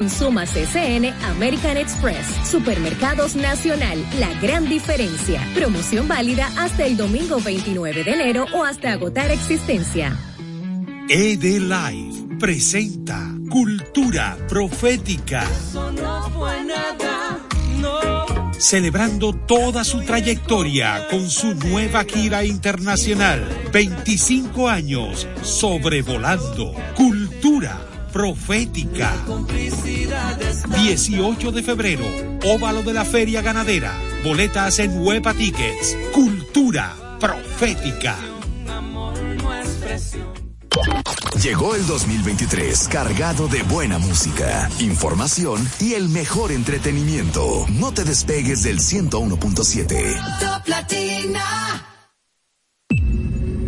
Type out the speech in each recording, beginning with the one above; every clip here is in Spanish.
Consuma CCN American Express. Supermercados Nacional. La gran diferencia. Promoción válida hasta el domingo 29 de enero o hasta agotar existencia. ED Live presenta Cultura Profética. Celebrando toda su trayectoria con su nueva gira internacional. 25 años sobrevolando. Cultura profética. 18 de febrero, óvalo de la Feria Ganadera. Boletas en Huepa Tickets. Cultura profética. Llegó el 2023 cargado de buena música, información y el mejor entretenimiento. No te despegues del 101.7. Top Latina.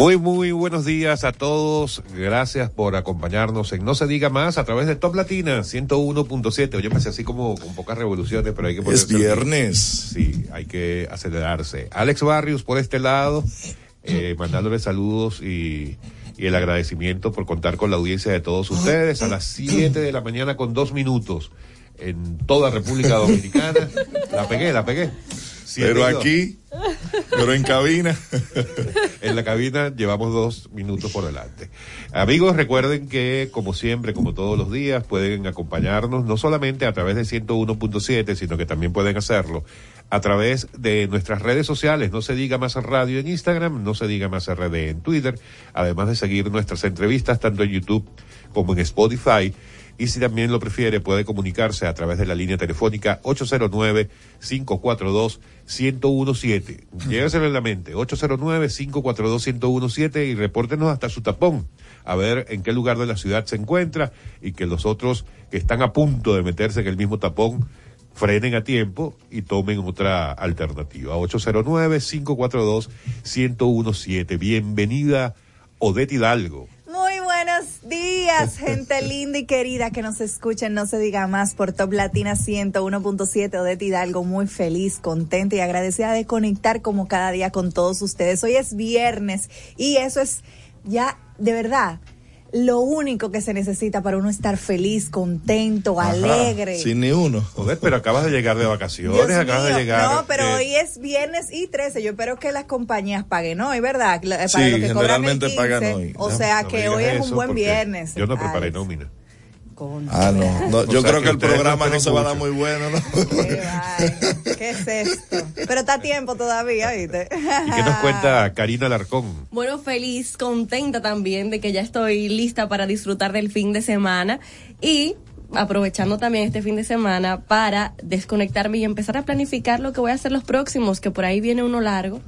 Muy, muy buenos días a todos. Gracias por acompañarnos en No se diga más a través de Top Latina 101.7. Oye, pasé así como con pocas revoluciones, pero hay que Es viernes. Sí, hay que acelerarse. Alex Barrios por este lado, eh, mandándole saludos y, y el agradecimiento por contar con la audiencia de todos ustedes a las 7 de la mañana con dos minutos en toda República Dominicana. La pegué, la pegué. Pero aquí, pero en cabina. En la cabina llevamos dos minutos por delante. Amigos, recuerden que, como siempre, como todos los días, pueden acompañarnos no solamente a través de 101.7, sino que también pueden hacerlo a través de nuestras redes sociales. No se diga más radio en Instagram, no se diga más RD en Twitter, además de seguir nuestras entrevistas tanto en YouTube como en Spotify y si también lo prefiere puede comunicarse a través de la línea telefónica 809-542-1017. Lléveselo en la mente, 809-542-1017 y repórtenos hasta su tapón, a ver en qué lugar de la ciudad se encuentra y que los otros que están a punto de meterse en el mismo tapón frenen a tiempo y tomen otra alternativa. 809-542-1017. Bienvenida Odette Hidalgo buenos días, gente linda y querida que nos escuchen, no se diga más por Top Latina 101.7, Odette Hidalgo, muy feliz, contenta y agradecida de conectar como cada día con todos ustedes. Hoy es viernes y eso es ya, de verdad, lo único que se necesita para uno estar feliz, contento, alegre. Sin ni uno. Joder, pero acabas de llegar de vacaciones, acabas de llegar. No, pero hoy es viernes y 13. Yo espero que las compañías paguen hoy, ¿verdad? Para sí, que generalmente pagan hoy. O sea que hoy es un buen viernes. Yo no preparé nómina. Ah, no. yo creo que, el programa no, se va a dar muy bueno, ¿no? ¿Qué, es esto? Pero está a tiempo todavía, ¿viste? ¿Y qué nos cuenta Karina Larcón? Bueno, feliz, contenta también de que ya estoy lista para disfrutar del fin de semana y aprovechando también este fin de semana para desconectarme y empezar a planificar lo que voy a hacer los próximos, que por ahí viene uno largo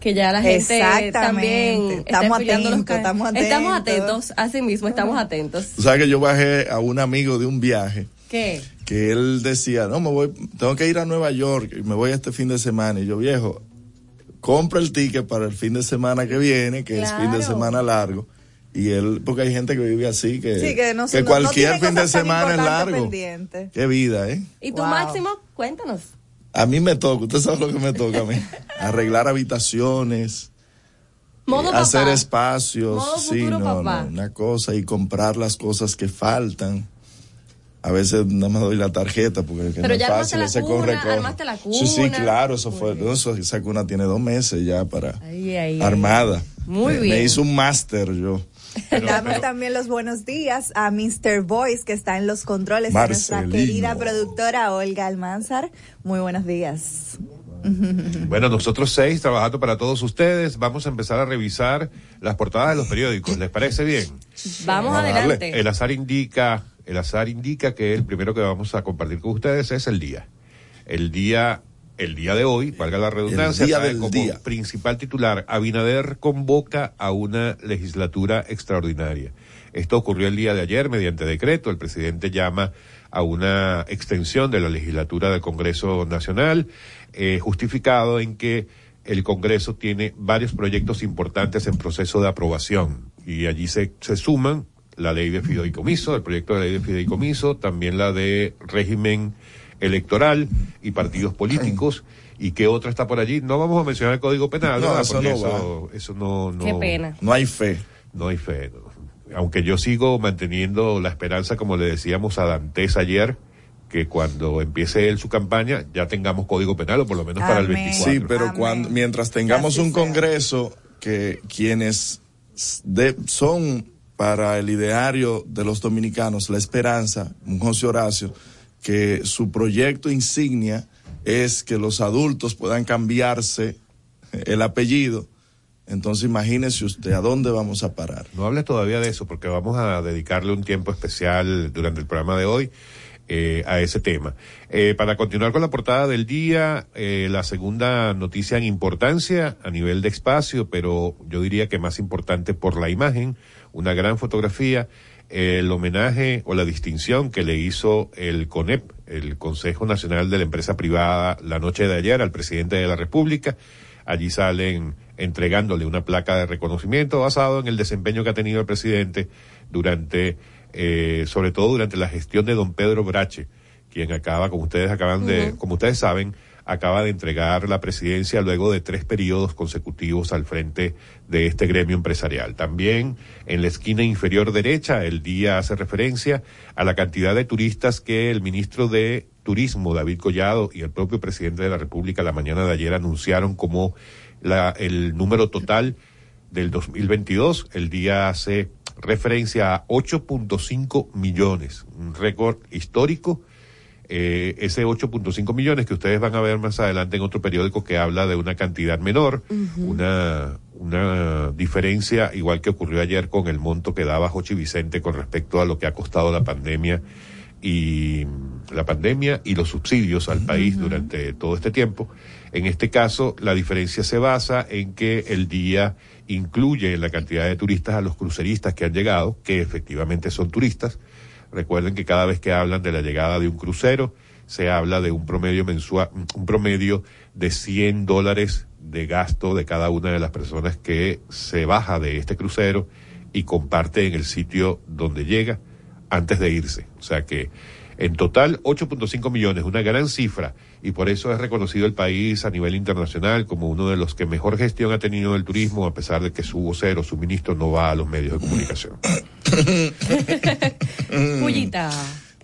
que ya la gente también estamos atentos, estamos atentos. Estamos atentos, así mismo, estamos atentos. O sea que yo bajé a un amigo de un viaje. ¿Qué? Que él decía, no, me voy, tengo que ir a Nueva York y me voy este fin de semana. Y yo, viejo, compra el ticket para el fin de semana que viene, que es fin de semana largo. Y él, porque hay gente que vive así, que, que, cualquier fin de semana es largo. Qué vida, ¿eh? ¿Y tu máximo? Cuéntanos. A mí me toca, usted sabe lo que me toca a mí. Arreglar habitaciones. hacer espacios, sí, no, no, una cosa y comprar las cosas que faltan. A veces nada más doy la tarjeta porque Pero no es fácil, ese corre, La cuna. Sí, sí, claro, eso fue, eso, esa cuna tiene dos meses ya para armada. Muy bien. Me hizo un máster yo. Damos también los buenos días a Mr. Voice, que está en los controles, de nuestra querida productora Olga Almanzar. Muy buenos días. Bueno, nosotros seis trabajando para todos ustedes. Vamos a empezar a revisar las portadas de los periódicos. ¿Les parece bien? Vamos, adelante. El azar indica, el azar indica que el primero que vamos a compartir con ustedes es el día. El día el día de hoy, valga la redundancia, día trae del como día. principal titular, Abinader convoca a una legislatura extraordinaria. Esto ocurrió el día de ayer mediante decreto. El presidente llama a una extensión de la legislatura del Congreso Nacional, eh, justificado en que el Congreso tiene varios proyectos importantes en proceso de aprobación y allí se, se suman la ley de fideicomiso, el proyecto de ley de fideicomiso, también la de régimen electoral y partidos políticos. ¿Y qué otra está por allí? No vamos a mencionar el Código Penal, No, eso Porque no eso, eso no, no- Qué pena. No hay fe. no hay fe. no. Aunque yo sigo manteniendo la esperanza, como le decíamos a Dantes ayer, que cuando empiece él su campaña ya tengamos código penal o por lo menos para el Amén. 24. Sí, pero Amén. cuando, mientras tengamos un. Congreso que quienes de- son para el ideario de los dominicanos la esperanza, un José Horacio, que su proyecto insignia es que los adultos puedan cambiarse el apellido. Entonces imagínese usted a dónde vamos a parar. No hables todavía de eso porque vamos a dedicarle un tiempo especial durante el programa de hoy eh, a ese tema. Eh, para continuar con la portada del día, eh, la segunda noticia en importancia a nivel de espacio, pero yo diría que más importante por la imagen, una gran fotografía, el homenaje o la distinción que le hizo el CONEP, el Consejo Nacional de la Empresa Privada, la noche de ayer al presidente de la República. Allí salen entregándole una placa de reconocimiento basado en el desempeño que ha tenido el presidente durante, eh, sobre todo durante la gestión de don Pedro Brache, quien acaba, como ustedes acaban de, como ustedes saben, acaba de entregar la presidencia luego de tres periodos consecutivos al frente de este gremio empresarial. También en la esquina inferior derecha, el día hace referencia a la cantidad de turistas que el ministro de Turismo, David Collado, y el propio presidente de la República la mañana de ayer anunciaron como la, el número total del 2022. El día hace referencia a 8.5 millones, un récord histórico. Eh, ese 8.5 millones que ustedes van a ver más adelante en otro periódico que habla de una cantidad menor, una, una diferencia igual que ocurrió ayer con el monto que daba Jochi Vicente con respecto a lo que ha costado la pandemia y la pandemia y los subsidios al país durante todo este tiempo. En este caso, la diferencia se basa en que el día incluye en la cantidad de turistas a los cruceristas que han llegado, que efectivamente son turistas. Recuerden que cada vez que hablan de la llegada de un crucero, se habla de un promedio mensual, un promedio de 100 dólares de gasto de cada una de las personas que se baja de este crucero y comparte en el sitio donde llega antes de irse. O sea que en total 8.5 millones, una gran cifra, y por eso es reconocido el país a nivel internacional como uno de los que mejor gestión ha tenido el turismo, a pesar de que su vocero, su ministro, no va a los medios de comunicación. Pullita.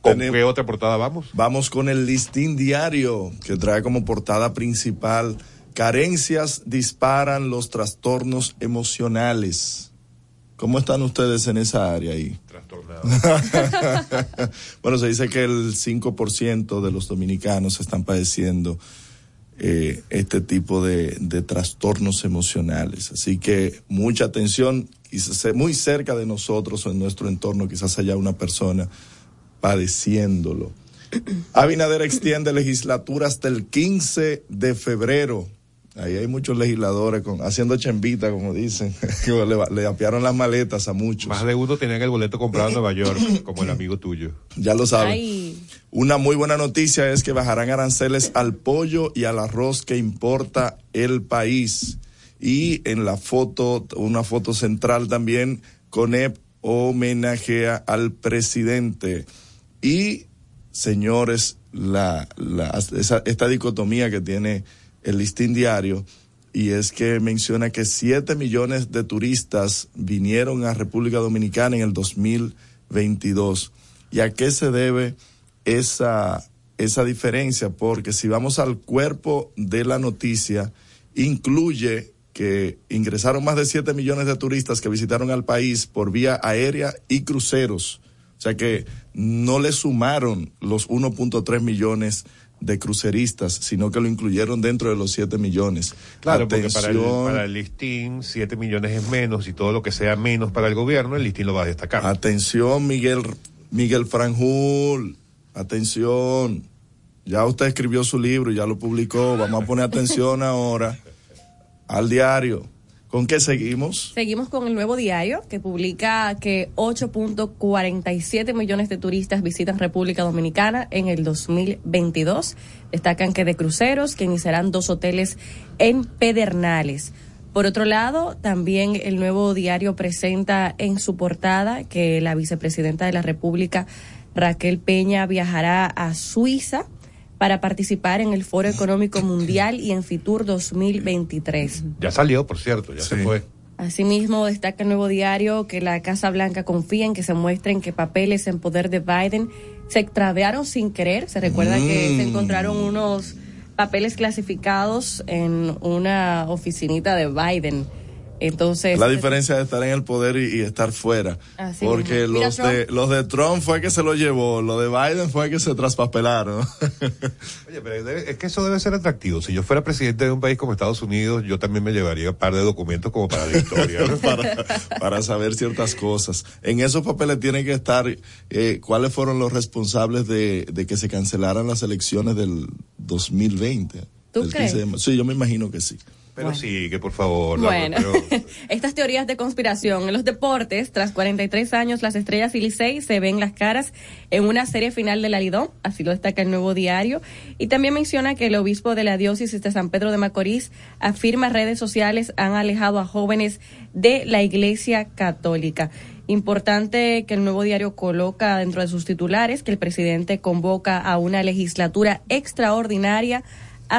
¿Con Tenemos- qué otra portada vamos? Vamos con el listín diario que trae como portada principal carencias disparan los trastornos emocionales. ¿Cómo están ustedes en esa área ahí? Trastornado. bueno, se dice que el 5% de los dominicanos están padeciendo eh, este tipo de, de trastornos emocionales. Así que mucha atención, quizás muy cerca de nosotros o en nuestro entorno, quizás haya una persona padeciéndolo. Abinader extiende legislatura hasta el 15 de febrero. Ahí hay muchos legisladores con, haciendo chembita, como dicen. que le, le apiaron las maletas a muchos. Más de uno tenían el boleto comprado en Nueva York, como el amigo tuyo. Ya lo saben. Ay, Una muy buena noticia es que bajarán aranceles al pollo y al arroz que importa el país. Y en la foto, una foto central también, CONEP homenajea al presidente. Y, señores, la, la- esa- esta dicotomía que tiene el listín diario, y es que menciona que 7 millones de turistas vinieron a República Dominicana en el 2022. ¿Y a qué se debe esa, esa diferencia? Porque si vamos al cuerpo de la noticia, incluye que ingresaron más de 7 millones de turistas que visitaron al país por vía aérea y cruceros. O sea que no le sumaron los 1.3 millones de cruceristas, sino que lo incluyeron dentro de los 7 millones. Claro, porque para el, Atención. para el listín 7 millones es menos y todo lo que sea menos para el gobierno, el listín lo va a destacar. Atención, Miguel, Miguel Franjul. Atención. ya usted escribió su libro, ya lo publicó, vamos a poner atención ahora al diario. ¿Con qué seguimos? Seguimos con el nuevo diario que publica que 8.47 millones de turistas visitan República Dominicana en el 2022. Destacan que de cruceros que iniciarán dos hoteles en Pedernales. Por otro lado, también el nuevo diario presenta en su portada que la vicepresidenta de la República, Raquel Peña, viajará a Suiza para participar en el Foro Económico Mundial y en Fitur 2023. Ya salió, por cierto, ya se fue. Asimismo, destaca el nuevo diario que la Casa Blanca confía en que se muestren que papeles en poder de Biden se extraviaron sin querer. Se recuerda que se mm. encontraron unos papeles clasificados en una oficinita de Biden. Entonces, la diferencia de estar en el poder y, estar fuera. porque los de, los de Trump fue que se lo llevó, lo de Biden fue que se traspapelaron. Oye, pero es que eso debe ser atractivo. Si yo fuera presidente de un país como Estados Unidos, yo también me llevaría un par de documentos como para la historia. para, para, saber ciertas cosas. En esos papeles tienen que estar eh, cuáles fueron los responsables de, de que se cancelaran las elecciones del 2020. ¿Tú crees? sí, yo me imagino que sí. Pero sí, que por favor. Bueno, estas teorías de conspiración. En los deportes, tras 43 años, las estrellas y Licey se ven las caras en una serie final de la Lidón, así lo destaca el nuevo diario. Y también menciona que el obispo de la diócesis de San Pedro de Macorís afirma redes sociales han alejado a jóvenes de la iglesia católica. Importante que el nuevo diario coloca dentro de sus titulares que el presidente convoca a una legislatura extraordinaria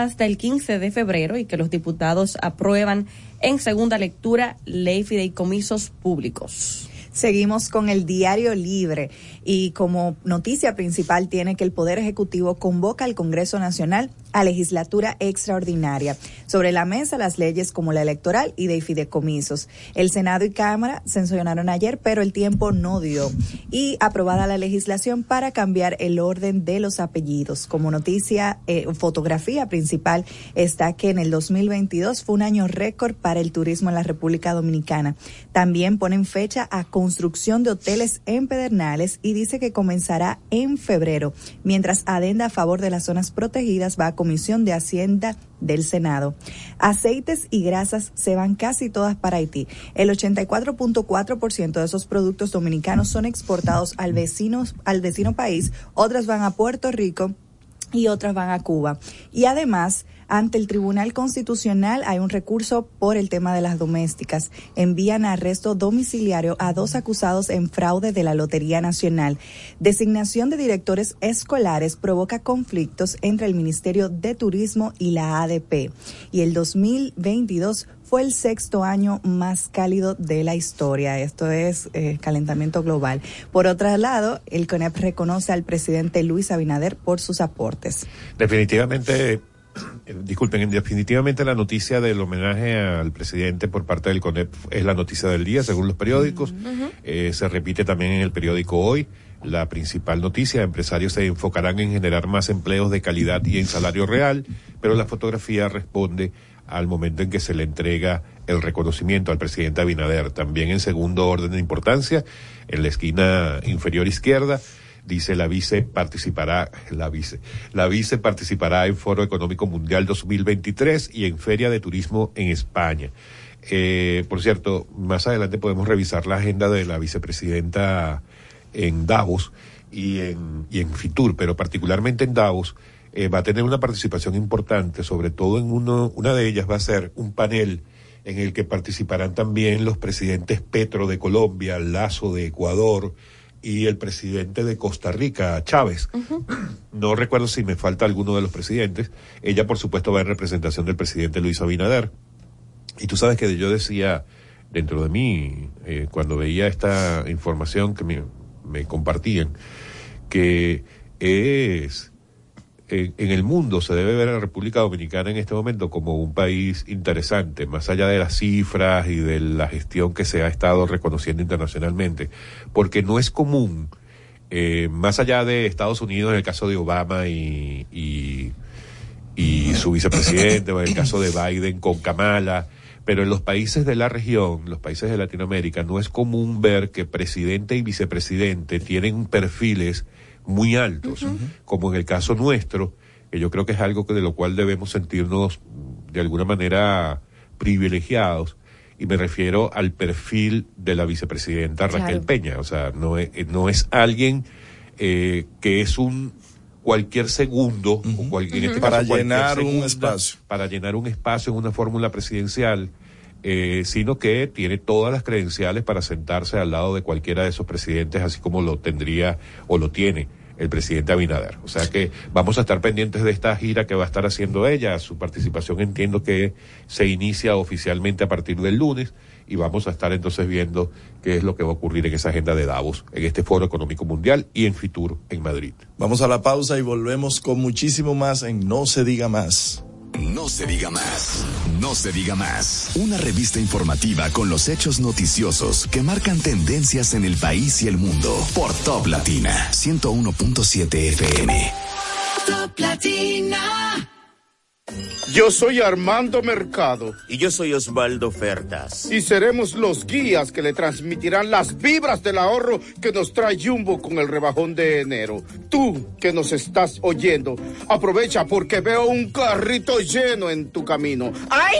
hasta el 15 de febrero y que los diputados aprueban en segunda lectura ley fideicomisos públicos. Seguimos con el diario libre y como noticia principal tiene que el Poder Ejecutivo convoca al Congreso Nacional a legislatura extraordinaria. Sobre la mesa las leyes como la electoral y de fideicomisos. El Senado y Cámara sancionaron ayer, pero el tiempo no dio. Y aprobada la legislación para cambiar el orden de los apellidos. Como noticia, eh, fotografía principal está que en el 2022 fue un año récord para el turismo en la República Dominicana. También ponen fecha a construcción de hoteles en Pedernales y dice que comenzará en febrero, mientras adenda a favor de las zonas protegidas va a Comisión de Hacienda del Senado. Aceites y grasas se van casi todas para Haití. El 84.4% de esos productos dominicanos son exportados al vecino, al vecino país, otras van a Puerto Rico y otras van a Cuba. Y además, ante el Tribunal Constitucional hay un recurso por el tema de las domésticas. Envían arresto domiciliario a dos acusados en fraude de la Lotería Nacional. Designación de directores escolares provoca conflictos entre el Ministerio de Turismo y la ADP. Y el 2022 fue el sexto año más cálido de la historia. Esto es eh, calentamiento global. Por otro lado, el CONEP reconoce al presidente Luis Abinader por sus aportes. Definitivamente disculpen, definitivamente la noticia del homenaje al presidente por parte del CONEP es la noticia del día, según los periódicos. Eh, se repite también en el periódico Hoy. La principal noticia, empresarios se enfocarán en generar más empleos de calidad y en salario real, pero la fotografía responde al momento en que se le entrega el reconocimiento al presidente Abinader. También en segundo orden de importancia, en la esquina inferior izquierda, dice la vice participará, la vice, la vice participará en Foro Económico Mundial 2023 y en Feria de Turismo en España. Eh, por cierto, más adelante podemos revisar la agenda de la vicepresidenta en Davos y en, y en Fitur, pero particularmente en Davos, eh, va a tener una participación importante, sobre todo en uno, una de ellas va a ser un panel en el que participarán también los presidentes Petro de Colombia, Lazo de Ecuador, y el presidente de Costa Rica, Chávez. No recuerdo si me falta alguno de los presidentes. Ella, por supuesto, va en representación del presidente Luis Abinader. Y tú sabes que yo decía dentro de mí, eh, cuando veía esta información que me, me compartían, que es en, el mundo se debe ver a la República Dominicana en este momento como un país interesante, más allá de las cifras y de la gestión que se ha estado reconociendo internacionalmente, porque no es común, eh, más allá de Estados Unidos, en el caso de Obama y, y, y su vicepresidente, o en el caso de Biden con Kamala, pero en los países de la región, los países de Latinoamérica, no es común ver que presidente y vicepresidente tienen perfiles muy altos, como en el caso nuestro, que yo creo que es algo que de lo cual debemos sentirnos de alguna manera privilegiados y me refiero al perfil de la vicepresidenta Raquel Peña, o sea, no es, no es alguien eh, que es un cualquier segundo o cualquier, este para llenar un espacio. para llenar un espacio en una fórmula presidencial eh, sino que tiene todas las credenciales para sentarse al lado de cualquiera de esos presidentes así como lo tendría o lo tiene el presidente Abinader. O sea que vamos a estar pendientes de esta gira que va a estar haciendo ella. Su participación entiendo que se inicia oficialmente a partir del lunes y vamos a estar entonces viendo qué es lo que va a ocurrir en esa agenda de Davos, en este Foro Económico Mundial y en Fitur en Madrid. Vamos a la pausa y volvemos con muchísimo más en No se diga más. No se diga más. No se diga más. Una revista informativa con los hechos noticiosos que marcan tendencias en el país y el mundo. Por Top Latina 101.7 FM. Yo soy Armando Mercado. Y yo soy Osvaldo Fertas. Y seremos los guías que le transmitirán las vibras del ahorro que nos trae Jumbo con el rebajón de enero. Tú que nos estás oyendo, aprovecha porque veo un carrito lleno en tu camino. ¡Ay!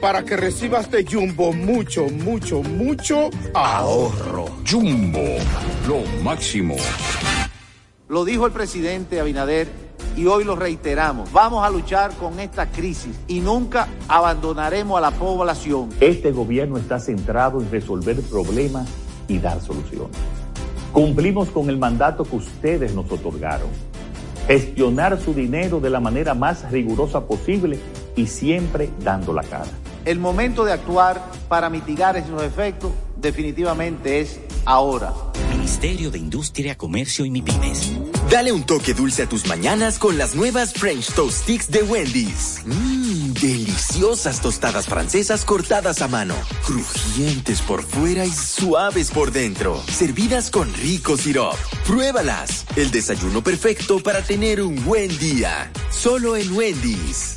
para que recibas de Jumbo mucho, mucho, mucho ahorro. Jumbo, lo máximo. Lo dijo el presidente Abinader y hoy lo reiteramos. Vamos a luchar con esta crisis y nunca abandonaremos a la población. Este gobierno está centrado en resolver problemas y dar soluciones. Cumplimos con el mandato que ustedes nos otorgaron. Gestionar su dinero de la manera más rigurosa posible y siempre dando la cara. El momento de actuar para mitigar esos efectos definitivamente es ahora. Ministerio de Industria, Comercio y MIPIMES. Dale un toque dulce a tus mañanas con las nuevas French Toast Sticks de Wendy's. Mmm, deliciosas tostadas francesas cortadas a mano, crujientes por fuera y suaves por dentro, servidas con rico sirop. Pruébalas. El desayuno perfecto para tener un buen día. Solo en Wendy's.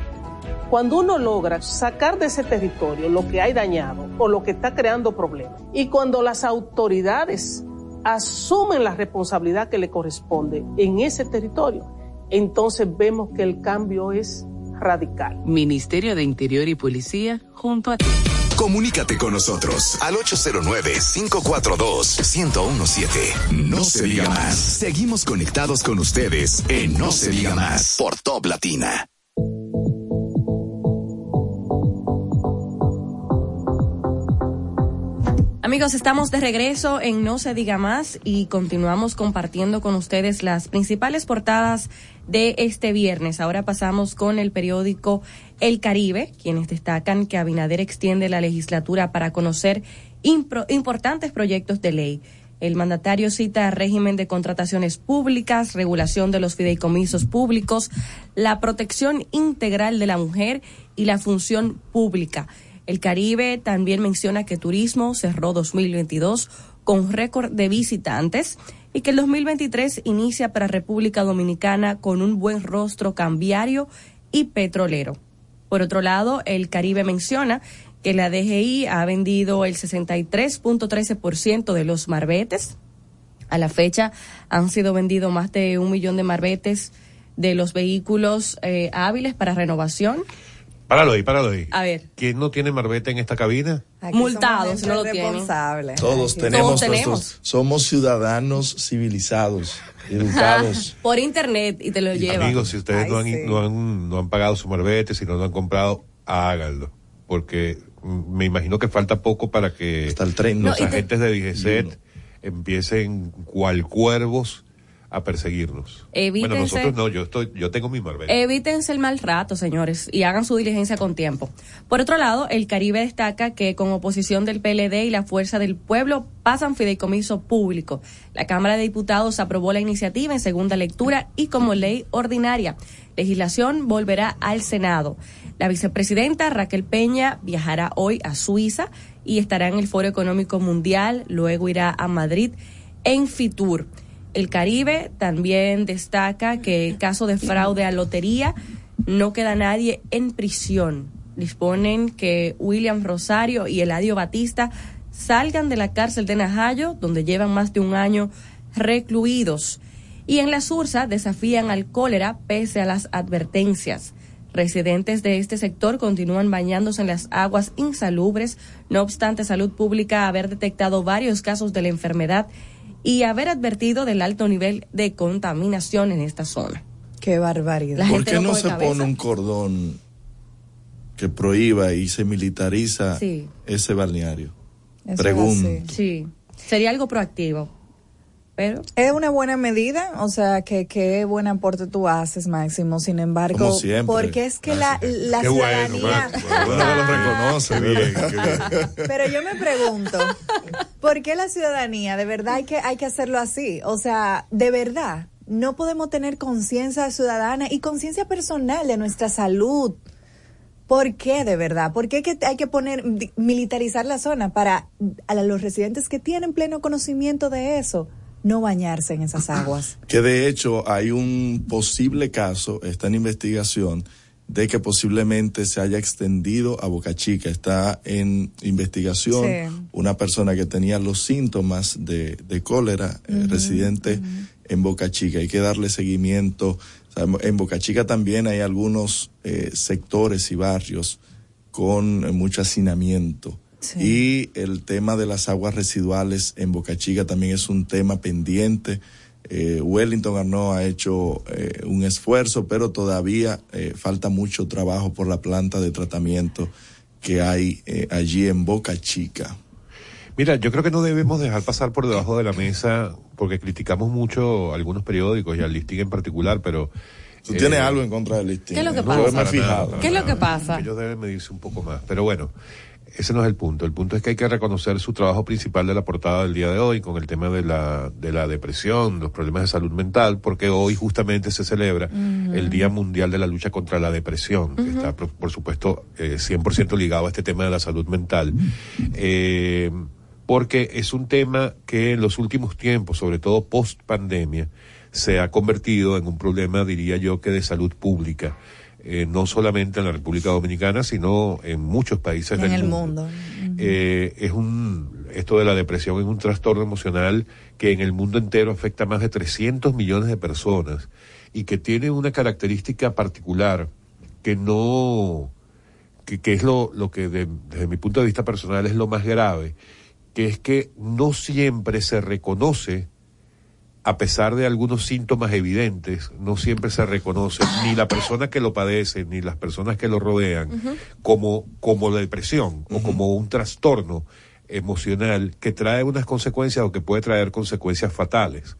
Cuando uno logra sacar de ese territorio lo que hay dañado o lo que está creando problemas, y cuando las autoridades asumen la responsabilidad que le corresponde en ese territorio, entonces vemos que el cambio es radical. Ministerio de Interior y Policía, junto a ti. Comunícate con nosotros al 809-542-1017. No, se diga más. Seguimos conectados con ustedes en No, se diga más por Top Latina. Amigos, estamos de regreso en No se diga más y continuamos compartiendo con ustedes las principales portadas de este viernes. Ahora pasamos con el periódico El Caribe, quienes destacan que Abinader extiende la legislatura para conocer importantes proyectos de ley. El mandatario cita régimen de contrataciones públicas, regulación de los fideicomisos públicos, la protección integral de la mujer y la función pública. El Caribe también menciona que turismo cerró 2022 con récord de visitantes y que el 2023 inicia para República Dominicana con un buen rostro cambiario y petrolero. Por otro lado, el Caribe menciona que la DGI ha vendido el 63.13% de los marbetes. A la fecha han sido vendidos más de un millón de marbetes de los vehículos eh, hábiles para renovación Páralo ahí, páralo ahí. A ver. ¿Quién no tiene marbete en esta cabina? Multados, no lo tienen. Todos tenemos. Todos somos ciudadanos civilizados, educados. Por internet y te lo llevan. Amigos, si ustedes no, han, no, han, no han pagado su marbete, si no lo han comprado, háganlo. Porque mm, me imagino que falta poco para que Hasta el tren, los no, y te- agentes de DGCET empiecen cual cuervos a perseguirnos. Evítense- Bueno, nosotros no, yo estoy, yo tengo mi Marbella. Evítense el mal rato, señores, y hagan su diligencia con tiempo. Por otro lado, el Caribe destaca que con oposición del PLD y la Fuerza del Pueblo pasan fideicomiso público. La Cámara de Diputados aprobó la iniciativa en segunda lectura y como ley ordinaria. Legislación volverá al Senado. La vicepresidenta Raquel Peña viajará hoy a Suiza y estará en el Foro Económico Mundial, luego irá a Madrid en Fitur. El Caribe también destaca que en caso de fraude a lotería no queda nadie en prisión. Disponen que William Rosario y Eladio Batista salgan de la cárcel de Najayo, donde llevan más de un año recluidos. Y en la Sursa desafían al cólera pese a las advertencias. Residentes de este sector continúan bañándose en las aguas insalubres, no obstante Salud Pública haber detectado varios casos de la enfermedad y haber advertido del alto nivel de contaminación en esta zona. Qué barbaridad. La ¿Por qué no se cabeza. pone un cordón que prohíba y se militariza Sí. ese balneario? Eso Pregunto. Sí, sería algo proactivo. Pero Es una buena medida, o sea, que qué buen aporte tú haces, Máximo. Sin embargo, Como siempre. porque es que la, la Qué bueno, ciudadanía... Pero yo me pregunto, ¿por qué la ciudadanía de verdad hay que, hay que hacerlo así? O sea, de verdad, no podemos tener conciencia ciudadana y conciencia personal de nuestra salud. ¿Por qué de verdad? ¿Por qué que hay que poner, militarizar la zona para a los residentes que tienen pleno conocimiento de eso, no bañarse en esas aguas? Que de hecho hay un posible caso, está en investigación, de que posiblemente se haya extendido a Boca Chica. Está en investigación Sí. una persona que tenía los síntomas de, de cólera, eh, residente en Boca Chica. Hay que darle seguimiento. O sea, en Boca Chica también hay algunos eh, sectores y barrios con eh, mucho hacinamiento. Y el tema de las aguas residuales en Boca Chica también es un tema pendiente. Eh, Wellington Arnaud ha hecho eh, un esfuerzo, pero todavía eh, falta mucho trabajo por la planta de tratamiento que hay eh, allí en Boca Chica. Mira, yo creo que no debemos dejar pasar por debajo de la mesa, porque criticamos mucho algunos periódicos y al listing en particular, pero... Tú tienes eh, algo en contra del listín. ¿Qué es lo que pasa? nada, ¿Qué es lo que pasa? Ellos deben medirse un poco más. Pero bueno, ese no es el punto. El punto es que hay que reconocer su trabajo principal de la portada del día de hoy con el tema de la, de la depresión, los problemas de salud mental, porque hoy justamente se celebra el Día Mundial de la Lucha contra la Depresión, que está, por, por supuesto, eh, 100% ligado a este tema de la salud mental. Eh, porque es un tema que en los últimos tiempos, sobre todo post pandemia, se ha convertido en un problema, diría yo, que de salud pública, eh, no solamente en la República Dominicana, sino en muchos países en del el mundo. mundo. Eh, es un, esto de la depresión es un trastorno emocional que en el mundo entero afecta a más de 300 millones de personas y que tiene una característica particular que no, que, que es lo, lo que de- desde mi punto de vista personal es lo más grave, que es que no siempre se reconoce, a pesar de algunos síntomas evidentes, no siempre se reconoce ni la persona que lo padece, ni las personas que lo rodean, como, como la depresión o como un trastorno emocional que trae unas consecuencias o que puede traer consecuencias fatales.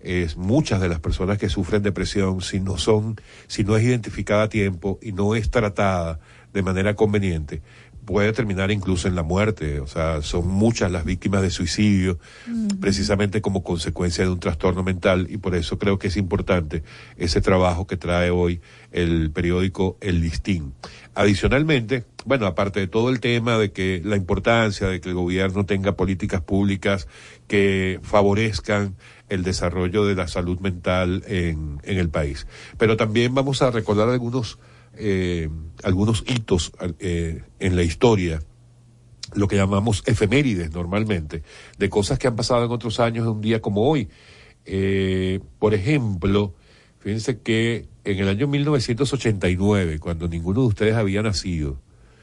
Es muchas de las personas que sufren depresión, si no son, si no es identificada a tiempo y no es tratada de manera conveniente, puede terminar incluso en la muerte. O sea, son muchas las víctimas de suicidio, precisamente como consecuencia de un trastorno mental, y por eso creo que es importante ese trabajo que trae hoy el periódico El Listín. Adicionalmente, bueno, aparte de todo el tema de que la importancia de que el gobierno tenga políticas públicas que favorezcan el desarrollo de la salud mental en, en el país. Pero también vamos a recordar algunos, eh, algunos hitos eh, en la historia lo que llamamos efemérides normalmente, de cosas que han pasado en otros años en un día como hoy. Eh, por ejemplo, fíjense que en el año 1989, cuando ninguno de ustedes había nacido,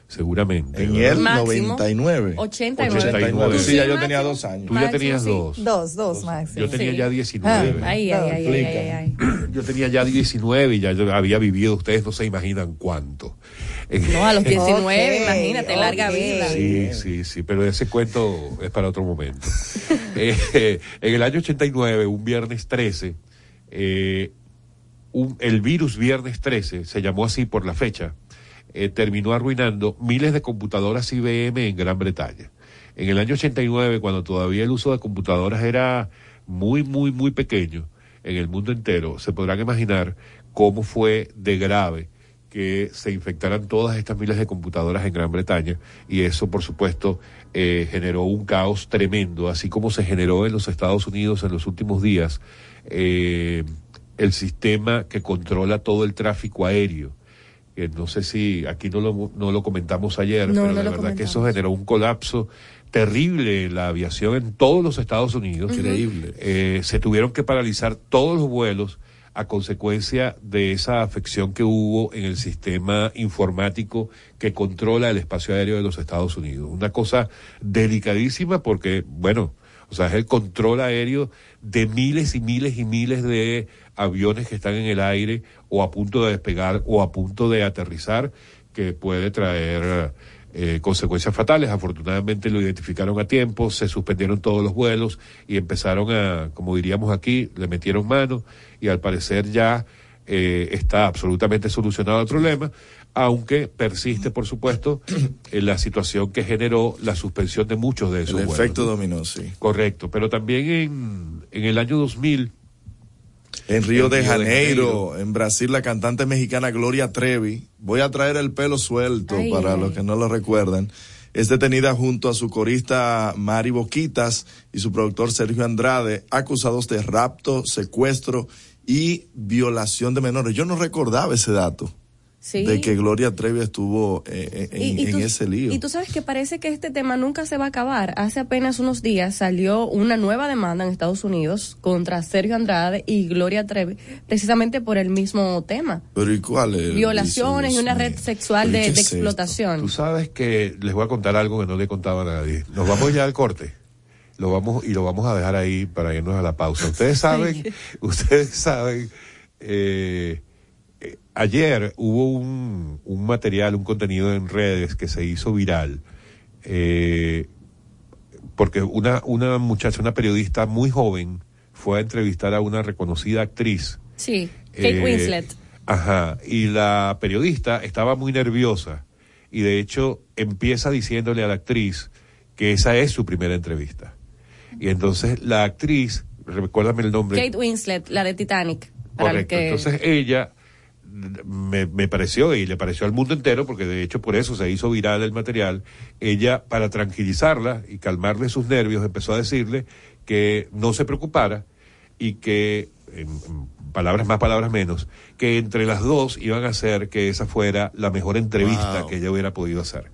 seguramente. En ¿verdad? el Máximo. 99. 89. 89. Sí, ya yo tenía dos años. Tú ya tenías dos. Dos, dos, máximo. Yo tenía Sí. ya 19. Ay, ay, ay, ay, ay, ay. Yo tenía ya 19 y ya yo había vivido, ustedes no se imaginan cuánto. No, a los 19, Ok, imagínate, larga ok. vida. Sí, sí, sí, pero ese cuento es para otro momento. Eh, en el año 89, un viernes 13, eh, un- el virus viernes 13, se llamó así por la fecha, eh, terminó arruinando miles de computadoras IBM en Gran Bretaña. En el año 89, cuando todavía el uso de computadoras era muy, muy, muy pequeño en el mundo entero, se podrán imaginar cómo fue de grave que se infectaran todas estas miles de computadoras en Gran Bretaña y eso por supuesto eh, generó un caos tremendo, así como se generó en los Estados Unidos en los últimos días eh, el sistema que controla todo el tráfico aéreo. Que no sé si aquí no lo, no lo comentamos ayer, No, pero no de lo verdad que eso generó un colapso terrible en la aviación en todos los Estados Unidos. Increíble. Eh, se tuvieron que paralizar todos los vuelos a consecuencia de esa afección que hubo en el sistema informático que controla el espacio aéreo de los Estados Unidos. Una cosa delicadísima porque, bueno, o sea, es el control aéreo de miles y miles y miles de aviones que están en el aire o a punto de despegar o a punto de aterrizar que puede traer eh, consecuencias fatales. Afortunadamente lo identificaron a tiempo, se suspendieron todos los vuelos y empezaron a, como diríamos aquí, le metieron mano y al parecer ya eh, está absolutamente solucionado el problema, aunque persiste, por supuesto, en la situación que generó la suspensión de muchos de esos El vuelos. efecto dominó, sí. Correcto, pero también en, en el año 2000 En Río En de Río de Janeiro, Janeiro. en Brasil, la cantante mexicana Gloria Trevi, voy a traer el pelo suelto Ay, para ay. los que no lo recuerdan, es detenida junto a su corista Mari Boquitas y su productor Sergio Andrade, acusados de rapto, secuestro y violación de menores. Yo no recordaba ese dato Sí. de que Gloria Trevi estuvo eh, en, Y- y en ese lío. Y tú sabes que parece que este tema nunca se va a acabar. Hace apenas unos días salió una nueva demanda en Estados Unidos contra Sergio Andrade y Gloria Trevi, precisamente por el mismo tema. Pero ¿y cuál es? Violaciones y una red sexual ¿Pero de, qué de es esto? explotación. Tú sabes que les voy a contar algo que no le he contado a nadie. Nos vamos ya al corte. Lo vamos y lo vamos a dejar ahí para irnos a la pausa. Ustedes saben, ustedes saben, eh, eh, ayer hubo un, un material, un contenido en redes que se hizo viral. eh, porque una, una muchacha, una periodista muy joven, fue a entrevistar a una reconocida actriz. Sí, Kate Eh, Winslet. Ajá, y la periodista estaba muy nerviosa y de hecho empieza diciéndole a la actriz que esa es su primera entrevista. Y entonces la actriz, recuérdame el nombre. Kate Winslet, la de Titanic. Correcto. que- Entonces ella me, me pareció y le pareció al mundo entero, porque de hecho por eso se hizo viral el material, ella para tranquilizarla y calmarle sus nervios empezó a decirle que no se preocupara y que, en, en palabras más, palabras menos, que entre las dos iban a hacer que esa fuera la mejor entrevista Wow. que ella hubiera podido hacer.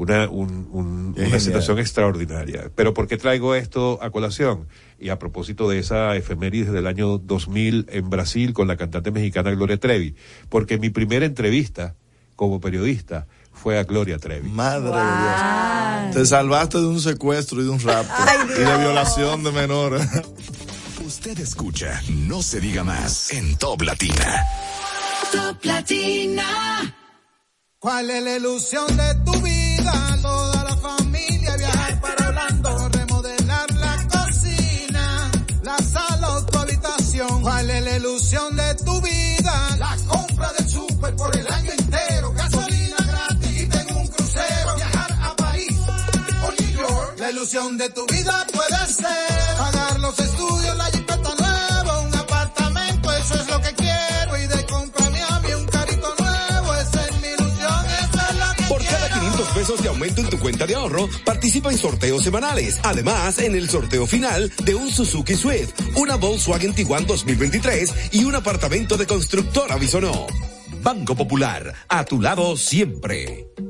Una, un- un- Qué una situación extraordinaria. Pero ¿por qué traigo esto a colación? Y a propósito de esa efemérides del año 2000 en Brasil con la cantante mexicana Gloria Trevi. Porque mi primera entrevista como periodista fue a Gloria Trevi. Madre de Dios. Te salvaste de un secuestro y de un rapto. y de violación de menores. Usted escucha No se diga más en Top Latina. Top Latina. ¿Cuál es la ilusión de tu vida? Toda la familia viajar para Orlando, remodelar la cocina, la sala o tu habitación. ¿Cuál es la ilusión de tu vida? La compra del súper por el pesos de aumento en tu cuenta de ahorro, participa en sorteos semanales. Además, en el sorteo final de un Suzuki Swift, una Volkswagen Tiguan 2023 y un apartamento de constructora Bisonó. Banco Popular, a tu lado siempre.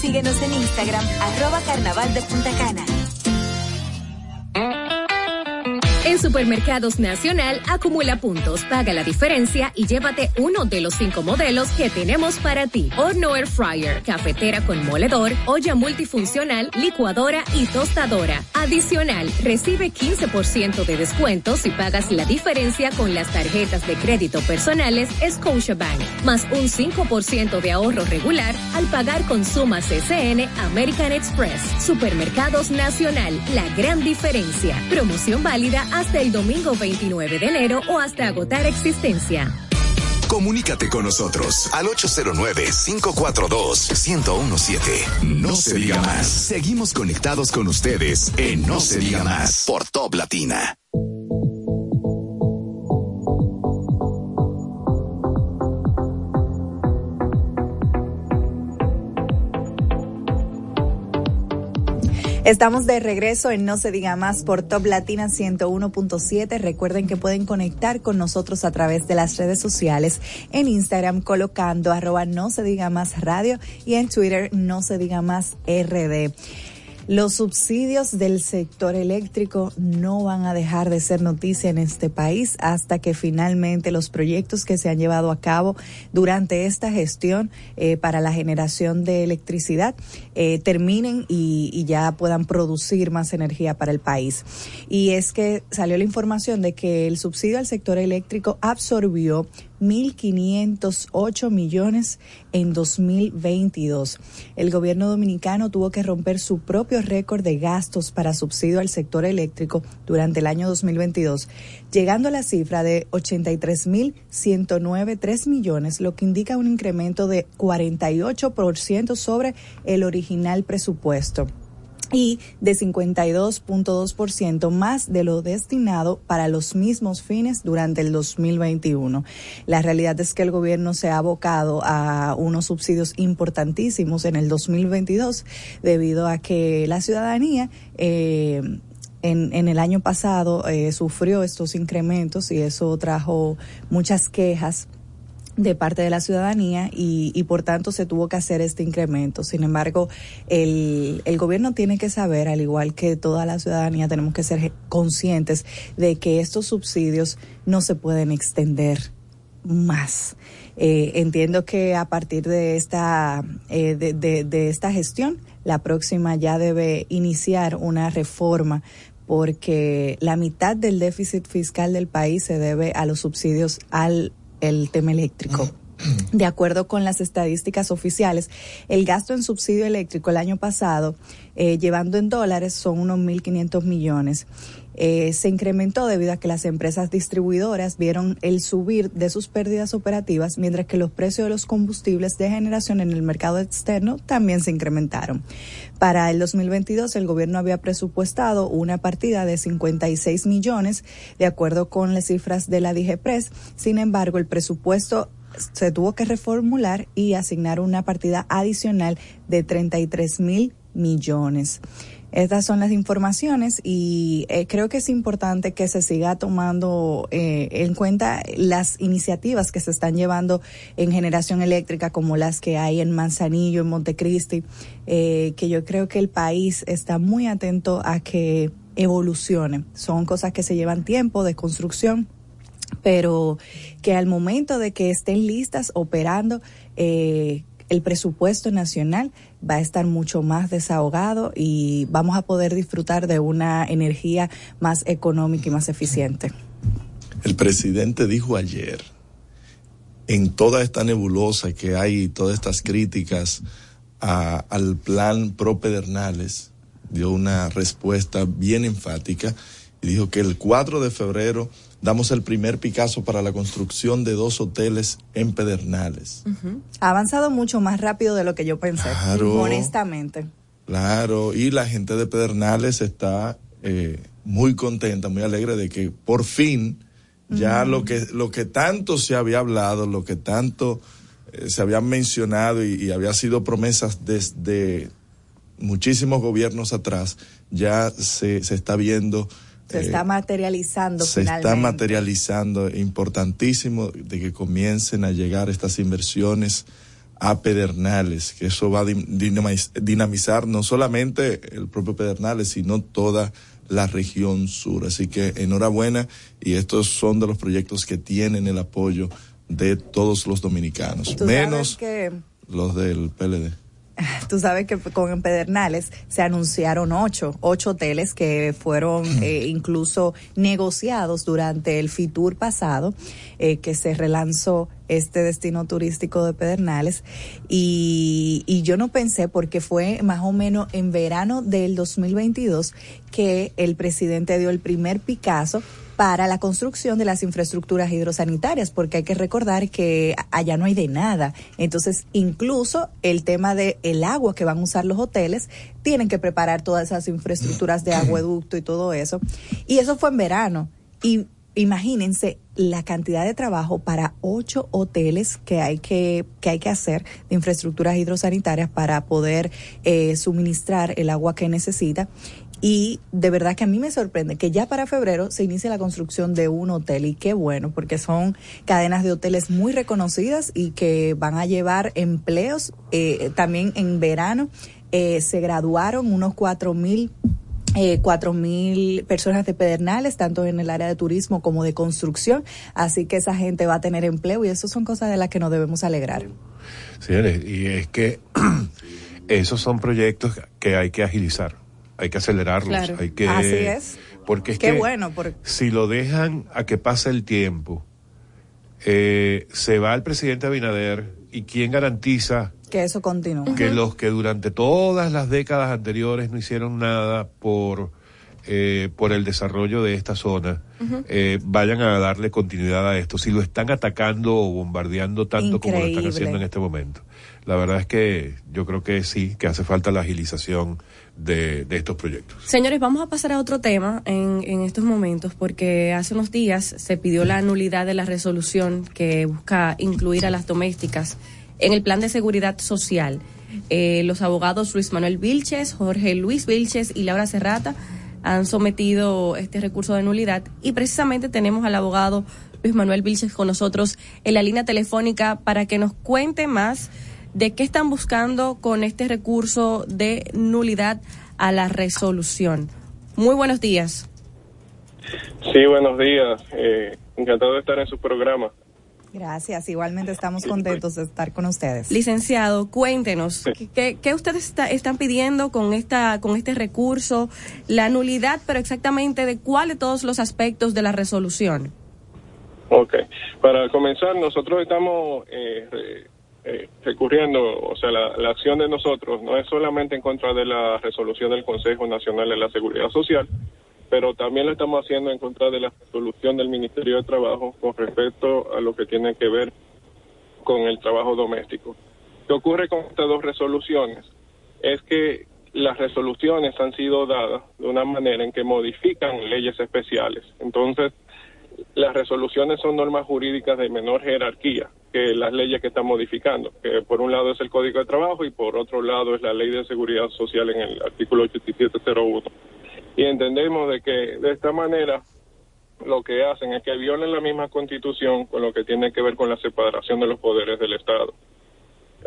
síguenos en Instagram, arroba carnaval de Punta Cana. En Supermercados Nacional, acumula puntos, paga la diferencia y llévate uno de los cinco modelos que tenemos para ti. Horno Air Fryer, cafetera con moledor, olla multifuncional, licuadora y tostadora. Adicional, recibe 15% de descuento si pagas la diferencia con las tarjetas de crédito personales Scotiabank, más un 5% de ahorro regular al pagar con sumas CCN American Express. Supermercados Nacional, la gran diferencia. Promoción válida hasta el domingo 29 de enero o hasta agotar existencia. Comunícate con nosotros al 809-542-1017. No se diga más. Seguimos conectados con ustedes en No se diga más por Top Latina. Estamos de regreso en No se diga más por Top Latina 101.7. Recuerden que pueden conectar con nosotros a través de las redes sociales en Instagram colocando arroba no se diga más radio y en Twitter no se diga más RD. Los subsidios del sector eléctrico no van a dejar de ser noticia en este país hasta que finalmente los proyectos que se han llevado a cabo durante esta gestión eh, para la generación de electricidad eh, terminen y, y ya puedan producir más energía para el país. Y es que salió la información de que el subsidio al sector eléctrico absorbió 1.508 millones en 2022. El gobierno dominicano tuvo que romper su propio récord de gastos para subsidio al sector eléctrico durante el año 2022, llegando a la cifra de 83.109.3 millones, lo que indica un incremento de 48% sobre el original presupuesto y de 52.2% más de lo destinado para los mismos fines durante el 2021. La realidad es que el gobierno se ha abocado a unos subsidios importantísimos en el 2022 debido a que la ciudadanía eh, en, en, el año pasado eh, sufrió estos incrementos y eso trajo muchas quejas de parte de la ciudadanía y, y, por tanto se tuvo que hacer este incremento. Sin embargo, el, el gobierno tiene que saber, al igual que toda la ciudadanía, tenemos que ser conscientes de que estos subsidios no se pueden extender más. Eh, entiendo que a partir de esta, eh, de, esta gestión, la próxima ya debe iniciar una reforma porque la mitad del déficit fiscal del país se debe a los subsidios al el tema eléctrico. De acuerdo con las estadísticas oficiales, el gasto en subsidio eléctrico el año pasado, eh, llevando en dólares, son unos 1.500 millones. Eh, se incrementó debido a que las empresas distribuidoras vieron el subir de sus pérdidas operativas, mientras que los precios de los combustibles de generación en el mercado externo también se incrementaron. Para el 2022, el gobierno había presupuestado una partida de 56 millones, de acuerdo con las cifras de la DGPRES. Sin embargo, el presupuesto se tuvo que reformular y asignar una partida adicional de 33 mil millones. Estas son las informaciones y eh, creo que es importante que se siga tomando eh, en cuenta las iniciativas que se están llevando en generación eléctrica como las que hay en Manzanillo, en Montecristi, eh, que yo creo que el país está muy atento a que evolucione. Son cosas que se llevan tiempo de construcción pero que al momento de que estén listas operando, eh, el presupuesto nacional va a estar mucho más desahogado y vamos a poder disfrutar de una energía más económica y más eficiente. El presidente dijo ayer en toda esta nebulosa que hay, todas estas críticas al plan pro Pedernales, dio una respuesta bien enfática y dijo que el 4 de febrero damos el primer Picasso para la construcción de dos hoteles en Pedernales. Ha avanzado mucho más rápido de lo que yo pensé, Claro. honestamente. Claro, y la gente de Pedernales está eh, muy contenta, muy alegre de que por fin ya lo que lo que tanto se había hablado, lo que tanto eh, se había mencionado y, y había sido promesas desde muchísimos gobiernos atrás, ya se, se está viendo. Se eh, está materializando se finalmente. está materializando, importantísimo de que comiencen a llegar estas inversiones a Pedernales, que eso va a dinamizar no solamente el propio Pedernales, sino toda la región sur. Así que enhorabuena y estos son de los proyectos que tienen el apoyo de todos los dominicanos, menos que los del PLD. Tú sabes que con Pedernales se anunciaron ocho, ocho hoteles que fueron eh, incluso negociados durante el FITUR pasado, eh, que se relanzó este destino turístico de Pedernales. Y, y yo no pensé, porque fue más o menos en verano del 2022 que el presidente dio el primer Picasso para la construcción de las infraestructuras hidrosanitarias, porque hay que recordar que allá no hay de nada. Entonces, incluso el tema de el agua que van a usar los hoteles, tienen que preparar todas esas infraestructuras de acueducto y todo eso. Y eso fue en verano. Y imagínense la cantidad de trabajo para ocho hoteles que hay que, que hay que hacer de infraestructuras hidrosanitarias para poder eh, suministrar el agua que necesita. Y de verdad que a mí me sorprende que ya para febrero se inicie la construcción de un hotel y qué bueno, porque son cadenas de hoteles muy reconocidas y que van a llevar empleos. Eh, también en verano eh, se graduaron unos cuatro mil eh, cuatro mil personas de Pedernales, tanto en el área de turismo como de construcción. Así que esa gente va a tener empleo y eso son cosas de las que nos debemos alegrar. Señores, y es que esos son proyectos que hay que agilizar, hay que acelerarlos, Claro. hay que... Así es. Porque es Qué que bueno, porque si lo dejan a que pase el tiempo, eh, se va el presidente Abinader y quién garantiza que eso continúe. que los que durante todas las décadas anteriores no hicieron nada por eh, por el desarrollo de esta zona eh, vayan a darle continuidad a esto si lo están atacando o bombardeando tanto como lo están haciendo en este momento la verdad es que yo creo que sí que hace falta la agilización de, estos proyectos Señores, vamos a pasar a otro tema en, en estos momentos porque hace unos días se pidió la nulidad de la resolución que busca incluir a las domésticas en el plan de seguridad social. Eh, los abogados Luis Manuel Vilches, Jorge Luis Vilches y Laura Serrata han sometido este recurso de nulidad y precisamente tenemos al abogado Luis Manuel Vilches con nosotros en la línea telefónica para que nos cuente más de qué están buscando con este recurso de nulidad a la resolución. Muy buenos días. Sí, buenos días. Eh, encantado de estar en su programa. Gracias. Igualmente estamos contentos de estar con ustedes. Licenciado, cuéntenos, ¿qué, qué ustedes está- están pidiendo con, esta, con este recurso? La nulidad, pero exactamente de cuál de todos los aspectos de la resolución. Ok. Para comenzar, nosotros estamos eh, eh, recurriendo, o sea, la, la acción de nosotros no es solamente en contra de la resolución del Consejo Nacional de la Seguridad Social, pero también lo estamos haciendo en contra de la resolución del Ministerio de Trabajo con respecto a lo que tiene que ver con el trabajo doméstico. ¿Qué ocurre con estas dos resoluciones? Es que las resoluciones han sido dadas de una manera en que modifican leyes especiales. Entonces, las resoluciones son normas jurídicas de menor jerarquía que las leyes que están modificando, que por un lado es el Código de Trabajo y por otro lado es la Ley de Seguridad Social en el artículo 8701. Y entendemos de que de esta manera lo que hacen es que violen la misma constitución con lo que tiene que ver con la separación de los poderes del Estado,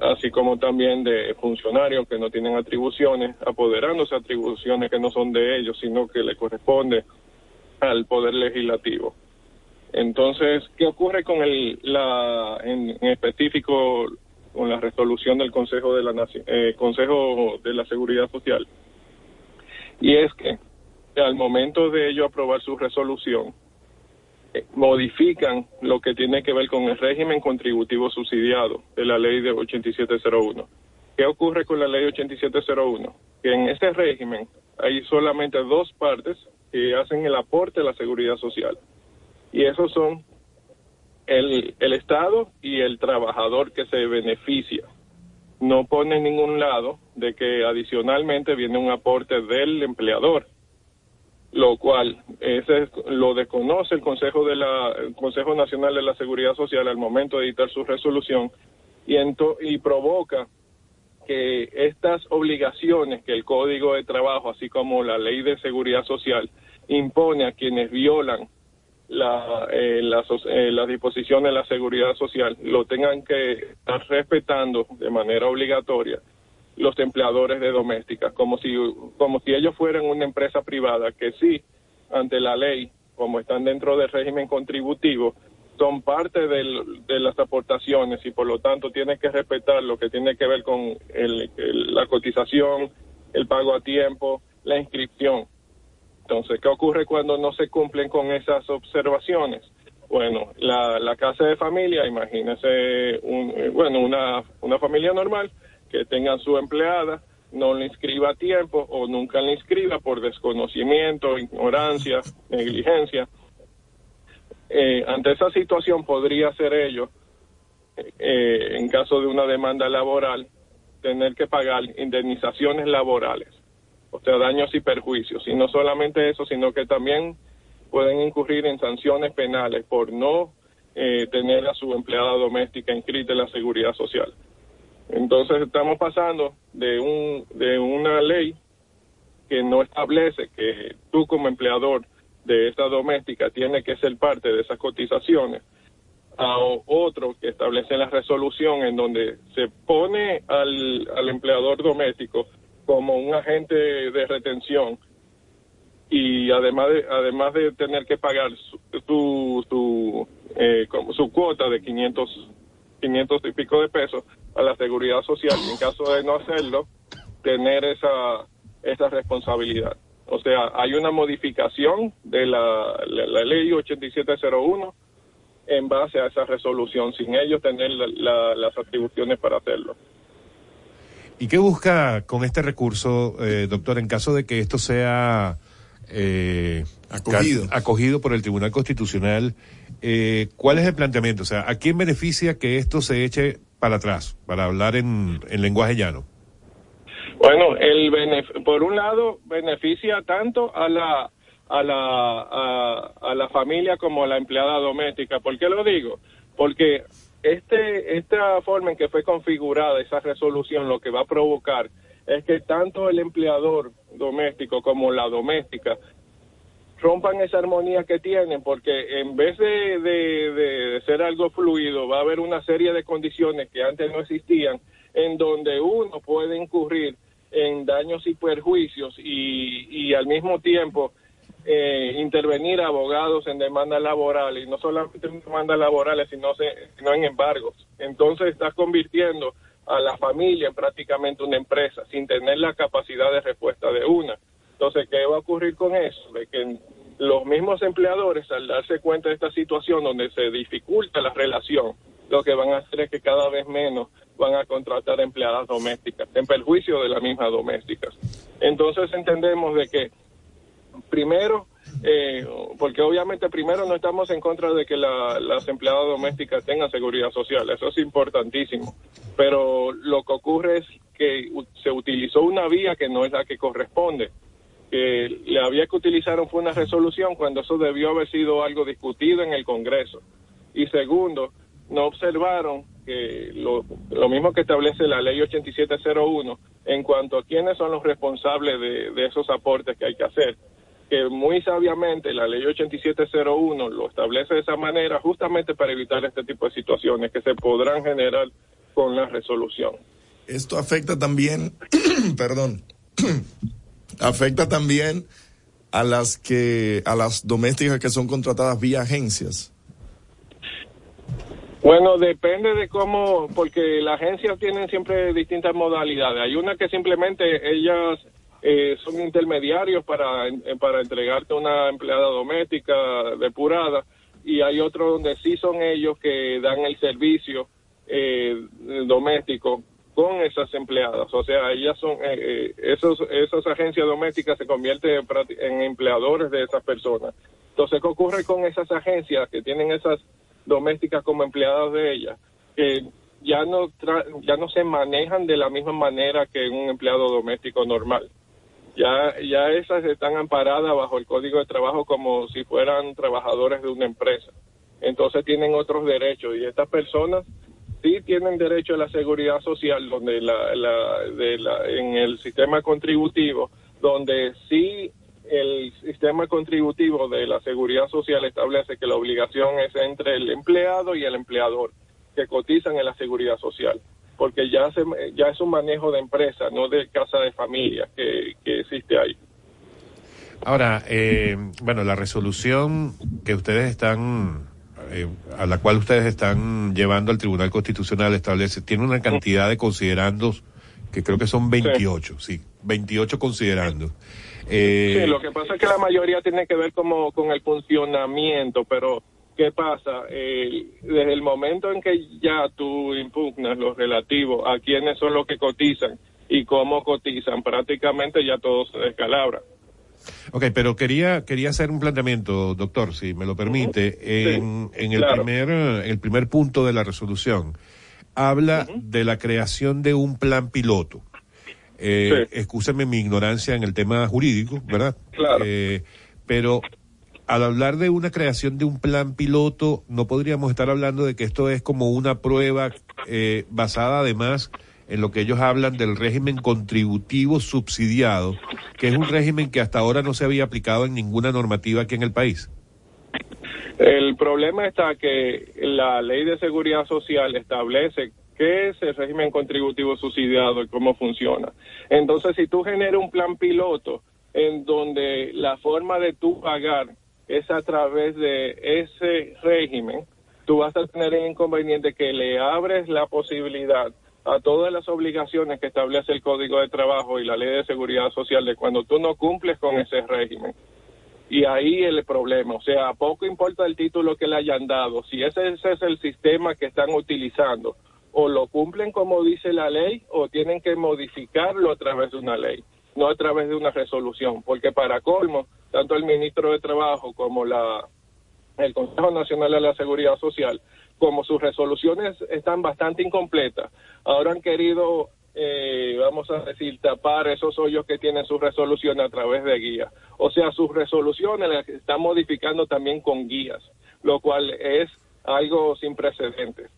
así como también de funcionarios que no tienen atribuciones, apoderándose atribuciones que no son de ellos, sino que le corresponde al poder legislativo. Entonces, ¿qué ocurre con el, la, en, específico con la resolución del Consejo de la eh, Consejo de la Seguridad Social? Y es que al momento de ello aprobar su resolución, eh, modifican lo que tiene que ver con el régimen contributivo subsidiado de la ley de 8701. ¿Qué ocurre con la ley 8701? Que en ese régimen hay solamente dos partes que hacen el aporte a la seguridad social. Y esos son el, el Estado y el trabajador que se beneficia. No pone en ningún lado de que adicionalmente viene un aporte del empleador, lo cual ese es- lo desconoce el Consejo de la el Consejo Nacional de la Seguridad Social al momento de editar su resolución y ento- y provoca que estas obligaciones que el Código de Trabajo, así como la Ley de Seguridad Social, impone a quienes violan la, eh, las, eh, las disposiciones de la seguridad social, lo tengan que estar respetando de manera obligatoria los empleadores de domésticas, como si, como si ellos fueran una empresa privada, que sí, ante la ley, como están dentro del régimen contributivo, son parte de las aportaciones y por lo tanto tienen que respetar lo que tiene que ver con el- la cotización, el pago a tiempo, la inscripción. Entonces, ¿qué ocurre cuando no se cumplen con esas observaciones? Bueno, la, la casa de familia, imagínese, eh, bueno, una, una familia normal que tenga su empleada, no le inscriba a tiempo o nunca le inscriba por desconocimiento, ignorancia, negligencia. Eh, ante esa situación podría ser ello, eh, en caso de una demanda laboral, tener que pagar indemnizaciones laborales, o sea, daños y perjuicios. Y no solamente eso, sino que también pueden incurrir en sanciones penales por no eh, tener a su empleada doméstica inscrita en la seguridad social. Entonces estamos pasando de un de una ley que no establece que tú como empleador de esta doméstica tiene que ser parte de esas cotizaciones a otro que establece la resolución en donde se pone al, al empleador doméstico como un agente de retención y además de, además de tener que pagar su, su, su, eh, su cuota de 500, 500 y pico de pesos a la seguridad social y en caso de no hacerlo, tener esa, esa responsabilidad. O sea, hay una modificación de la, la, la ley 8701 en base a esa resolución, sin ellos tener la- las atribuciones para hacerlo. ¿Y qué busca con este recurso, eh, doctor, en caso de que esto sea eh, Acogido. por el Tribunal Constitucional? eh, ¿Cuál es el planteamiento? O sea, ¿a quién beneficia que esto se eche para atrás, para hablar en, en lenguaje llano? Bueno, el benef- por un lado beneficia tanto a la a la a, a la familia como a la empleada doméstica. ¿Por qué lo digo? Porque este esta forma en que fue configurada esa resolución lo que va a provocar es que tanto el empleador doméstico como la doméstica rompan esa armonía que tienen, porque en vez de, de- ser algo fluido, va a haber una serie de condiciones que antes no existían, en donde uno puede incurrir en daños y perjuicios y, y al mismo tiempo eh, intervenir abogados en demandas laborales, y no solamente en demandas laborales, sino, se- sino en embargos. Entonces estás convirtiendo a la familia en prácticamente una empresa, sin tener la capacidad de respuesta de una. Entonces, ¿qué va a ocurrir con eso? De que los mismos empleadores, al darse cuenta de esta situación donde se dificulta la relación, lo que van a hacer es que cada vez menos van a contratar empleadas domésticas, en perjuicio de las mismas domésticas. Entonces entendemos de que primero, eh, porque obviamente primero no estamos en contra de que la- las empleadas domésticas tengan seguridad social, eso es importantísimo, pero lo que ocurre es que se utilizó una vía que no es la que corresponde, que le había que utilizar fue una resolución cuando eso debió haber sido algo discutido en el Congreso. Y segundo, no observaron que lo, lo mismo que establece la ley 8701 en cuanto a quiénes son los responsables de esos aportes que hay que hacer que muy sabiamente la ley 8701 lo establece de esa manera justamente para evitar este tipo de situaciones que se podrán generar con la resolución. Esto afecta también, perdón, afecta también a las que, a las domésticas que son contratadas vía agencias. Bueno, depende de cómo, porque las agencias tienen siempre distintas modalidades. Hay una que simplemente ellas eh, son intermediarios para, para entregarte una empleada doméstica depurada y hay otros donde sí son ellos que dan el servicio eh, doméstico con esas empleadas. O sea, ellas son, eh, eh, esos, esas agencias domésticas se convierten en empleadores de esas personas. Entonces, ¿qué ocurre con esas agencias que tienen esas domésticas como empleadas de ellas? Que ya no, tra- ya no se manejan de la misma manera que un empleado doméstico normal. Ya, ya esas están amparadas bajo el Código de Trabajo como si fueran trabajadores de una empresa. Entonces tienen otros derechos y estas personas sí tienen derecho a la seguridad social donde la, la, de la, en el sistema contributivo donde sí el sistema contributivo de la seguridad social establece que la obligación es entre el empleado y el empleador que cotizan en la seguridad social porque ya se, ya es un manejo de empresa no de casa de familia que, que existe ahí Ahora, eh, bueno, la resolución que ustedes están, eh, a la cual ustedes están llevando al Tribunal Constitucional establece, tiene una cantidad de considerandos que creo que son 28, sí, 28 considerandos. Eh, Sí, lo que pasa es que la mayoría tiene que ver como con el funcionamiento, pero ¿qué pasa? Eh, desde el momento en que ya tú impugnas lo relativo a quiénes son los que cotizan y cómo cotizan, prácticamente ya todo se descalabra. Ok, pero quería quería hacer un planteamiento, doctor, si me lo permite, en, en el claro. primer el primer punto de la resolución habla de la creación de un plan piloto. Eh, Excúsenme mi ignorancia en el tema jurídico, ¿verdad? Claro. Eh, pero al hablar de una creación de un plan piloto, no podríamos estar hablando de que esto es como una prueba eh, basada además en lo que ellos hablan del régimen contributivo subsidiado, que es un régimen que hasta ahora no se había aplicado en ninguna normativa aquí en el país. El problema está que la ley de seguridad social establece qué es el régimen contributivo subsidiado y cómo funciona. Entonces, si tú generas un plan piloto en donde la forma de tú pagar es a través de ese régimen, tú vas a tener el inconveniente que le abres la posibilidad a todas las obligaciones que establece el Código de Trabajo y la Ley de Seguridad Social de cuando tú no cumples con ese régimen. Y ahí el problema, o sea, poco importa el título que le hayan dado, si ese, ese es el sistema que están utilizando, o lo cumplen como dice la ley, o tienen que modificarlo a través de una ley, no a través de una resolución, porque para colmo, tanto el ministro de Trabajo como la el Consejo Nacional de la Seguridad Social, como sus resoluciones están bastante incompletas, ahora han querido, eh, vamos a decir, tapar esos hoyos que tienen sus resoluciones a través de guías. O sea, sus resoluciones las están modificando también con guías, lo cual es algo sin precedentes.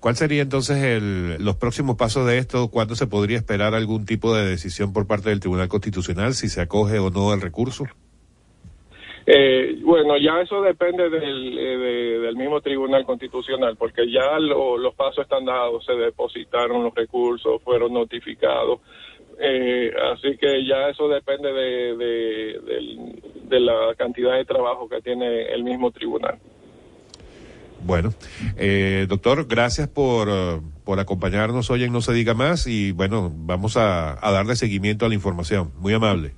¿Cuál sería entonces el, los próximos pasos de esto? ¿Cuándo se podría esperar algún tipo de decisión por parte del Tribunal Constitucional, si se acoge o no el recurso? Eh, bueno, ya eso depende del, eh, mismo Tribunal Constitucional, porque ya lo- los pasos están dados, se depositaron los recursos, fueron notificados. Eh, así que ya eso depende de la cantidad de trabajo que tiene el mismo tribunal. Bueno, eh, doctor, gracias por, eh, por acompañarnos hoy en No se diga más y bueno, vamos a, a darle seguimiento a la información. Muy amable.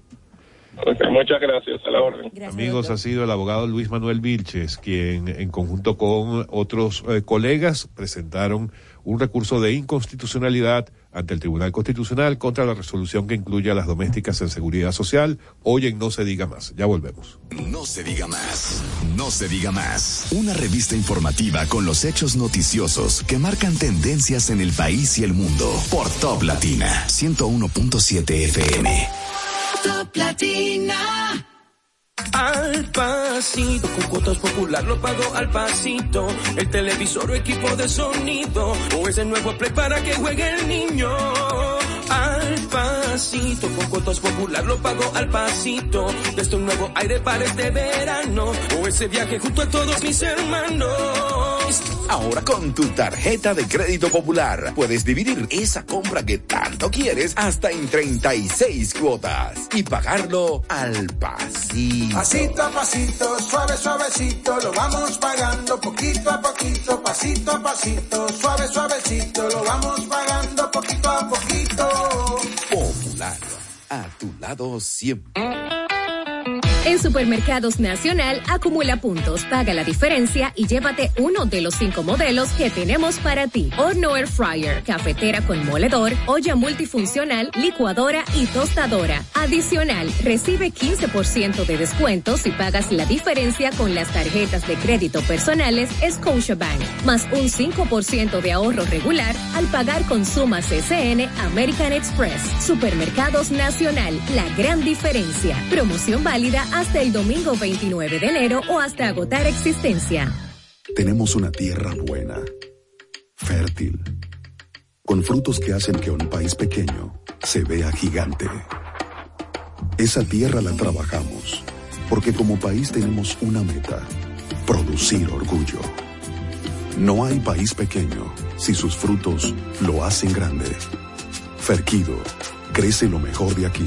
Muchas gracias, a la orden. Amigos, ha sido el abogado Luis Manuel Vilches quien en conjunto con otros eh, colegas presentaron un recurso de inconstitucionalidad ante el Tribunal Constitucional contra la resolución que incluye a las domésticas en seguridad social. Hoy en No se diga más. Ya volvemos. No se diga más. No se diga más. Una revista informativa con los hechos noticiosos que marcan tendencias en el país y el mundo. Por Top Latina 101.7 FM. Top Latina. Al pasito, con cuotas popular lo pago al pasito. El televisor o equipo de sonido, o ese nuevo play para que juegue el niño. Al pasito, con cuotas popular lo pago al pasito. Desde un nuevo aire para este verano, o ese viaje junto a todos mis hermanos. Ahora con tu tarjeta de crédito popular puedes dividir esa compra que tanto quieres hasta en 36 cuotas y pagarlo al pasito. Pasito a pasito, suave, suavecito, lo vamos pagando poquito a poquito, pasito a pasito, suave, suavecito, lo vamos pagando poquito a poquito. A tu lado siempre. En Supermercados Nacional, acumula puntos, paga la diferencia y llévate uno de los cinco modelos que tenemos para ti. Horno Air Fryer, cafetera con moledor, olla multifuncional, licuadora y tostadora. Adicional, recibe 15% de descuento si pagas la diferencia con las tarjetas de crédito personales Scotiabank, más un 5% de ahorro regular al pagar con sumas SN American Express. Supermercados Nacional, la gran diferencia. Promoción válida hasta el domingo 29 de enero o hasta agotar existencia. Tenemos una tierra buena, fértil, con frutos que hacen que un país pequeño se vea gigante. Esa tierra la trabajamos, porque como país tenemos una meta, producir orgullo. No hay país pequeño si sus frutos lo hacen grande. Ferquido, crece lo mejor de aquí.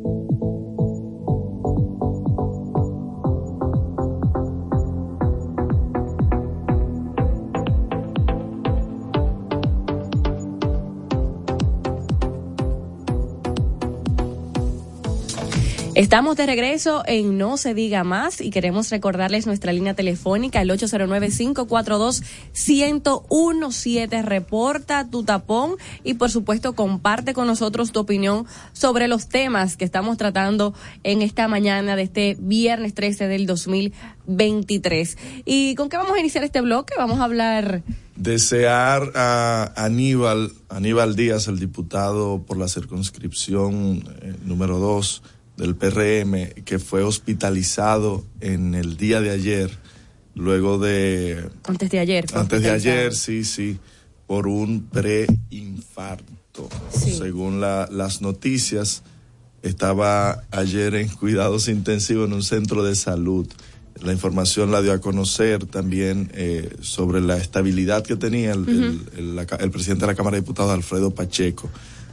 Estamos de regreso en No se diga más y queremos recordarles nuestra línea telefónica, el 809-542-1017. Reporta tu tapón y por supuesto comparte con nosotros tu opinión sobre los temas que estamos tratando en esta mañana de este viernes 13 del 2023. ¿Y con qué vamos a iniciar este bloque? Vamos a hablar desear a Aníbal, Aníbal Díaz, el diputado por la circunscripción eh, número 2 del PRM, que fue hospitalizado en el día de ayer, luego de... Antes de ayer. Antes de ayer, sí, sí, por un preinfarto. Según la, las noticias, estaba ayer en cuidados intensivos en un centro de salud. La información la dio a conocer también eh, sobre la estabilidad que tenía el, el, el, la, el presidente de la Cámara de Diputados, Alfredo Pacheco.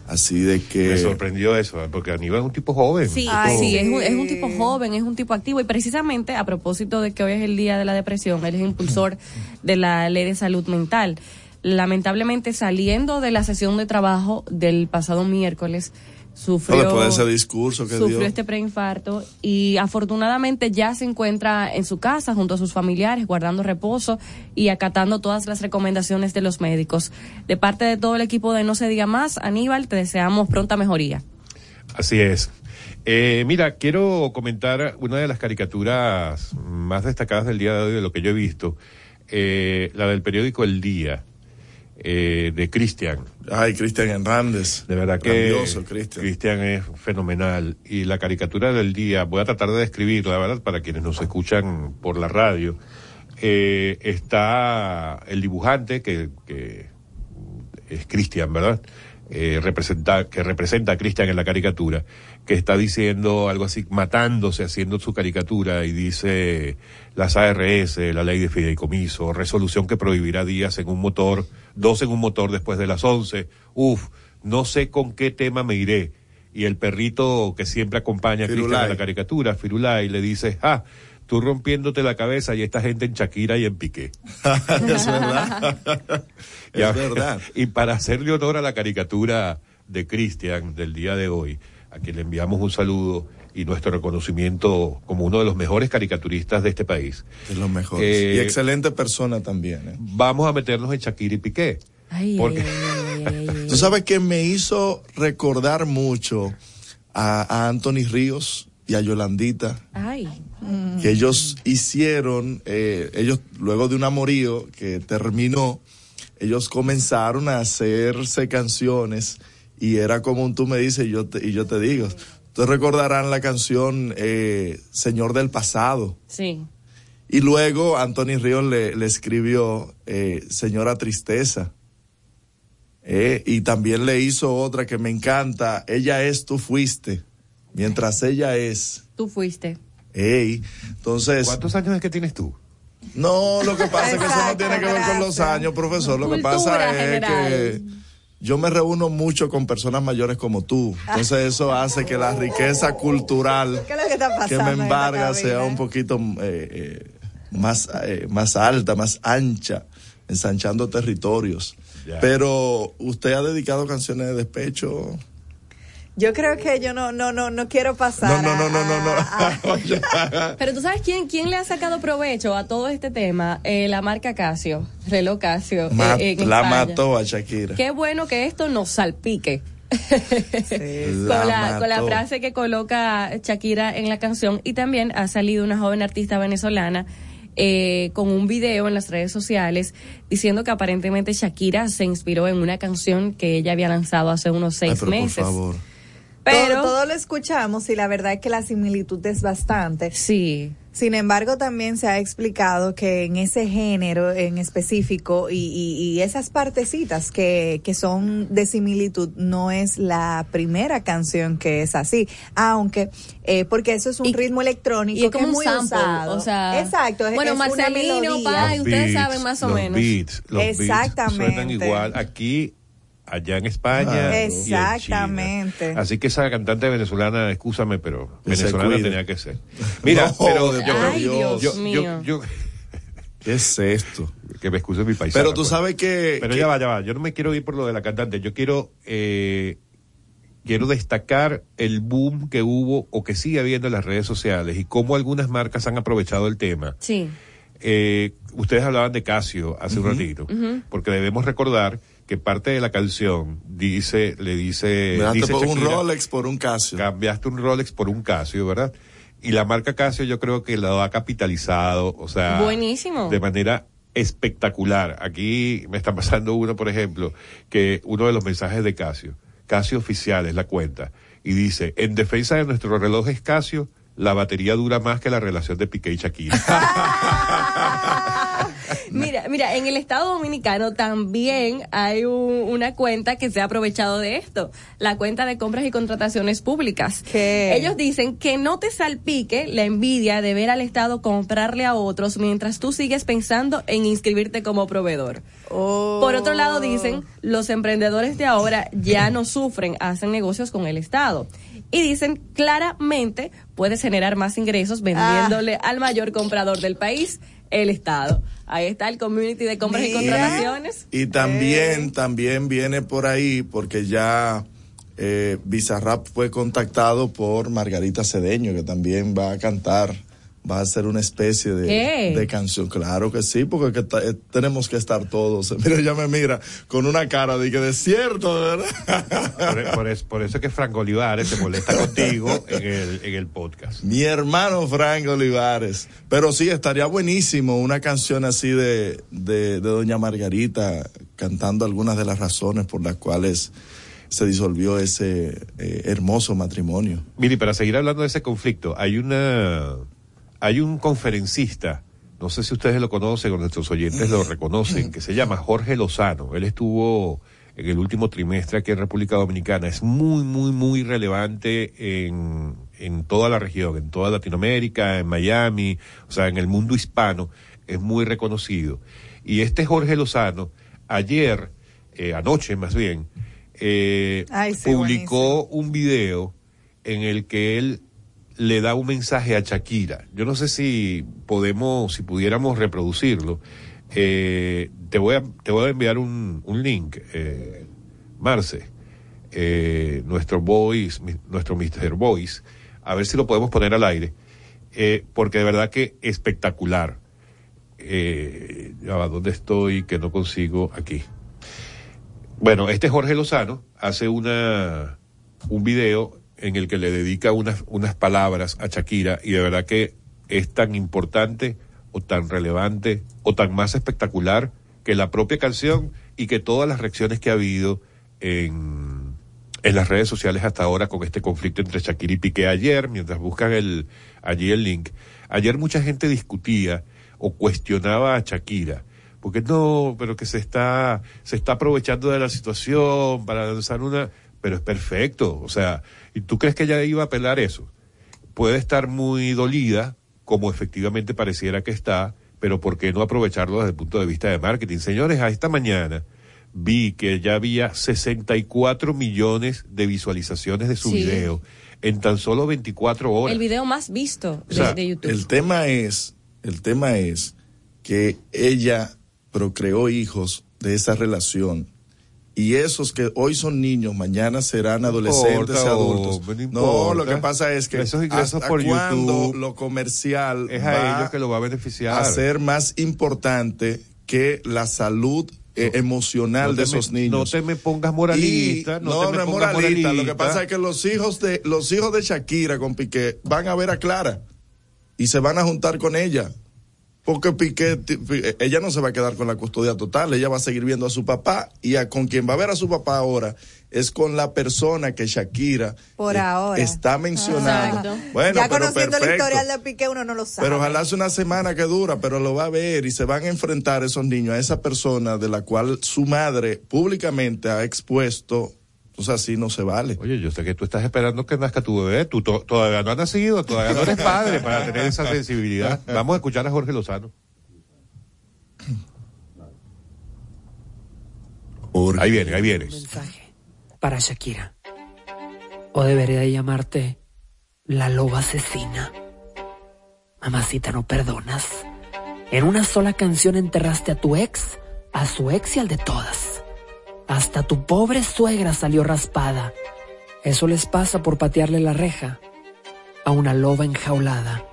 Así de que... Me sorprendió eso, porque Aníbal es un tipo joven. Sí, un Ay, tipo- sí es, un, es un tipo joven, es un tipo activo y precisamente a propósito de que hoy es el día de la depresión, él es impulsor de la ley de salud mental. Lamentablemente saliendo de la sesión de trabajo del pasado miércoles, sufrió, No, después de ese discurso que sufrió dio. este preinfarto y afortunadamente ya se encuentra en su casa junto a sus familiares guardando reposo y acatando todas las recomendaciones de los médicos. De parte de todo el equipo de No se diga más, Aníbal, te deseamos pronta mejoría. Así es. Eh, mira, quiero comentar una de las caricaturas más destacadas del día de hoy de lo que yo he visto, eh, la del periódico El Día, eh, de Cristian. Ay, Cristian Hernández. De verdad que Cristian. Es fenomenal. Y la caricatura del día, voy a tratar de describirla, la verdad, para quienes nos escuchan por la radio. Eh, está el dibujante que, que es Cristian, ¿verdad? Eh, representa, que representa a Cristian en la caricatura, que está diciendo algo así, matándose haciendo su caricatura y dice las ARS, la ley de fideicomiso, resolución que prohibirá días en un motor, dos en un motor después de las 11. Uf, no sé con qué tema me iré. Y el perrito que siempre acompaña a Cristian en la caricatura, Firulai, le dice, ah, tú rompiéndote la cabeza y esta gente en Shakira y en Piqué. es verdad. Es verdad. Y para hacerle honor a la caricatura de Cristian del día de hoy, a quien le enviamos un saludo y nuestro reconocimiento como uno de los mejores caricaturistas de este país. Es lo mejor. Eh, y excelente persona también. ¿eh? Vamos a meternos en Shakira y Piqué. Porque Tú sabes que me hizo recordar mucho a, a Anthony Ríos y a Yolandita. Ay. que ellos hicieron, eh, ellos luego de un amorío que terminó, ellos comenzaron a hacerse canciones y era como un tú me dices y yo te, y yo te digo. Ustedes recordarán la canción eh, Señor del Pasado Sí. Y luego Anthony Ríos le, le escribió eh, Señora Tristeza. Eh, y también le hizo otra que me encanta, Ella es, tú fuiste. Mientras ella es. Tú fuiste. Ey, entonces. ¿Cuántos años es que tienes tú? No, lo que pasa es que eso no tiene que ver con los años, profesor. Lo que pasa es general. que yo me reúno mucho con personas mayores como tú. Entonces eso hace que la riqueza cultural ¿Qué es lo que está pasando? que me embarga sea un poquito eh, eh, más, eh, más alta, más ancha, ensanchando territorios. Pero usted ha dedicado canciones de despecho. Yo creo que yo no, no, no, no quiero pasar. No, no, no, no, no, Pero tú sabes quién, quién le ha sacado provecho a todo este tema, Eh, la marca Casio, reloj Casio. ma- eh, en la España. mató a Shakira. Qué bueno que esto nos salpique. La con, la, con la mató. frase que coloca Shakira en la canción y también ha salido una joven artista venezolana eh, con un video en las redes sociales diciendo que aparentemente Shakira se inspiró en una canción que ella había lanzado hace unos Ay, seis pero por meses. favor. Pero todo, todo lo escuchamos y la verdad es que la similitud es bastante. sí, Sin embargo, también se ha explicado que en ese género en específico y, y- y esas partecitas que, que son de similitud no es la primera canción que es así, aunque eh, porque eso es un Y- ritmo electrónico y es que como es un muy sample, usado. o sea, exacto, es, bueno, es una Marcelino, melodía. pa, Ay, ustedes beats, saben más o los menos. Beats, los beats Exactamente. suenan igual aquí, allá en España. Claro. y en China. Exactamente. Así que esa cantante venezolana, escúchame, pero Que venezolana tenía que ser. Mira, No, pero yo, Ay, Dios yo- mío. yo- yo- ¿Qué es esto? que me excuse mi país. Pero tú sabes que... Pero que- ya va, ya va. Yo no me quiero ir por lo de la cantante. Yo quiero, eh, quiero destacar el boom que hubo o que sigue habiendo en las redes sociales y cómo algunas marcas han aprovechado el tema. sí. Eh, ustedes hablaban de Casio hace un ratito, porque debemos recordar que parte de la canción dice, le dice, dice por un Shakira, Rolex por un Casio. cambiaste un Rolex por un Casio, ¿verdad? Y la marca Casio yo creo que lo ha capitalizado, o sea, Buenísimo. de manera espectacular. Aquí me está pasando uno, por ejemplo, que uno de los mensajes de Casio, Casio oficial es la cuenta, y dice, en defensa de nuestro reloj es Casio, la batería dura más que la relación de Piqué y Shakira. Mira, mira, en el Estado Dominicano también hay un- una cuenta que se ha aprovechado de esto, la cuenta de compras y contrataciones públicas. ¿Qué? Ellos dicen que no te salpique la envidia de ver al Estado comprarle a otros mientras tú sigues pensando en inscribirte como proveedor. Oh. Por otro lado, dicen, los emprendedores de ahora ya no sufren, hacen negocios con el Estado. Y dicen, claramente puedes generar más ingresos vendiéndole Ah. al mayor comprador del país, el Estado. Ahí está el community de compras y Mira. contrataciones. Y también, también viene por ahí, porque ya eh, Bizarrap fue contactado por Margarita Cedeño, que también va a cantar, va a hacer una especie de, de canción. Claro que sí, porque que ta- eh, tenemos que estar todos. Mira, ella me mira con una cara de que desierto, ¿verdad? Por, por es- por eso es que Franco Olivares se molesta contigo en el, en el podcast. Mi hermano Frank Olivares. Pero sí, estaría buenísimo una canción así de, de, de Doña Margarita cantando algunas de las razones por las cuales se disolvió ese eh, hermoso matrimonio. Mire, para seguir hablando de ese conflicto, hay una, hay un conferencista, no sé si ustedes lo conocen o nuestros oyentes lo reconocen, que se llama Jorge Lozano. Él estuvo en el último trimestre aquí en República Dominicana. Es muy, muy, muy relevante en, en toda la región, en toda Latinoamérica, en Miami, o sea, en el mundo hispano, es muy reconocido. Y este Jorge Lozano, ayer, eh, anoche más bien, eh, Ay, sí, publicó un video en el que él le da un mensaje a Shakira. Yo no sé si podemos, si pudiéramos reproducirlo. Eh, te voy a, te voy a enviar un, un link, eh, Marce, eh, nuestro voice, nuestro Mr. Voice, a ver si lo podemos poner al aire, eh, porque de verdad que espectacular. ¿dónde estoy? Que no consigo aquí. Bueno, este Jorge Lozano hace una un video en el que le dedica unas, unas palabras a Shakira y de verdad que es tan importante o tan relevante o tan más espectacular que la propia canción y que todas las reacciones que ha habido en, en las redes sociales hasta ahora con este conflicto entre Shakira y Piqué ayer, mientras buscan el, allí el link, ayer mucha gente discutía o cuestionaba a Shakira. Porque no, pero que se está, se está aprovechando de la situación para lanzar una, pero es perfecto. O sea, ¿y tú crees que ella iba a apelar eso? Puede estar muy dolida, como efectivamente pareciera que está, pero ¿por qué no aprovecharlo desde el punto de vista de marketing? Señores, a esta mañana vi que ya había 64 millones de visualizaciones de su Sí. video en tan solo 24 horas. El video más visto O sea, de, de YouTube. El tema es, el tema es que ella procreó hijos de esa relación. Y esos que hoy son niños, mañana serán adolescentes y importa, adultos. hombre, no no, lo que pasa es que Esos ingresos hasta por YouTube lo comercial es a va ellos que lo va a beneficiar. a ser más importante que la salud eh, emocional No de me- esos niños. no te me pongas moralista, Y- no no, te no, me es pongas moralista. Lo que moralista. pasa es que los hijos de los hijos de Shakira con Piqué van a ver a Clara y se van a juntar con ella. Porque Piqué, pi- ella no se va a quedar con la custodia total, ella va a seguir viendo a su papá y a, con quien va a ver a su papá ahora es con la persona que Shakira Por eh, ahora. está mencionando. Exacto. Bueno, ya pero conociendo el historial de Piqué uno no lo sabe. Pero ojalá sea una semana que dura, pero lo va a ver y se van a enfrentar esos niños a esa persona de la cual su madre públicamente ha expuesto. Entonces así no se vale. Oye, yo sé que tú estás esperando que nazca tu bebé. Tú to- todavía no has nacido, todavía no eres padre para tener esa sensibilidad. Vamos a escuchar a Jorge Lozano. Ahí viene, ahí vienes. mensaje para Shakira. O debería de llamarte la loba asesina. Mamacita, no perdonas. En una sola canción enterraste a tu ex, a su ex y al de todas. Hasta tu pobre suegra salió raspada. Eso les pasa por patearle la reja a una loba enjaulada.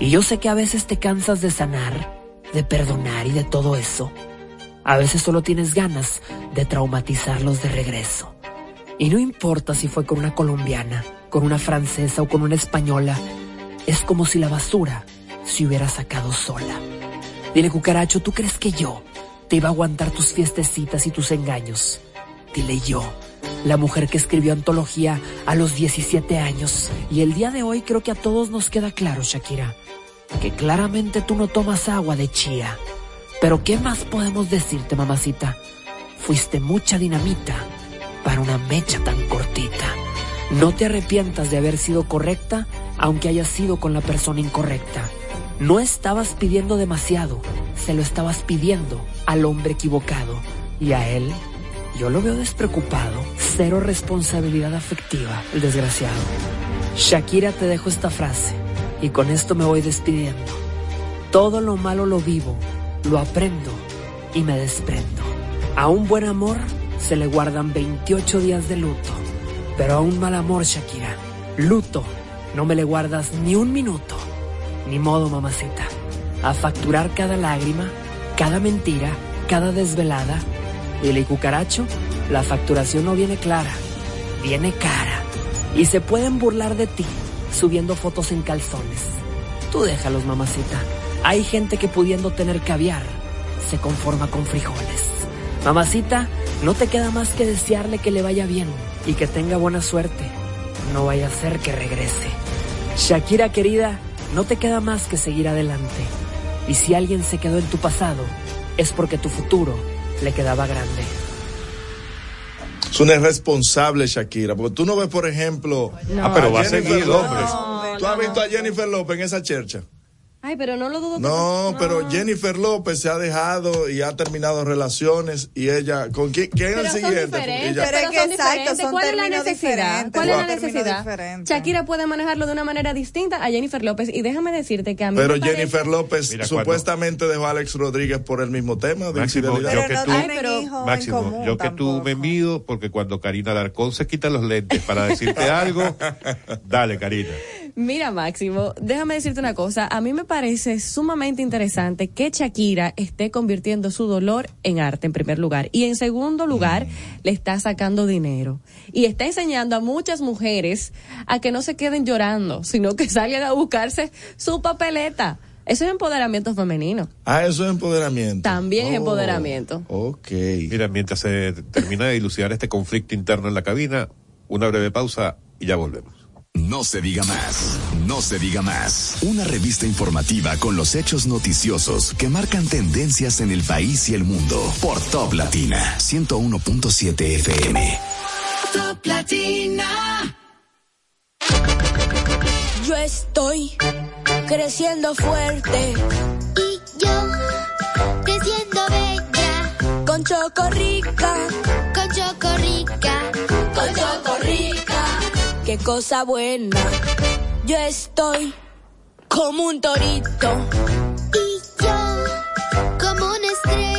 Y yo sé que a veces te cansas de sanar, de perdonar y de todo eso. A veces solo tienes ganas de traumatizarlos de regreso. Y no importa si fue con una colombiana, con una francesa o con una española, es como si la basura se hubiera sacado sola. Dile, cucaracho, ¿tú crees que yo te iba a aguantar tus fiestecitas y tus engaños? Dile yo, la mujer que escribió antología a los 17 años. Y el día de hoy creo que a todos nos queda claro, Shakira, que claramente tú no tomas agua de chía. Pero ¿qué más podemos decirte, mamacita? Fuiste mucha dinamita para una mecha tan cortita. No te arrepientas de haber sido correcta, aunque hayas sido con la persona incorrecta. No estabas pidiendo demasiado, se lo estabas pidiendo al hombre equivocado. Y a él, yo lo veo despreocupado, cero responsabilidad afectiva, el desgraciado. Shakira, te dejo esta frase, y con esto me voy despidiendo. Todo lo malo lo vivo, lo aprendo y me desprendo. A un buen amor se le guardan 28 días de luto, pero a un mal amor, Shakira, luto, no me le guardas ni un minuto. Ni modo, mamacita. A facturar cada lágrima, cada mentira, cada desvelada. Y el cucaracho, la facturación no viene clara, viene cara. Y se pueden burlar de ti subiendo fotos en calzones. Tú déjalos, mamacita. Hay gente que pudiendo tener caviar se conforma con frijoles. Mamacita, no te queda más que desearle que le vaya bien y que tenga buena suerte. No vaya a ser que regrese. Shakira querida, no te queda más que seguir adelante. Y si alguien se quedó en tu pasado, es porque tu futuro le quedaba grande. Es una irresponsable Shakira, porque tú no ves, por ejemplo. No. Ah, pero va a seguir, López. hombre. ¿Tú has visto a Jennifer López en esa chercha? Ay, pero no lo dudo. que- No, pero Jennifer López se ha dejado y ha terminado relaciones y ella, ¿con quién, quién es Pero el son siguiente? diferentes, Ella- Pero es que son exacto, diferentes. son ¿Cuál es la términos necesidad? diferentes, ¿Cuál es la necesidad? Shakira puede manejarlo de una manera distinta a Jennifer López y déjame decirte que a mí Pero me parece- Jennifer López Mira, supuestamente dejó a Alex Rodríguez por el mismo tema de Máximo, infidelidad. yo que tú, Ay, pero- Máximo, yo que tú me mido porque cuando Karina Alarcón se quita los lentes para decirte algo, dale, Karina. Mira, Máximo, déjame decirte una cosa. A mí me parece sumamente interesante que Shakira esté convirtiendo su dolor en arte, en primer lugar. Y en segundo lugar, le está sacando dinero. Y está enseñando a muchas mujeres a que no se queden llorando, sino que salgan a buscarse su papeleta. Eso es empoderamiento femenino. Ah, eso es empoderamiento. También es Oh, empoderamiento. Ok. Mira, mientras se termina de dilucidar este conflicto interno en la cabina, una breve pausa y ya volvemos. No se diga más, no se diga más. Una revista informativa con los hechos noticiosos que marcan tendencias en el país y el mundo. Por Top Latina 101.7 FM. Top Latina. Yo estoy creciendo fuerte. Y yo creciendo bella. Con Chocorrica. Cosa buena. Yo estoy como un torito. Y yo como una estrella.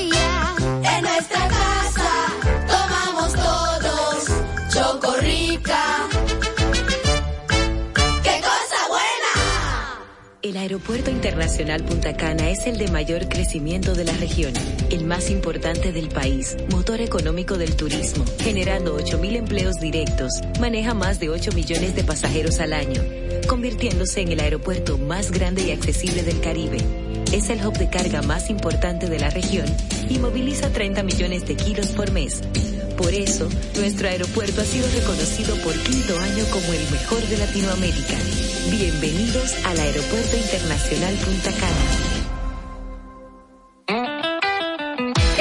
Aeropuerto Internacional Punta Cana es el de mayor crecimiento de la región, el más importante del país, motor económico del turismo, generando 8.000 empleos directos, maneja más de 8 millones de pasajeros al año, convirtiéndose en el aeropuerto más grande y accesible del Caribe. Es el hub de carga más importante de la región y moviliza 30 millones de kilos por mes. Por eso, nuestro aeropuerto ha sido reconocido por quinto año como el mejor de Latinoamérica. Bienvenidos al Aeropuerto Internacional Punta Cana.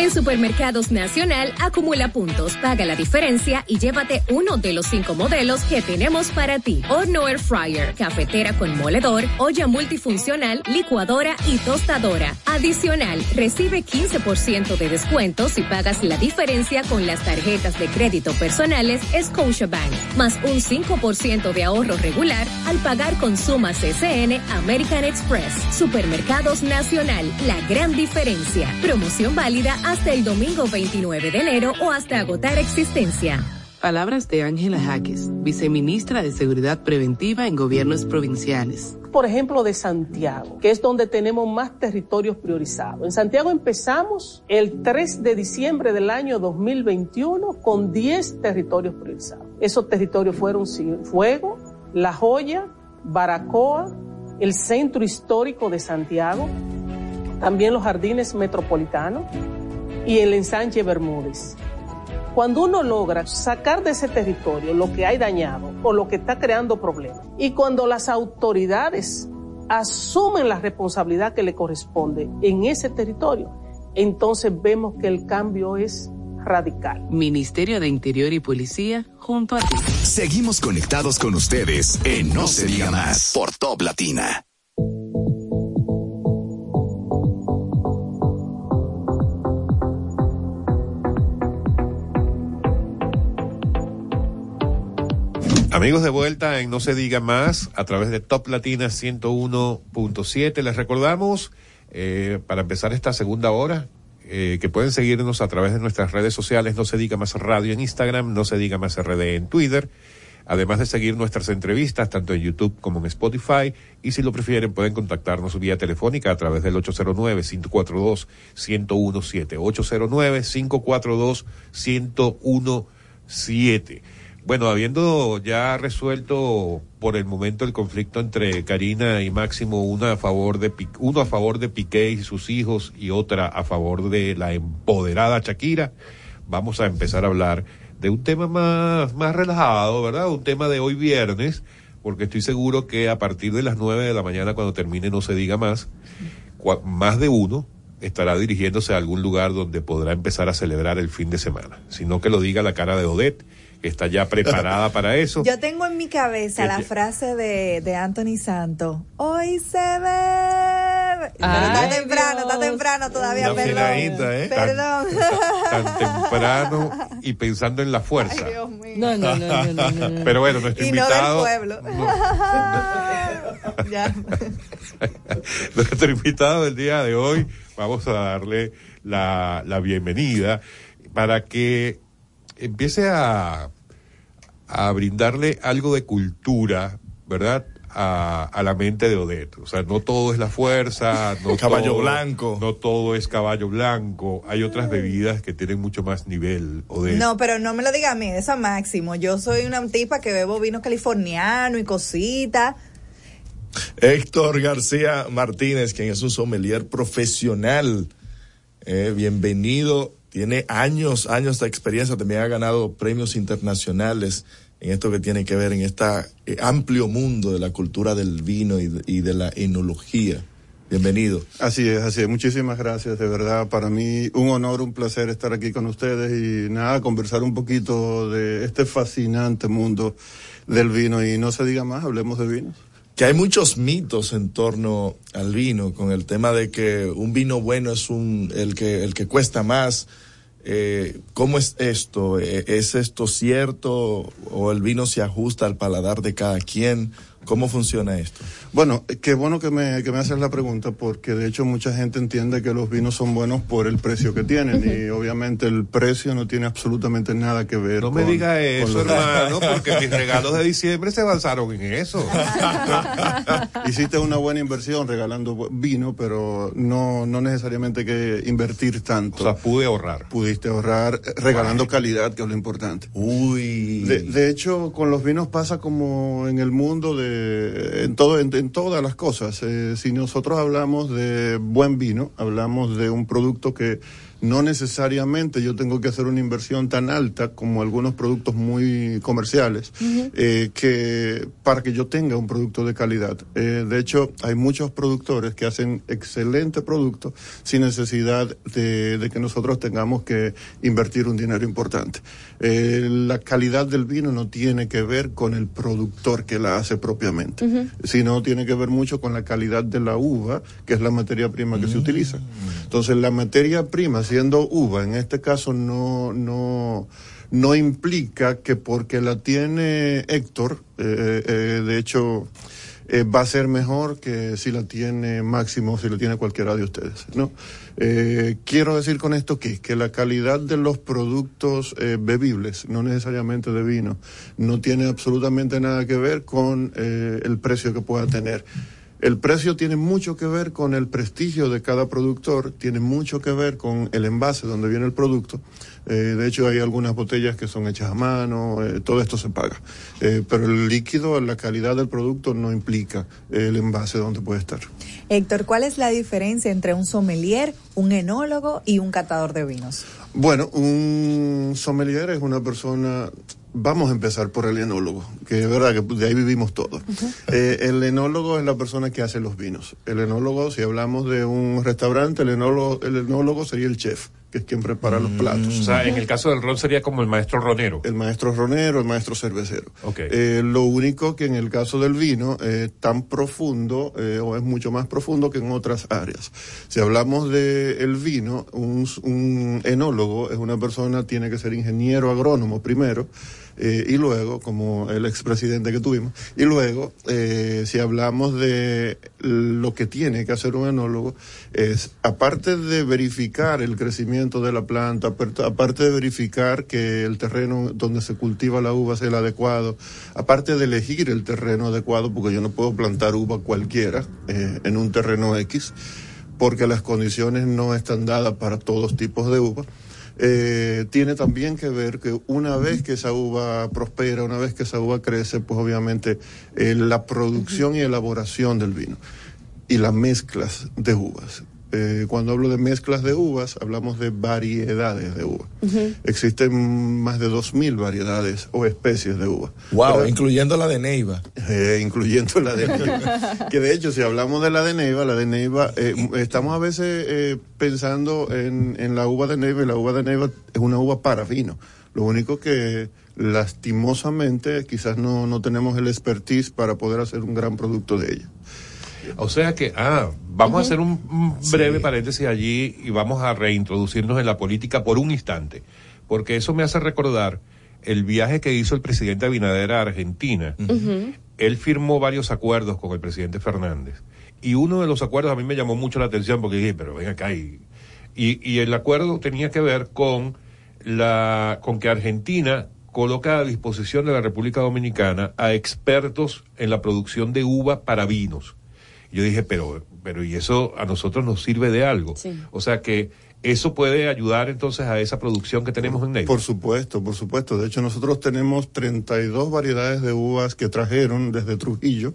En Supermercados Nacional, acumula puntos, paga la diferencia y llévate uno de los cinco modelos que tenemos para ti. Horno Air Fryer, cafetera con moledor, olla multifuncional, licuadora y tostadora. Adicional, recibe 15% de descuento si pagas la diferencia con las tarjetas de crédito personales Scotiabank, más un 5% de ahorro regular al pagar con sumas CCN American Express. Supermercados Nacional, la gran diferencia. Promoción válida hasta el domingo 29 de enero o hasta agotar existencia. Palabras de Ángela Jaques, viceministra de Seguridad Preventiva en Gobiernos Provinciales. Por ejemplo, de Santiago, que es donde tenemos más territorios priorizados. En Santiago empezamos el 3 de diciembre del año 2021 con 10 territorios priorizados. Esos territorios fueron Fuego, La Joya, Baracoa, el Centro Histórico de Santiago, también los Jardines Metropolitanos y el ensanche Bermúdez. Cuando uno logra sacar de ese territorio lo que hay dañado o lo que está creando problemas, y cuando las autoridades asumen la responsabilidad que le corresponde en ese territorio, entonces vemos que el cambio es radical. Ministerio de Interior y Policía junto a ti. Seguimos conectados con ustedes en No se diga más por Top Latina. Amigos de vuelta en No se diga más a través de Top Latina 101.7. Les recordamos, eh, para empezar esta segunda hora, eh, que pueden seguirnos a través de nuestras redes sociales, No se diga más radio en Instagram, No se diga más RD en Twitter. Además de seguir nuestras entrevistas tanto en YouTube como en Spotify y si lo prefieren pueden contactarnos vía telefónica a través del 809-542-1017. 809-542-1017. Bueno, habiendo ya resuelto por el momento el conflicto entre Karina y Máximo, una a favor de uno a favor de Piqué y sus hijos y otra a favor de la empoderada Shakira, vamos a empezar a hablar de un tema más más relajado, ¿verdad? Un tema de hoy viernes, porque estoy seguro que a partir de las nueve de la mañana cuando termine no se diga más, más de uno estará dirigiéndose a algún lugar donde podrá empezar a celebrar el fin de semana, sino que lo diga la cara de Odette que está ya preparada para eso. Yo tengo en mi cabeza la frase de, de Anthony Santo. Hoy se ve. Pero está temprano, está temprano todavía, perdón. ¿eh? Perdón. Tan, tan, temprano y pensando en la fuerza. Ay, Dios mío. No, no, no, no, no, no. Pero bueno, nuestro y invitado. no del pueblo. ya. nuestro invitado del día de hoy, vamos a darle la, la bienvenida para que empiece a, a brindarle algo de cultura, ¿verdad? A, a, la mente de Odette. O sea, no todo es la fuerza, no caballo todo, blanco. No todo es caballo blanco. Hay otras bebidas que tienen mucho más nivel, Odette. No, pero no me lo diga a mí, es máximo. Yo soy una tipa que bebo vino californiano y cositas. Héctor García Martínez, quien es un sommelier profesional. Eh, bienvenido tiene años, años de experiencia, también ha ganado premios internacionales en esto que tiene que ver en este amplio mundo de la cultura del vino y de, la enología. Bienvenido. Así es, así es. Muchísimas gracias, de verdad. Para mí un honor, un placer estar aquí con ustedes y nada, conversar un poquito de este fascinante mundo del vino y no se diga más, hablemos de vinos. Que hay muchos mitos en torno al vino, con el tema de que un vino bueno es un el que el que cuesta más. Eh, ¿Cómo es esto? Eh, ¿Es esto cierto o el vino se ajusta al paladar de cada quien? ¿Cómo funciona esto? Bueno, qué bueno que me, que me haces la pregunta porque de hecho mucha gente entiende que los vinos son buenos por el precio que tienen y obviamente el precio no tiene absolutamente nada que ver. No me diga eso, los- hermano, porque mis regalos de diciembre se basaron en eso. Hiciste una buena inversión regalando vino, pero no, no necesariamente hay que invertir tanto. O sea, pude ahorrar. Pudiste ahorrar eh, regalando calidad, que es lo importante. Uy. De, de hecho, con los vinos pasa como en el mundo de, en todo, en, en todas las cosas. Eh, si nosotros hablamos de buen vino, hablamos de un producto que no necesariamente yo tengo que hacer una inversión tan alta como algunos productos muy comerciales, eh, que para que yo tenga un producto de calidad. Eh, de hecho, hay muchos productores que hacen excelente producto sin necesidad de, de que nosotros tengamos que invertir un dinero importante. Eh, la calidad del vino no tiene que ver con el productor que la hace propiamente, sino tiene que ver mucho con la calidad de la uva, que es la materia prima que se utiliza. Entonces, la materia prima, siendo uva, en este caso no, no, no implica que porque la tiene Héctor, eh, eh, de hecho, eh, va a ser mejor que si la tiene Máximo, si la tiene cualquiera de ustedes, ¿no? Eh, quiero decir con esto que, que la calidad de los productos eh, bebibles, no necesariamente de vino, no tiene absolutamente nada que ver con eh, el precio que pueda tener. El precio tiene mucho que ver con el prestigio de cada productor, tiene mucho que ver con el envase donde viene el producto. Eh, de hecho, hay algunas botellas que son hechas a mano, eh, todo esto se paga. Eh, pero el líquido, la calidad del producto no implica el envase donde puede estar. Héctor, ¿cuál es la diferencia entre un sommelier, un enólogo y un catador de vinos? Bueno, un sommelier es una persona, vamos a empezar por el enólogo, que es verdad que de ahí vivimos todos. Eh, el enólogo es la persona que hace los vinos. El enólogo, si hablamos de un restaurante, el enólogo, el enólogo sería el chef, que es quien prepara los platos. O sea, en el caso del ron sería como el maestro ronero. El maestro ronero, el maestro cervecero. Eh, lo único que en el caso del vino es tan profundo eh, o es mucho más profundo que en otras áreas. Si hablamos de el vino, un, un enólogo es una persona tiene que ser ingeniero agrónomo primero eh, y luego, como el expresidente que tuvimos, y luego, eh, si hablamos de lo que tiene que hacer un enólogo, es, aparte de verificar el crecimiento de la planta, aparte- de verificar que el terreno donde se cultiva la uva sea el adecuado, aparte de elegir el terreno adecuado, porque yo no puedo plantar uva cualquiera eh, en un terreno X, porque las condiciones no están dadas para todos tipos de uva. Eh, tiene también que ver que una vez que esa uva prospera, una vez que esa uva crece, pues obviamente eh, la producción y elaboración del vino y las mezclas de uvas. Eh, cuando hablo de mezclas de uvas, hablamos de variedades de uva. Existen más de 2.000 variedades o especies de uva. Wow, incluyendo la de Neiva. Eh, incluyendo la de Neiva. que de hecho, si hablamos de la de Neiva, la de Neiva, eh, estamos a veces eh, pensando en, en la uva de Neiva y la uva de Neiva es una uva para vino. Lo único que lastimosamente quizás no, no tenemos el expertise para poder hacer un gran producto de ella. O sea que, ah, vamos a hacer un, un breve paréntesis allí y vamos a reintroducirnos en la política por un instante, porque eso me hace recordar el viaje que hizo el presidente Abinader a Argentina. Él firmó varios acuerdos con el presidente Fernández. Y uno de los acuerdos a mí me llamó mucho la atención porque dije, pero ven acá. Y, y, y el acuerdo tenía que ver con, la, con que Argentina coloca a disposición de la República Dominicana a expertos en la producción de uva para vinos. Yo dije, pero, pero y eso a nosotros nos sirve de algo. O sea que eso puede ayudar entonces a esa producción que tenemos en Neiva. Por supuesto, por supuesto. De hecho, nosotros tenemos 32 variedades de uvas que trajeron desde Trujillo.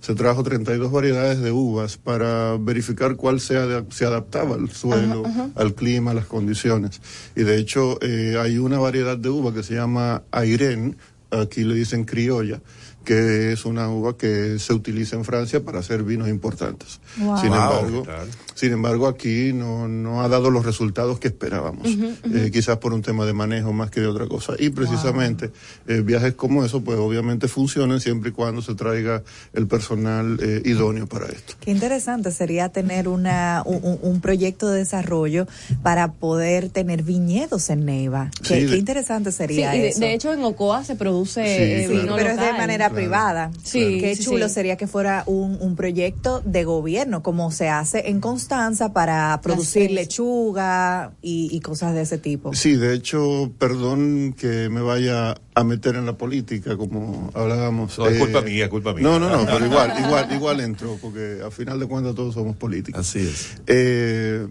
Se trajo 32 variedades de uvas para verificar cuál se, se adaptaba al suelo, al clima, a las condiciones. Y de hecho, eh, hay una variedad de uva que se llama Airén, aquí le dicen criolla, que es una uva que se utiliza en Francia para hacer vinos importantes. Wow. Sin Wow, embargo, sin embargo, aquí no, no ha dado los resultados que esperábamos. Eh, quizás por un tema de manejo más que de otra cosa. Y precisamente eh, viajes como eso, pues obviamente funcionan siempre y cuando se traiga el personal eh, idóneo para esto. Qué interesante sería tener una, un, proyecto de desarrollo para poder tener viñedos en Neiva. Qué, interesante sería eso. de hecho en Ocoa se produce Sí, eh, claro. vino pero es de local. manera privada. Sí, Qué sí, chulo sí. sería que fuera un, un proyecto de gobierno, como se hace en Constanza para producir lechuga y, y cosas de ese tipo. Sí, de hecho, perdón que me vaya a meter en la política, como hablábamos. No, es culpa mía, culpa mía. No, no, no, pero igual, igual, igual entro, porque al final de cuentas todos somos políticos. Así es. Eh,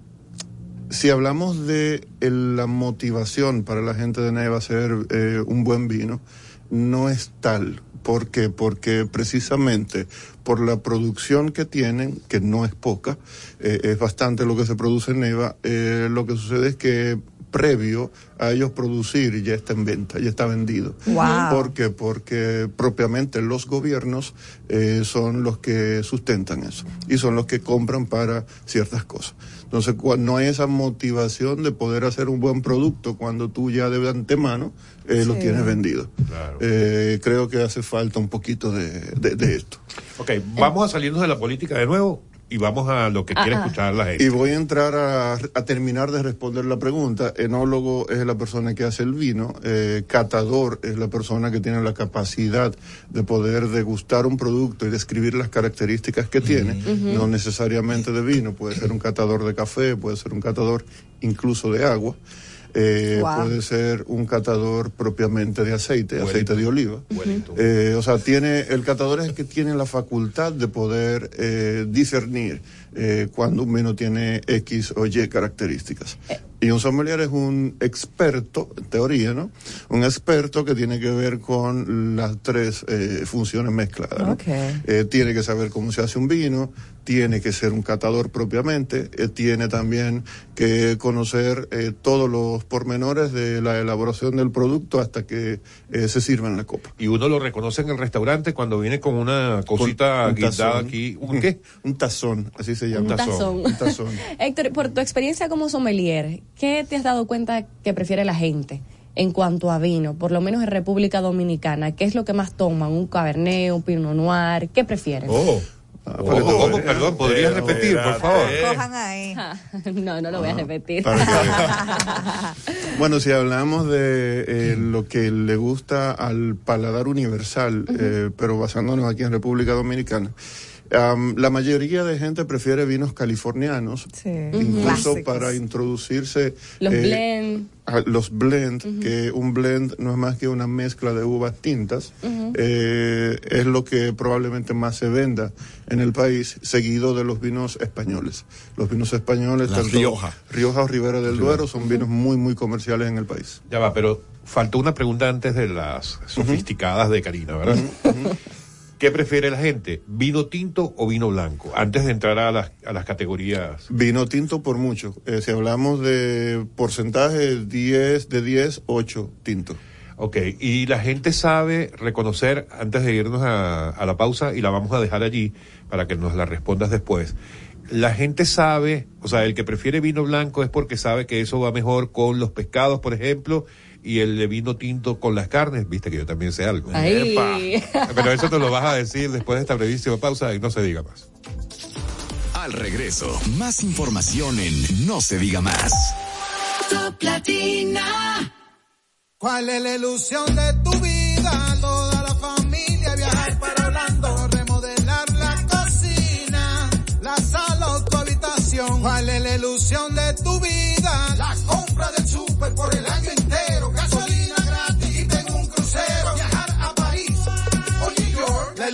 si hablamos de el- la motivación para la gente de Neiva hacer eh, un buen vino, no es tal. ¿Por qué? Porque precisamente por la producción que tienen, que no es poca, eh, es bastante lo que se produce en Neiva, eh, lo que sucede es que previo a ellos producir ya está en venta, ya está vendido. Wow. ¿Por qué? Porque propiamente los gobiernos eh, son los que sustentan eso y son los que compran para ciertas cosas. Entonces, no hay esa motivación de poder hacer un buen producto cuando tú ya de antemano eh, lo tienes vendido. Eh, creo que hace falta un poquito de, de- de esto. Ok, vamos a salirnos de la política de nuevo y vamos a lo que quiere Ah, ah. escuchar la gente. Y voy a entrar a, a terminar de responder la pregunta. Enólogo es la persona que hace el vino, eh, catador es la persona que tiene la capacidad de poder degustar un producto y describir las características que tiene, no necesariamente de vino, puede ser un catador de café, puede ser un catador incluso de agua. Eh, Wow. puede ser un catador propiamente de aceite, Buenito. aceite de oliva. Eh, o sea, tiene, el catador es el que tiene la facultad de poder eh, discernir eh, cuando un vino tiene X o Y características. Y un sommelier es un experto, en teoría, ¿no? Un experto que tiene que ver con las tres eh, funciones mezcladas. ¿no? Eh, tiene que saber cómo se hace un vino, tiene que ser un catador propiamente, eh, tiene también que conocer eh, todos los pormenores de la elaboración del producto hasta que eh, se sirva en la copa. Y uno lo reconoce en el restaurante cuando viene con una cosita Un guindada tazón. aquí. ¿Un qué? Un tazón, así se llama. Un tazón. Un tazón. Héctor, por tu experiencia como sommelier, ¿qué te has dado cuenta que prefiere la gente en cuanto a vino? Por lo menos en República Dominicana, ¿qué es lo que más toman? ¿Un cabernet, un pinot noir? ¿Qué prefieren? Oh. Ah, Oh, ¿cómo? Perdón, ¿podrías repetir, por favor? Cojan ahí. no, no lo voy a repetir. Bueno, si hablamos de eh, lo que le gusta al paladar universal, eh, pero basándonos aquí en República Dominicana, am, la mayoría de gente prefiere vinos californianos, incluso Clásicos. para introducirse Los eh, blend. a los blend, que un blend no es más que una mezcla de uvas tintas, eh, es lo que probablemente más se venda en el país, seguido de los vinos españoles. Los vinos españoles, La tanto Rioja. Rioja o Ribera del Duero, son vinos muy, muy comerciales en el país. Ya va, pero faltó una pregunta antes de las sofisticadas de Karina, ¿verdad? ¿Qué prefiere la gente? ¿Vino tinto o vino blanco? Antes de entrar a las, a las categorías. Vino tinto por mucho. Eh, si hablamos de porcentaje, 10 de 10, 8 tinto. Ok, y la gente sabe reconocer, antes de irnos a, a la pausa, y la vamos a dejar allí para que nos la respondas después. La gente sabe, o sea, el que prefiere vino blanco es porque sabe que eso va mejor con los pescados, por ejemplo, y el de vino tinto con las carnes. Viste que yo también sé algo. Pero eso te lo vas a decir después de esta brevísima pausa y no se diga más. Al regreso, más información en No se diga más. Top Latina. ¿Cuál es la ilusión de tu vida? Toda la familia viajar para Orlando, remodelar la cocina, la sala o tu habitación. ¿Cuál es la ilusión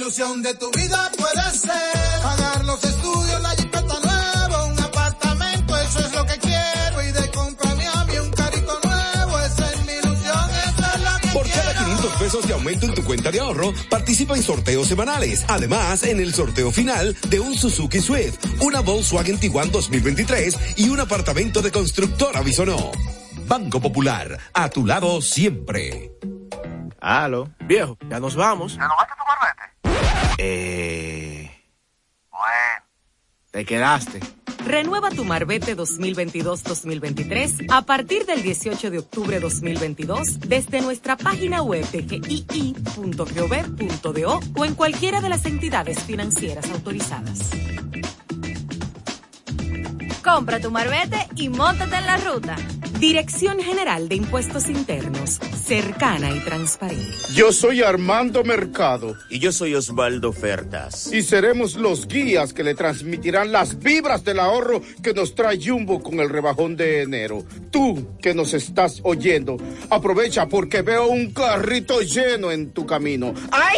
ilusión de tu vida puede ser pagar los estudios, la jipeta nueva, un apartamento, eso es lo que quiero y de comprarme a mí un carrito nuevo, esa es mi ilusión, esa es la que Por cada 500 pesos de aumento en tu cuenta de ahorro, participa en sorteos semanales. Además, en el sorteo final de un Suzuki Swift, una Volkswagen Tiguan 2023 y un apartamento de constructora Bisonó. Banco Popular, a tu lado siempre. Aló. Viejo, ya nos vamos. ¿Renovaste tu marbete? Eh. Bueno. Te quedaste. Renueva tu Marbete 2022-2023 a partir del 18 de octubre 2022 desde nuestra página web de gii.gov.do o en cualquiera de las entidades financieras autorizadas. Compra tu marbete y montate en la ruta. Dirección General de Impuestos Internos, cercana y transparente. Yo soy Armando Mercado. Y yo soy Osvaldo Fertas. Y seremos los guías que le transmitirán las vibras del ahorro que nos trae Jumbo con el rebajón de enero. Tú que nos estás oyendo, aprovecha porque veo un carrito lleno en tu camino. ¡Ay!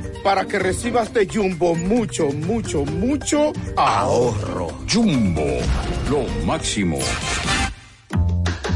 Para que recibas de Jumbo mucho, mucho, mucho ahorro. Jumbo, lo máximo.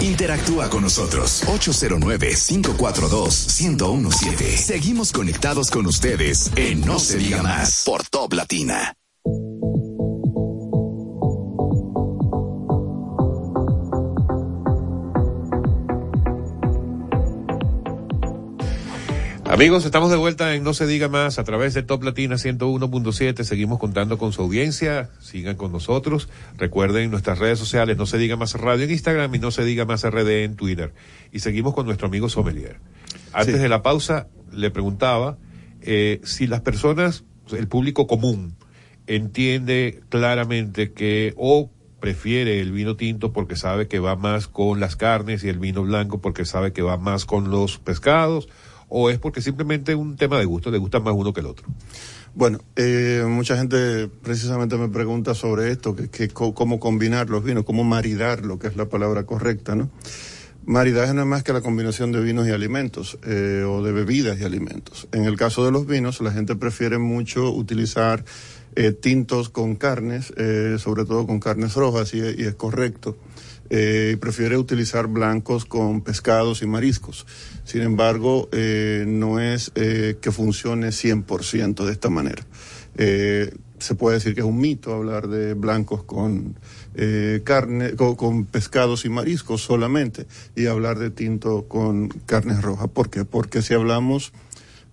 Interactúa con nosotros 809-542-1017. Seguimos conectados con ustedes en No se diga más por Top Latina. Amigos, estamos de vuelta en No se diga más a través de Top Latina 101.7. Seguimos contando con su audiencia. Sigan con nosotros. Recuerden nuestras redes sociales, No se diga más radio en Instagram y No se diga más RD en Twitter. Y seguimos con nuestro amigo Sommelier. Antes Sí. de la pausa, le preguntaba eh, si las personas, el público común, entiende claramente que o prefiere el vino tinto porque sabe que va más con las carnes y el vino blanco porque sabe que va más con los pescados o es porque simplemente un tema de gusto, le gusta más uno que el otro. Bueno, eh, mucha gente precisamente me pregunta sobre esto, que, cómo combinar los vinos, cómo maridar, lo que es la palabra correcta, ¿no? Maridaje no es más que la combinación de vinos y alimentos, eh, o de bebidas y alimentos. En el caso de los vinos, la gente prefiere mucho utilizar eh, tintos con carnes, eh, sobre todo con carnes rojas, y es correcto. Eh, prefiere utilizar blancos con pescados y mariscos. Sin embargo, eh, no es eh, que funcione 100% de esta manera. Eh, se puede decir que es un mito hablar de blancos con carne, con, con pescados y mariscos solamente, y hablar de tinto con carnes rojas. ¿Por qué? Porque si hablamos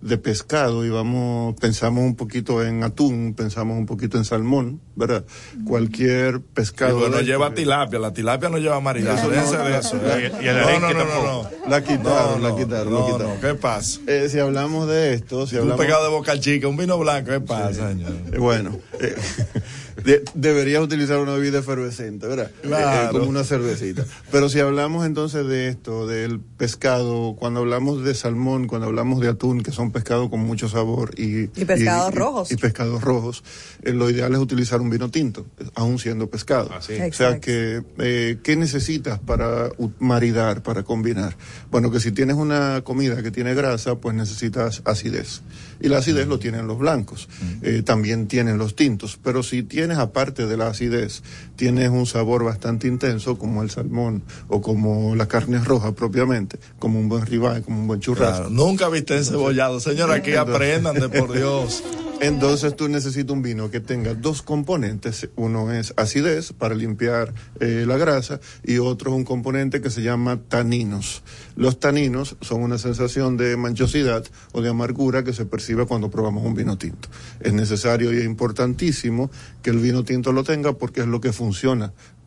de pescado y vamos, pensamos un poquito en atún, pensamos un poquito en salmón, ¿verdad? Cualquier pescado. Digo, no lleva tilapia, la tilapia no lleva no, Déjense no, de no, eso. no. Y el no, no, no. La quitaron, No, la quitaron, no, la quitaron. no, ¿Qué pasa? Eh, si hablamos de esto, si un hablamos... pecado de boca chica, un vino blanco, ¿qué pasa, señor? Eh, Bueno, eh, de- deberías utilizar una bebida efervescente, ¿verdad? Claro. Eh, como una cervecita. Pero si hablamos entonces de esto, del pescado, cuando hablamos de salmón, cuando hablamos de atún, que son pescados con mucho sabor y... Y pescados rojos. Y, pescados rojos, eh, lo ideal es utilizar un vino tinto, aún siendo pescado. O sea Exacto. que, eh, ¿qué necesitas para maridar, para combinar? Bueno, que si tienes una comida que tiene grasa, pues necesitas acidez. Y la acidez lo tienen los blancos. Eh, también tienen los tintos. Pero si tienes, aparte de la acidez, tienes un sabor bastante intenso, como el salmón o como la carne roja propiamente, como un buen ribeye, como un buen churrasco. Claro, nunca viste encebollado. Señora, que Entonces- aprendan de por Dios. Entonces tú necesitas un vino que tenga dos componentes. Uno es acidez para limpiar eh, la grasa y otro es un componente que se llama taninos. Los taninos son una sensación de manchosidad o de amargura que se percibe cuando probamos un vino tinto. Es necesario y es importantísimo que el vino tinto lo tenga porque es lo que funciona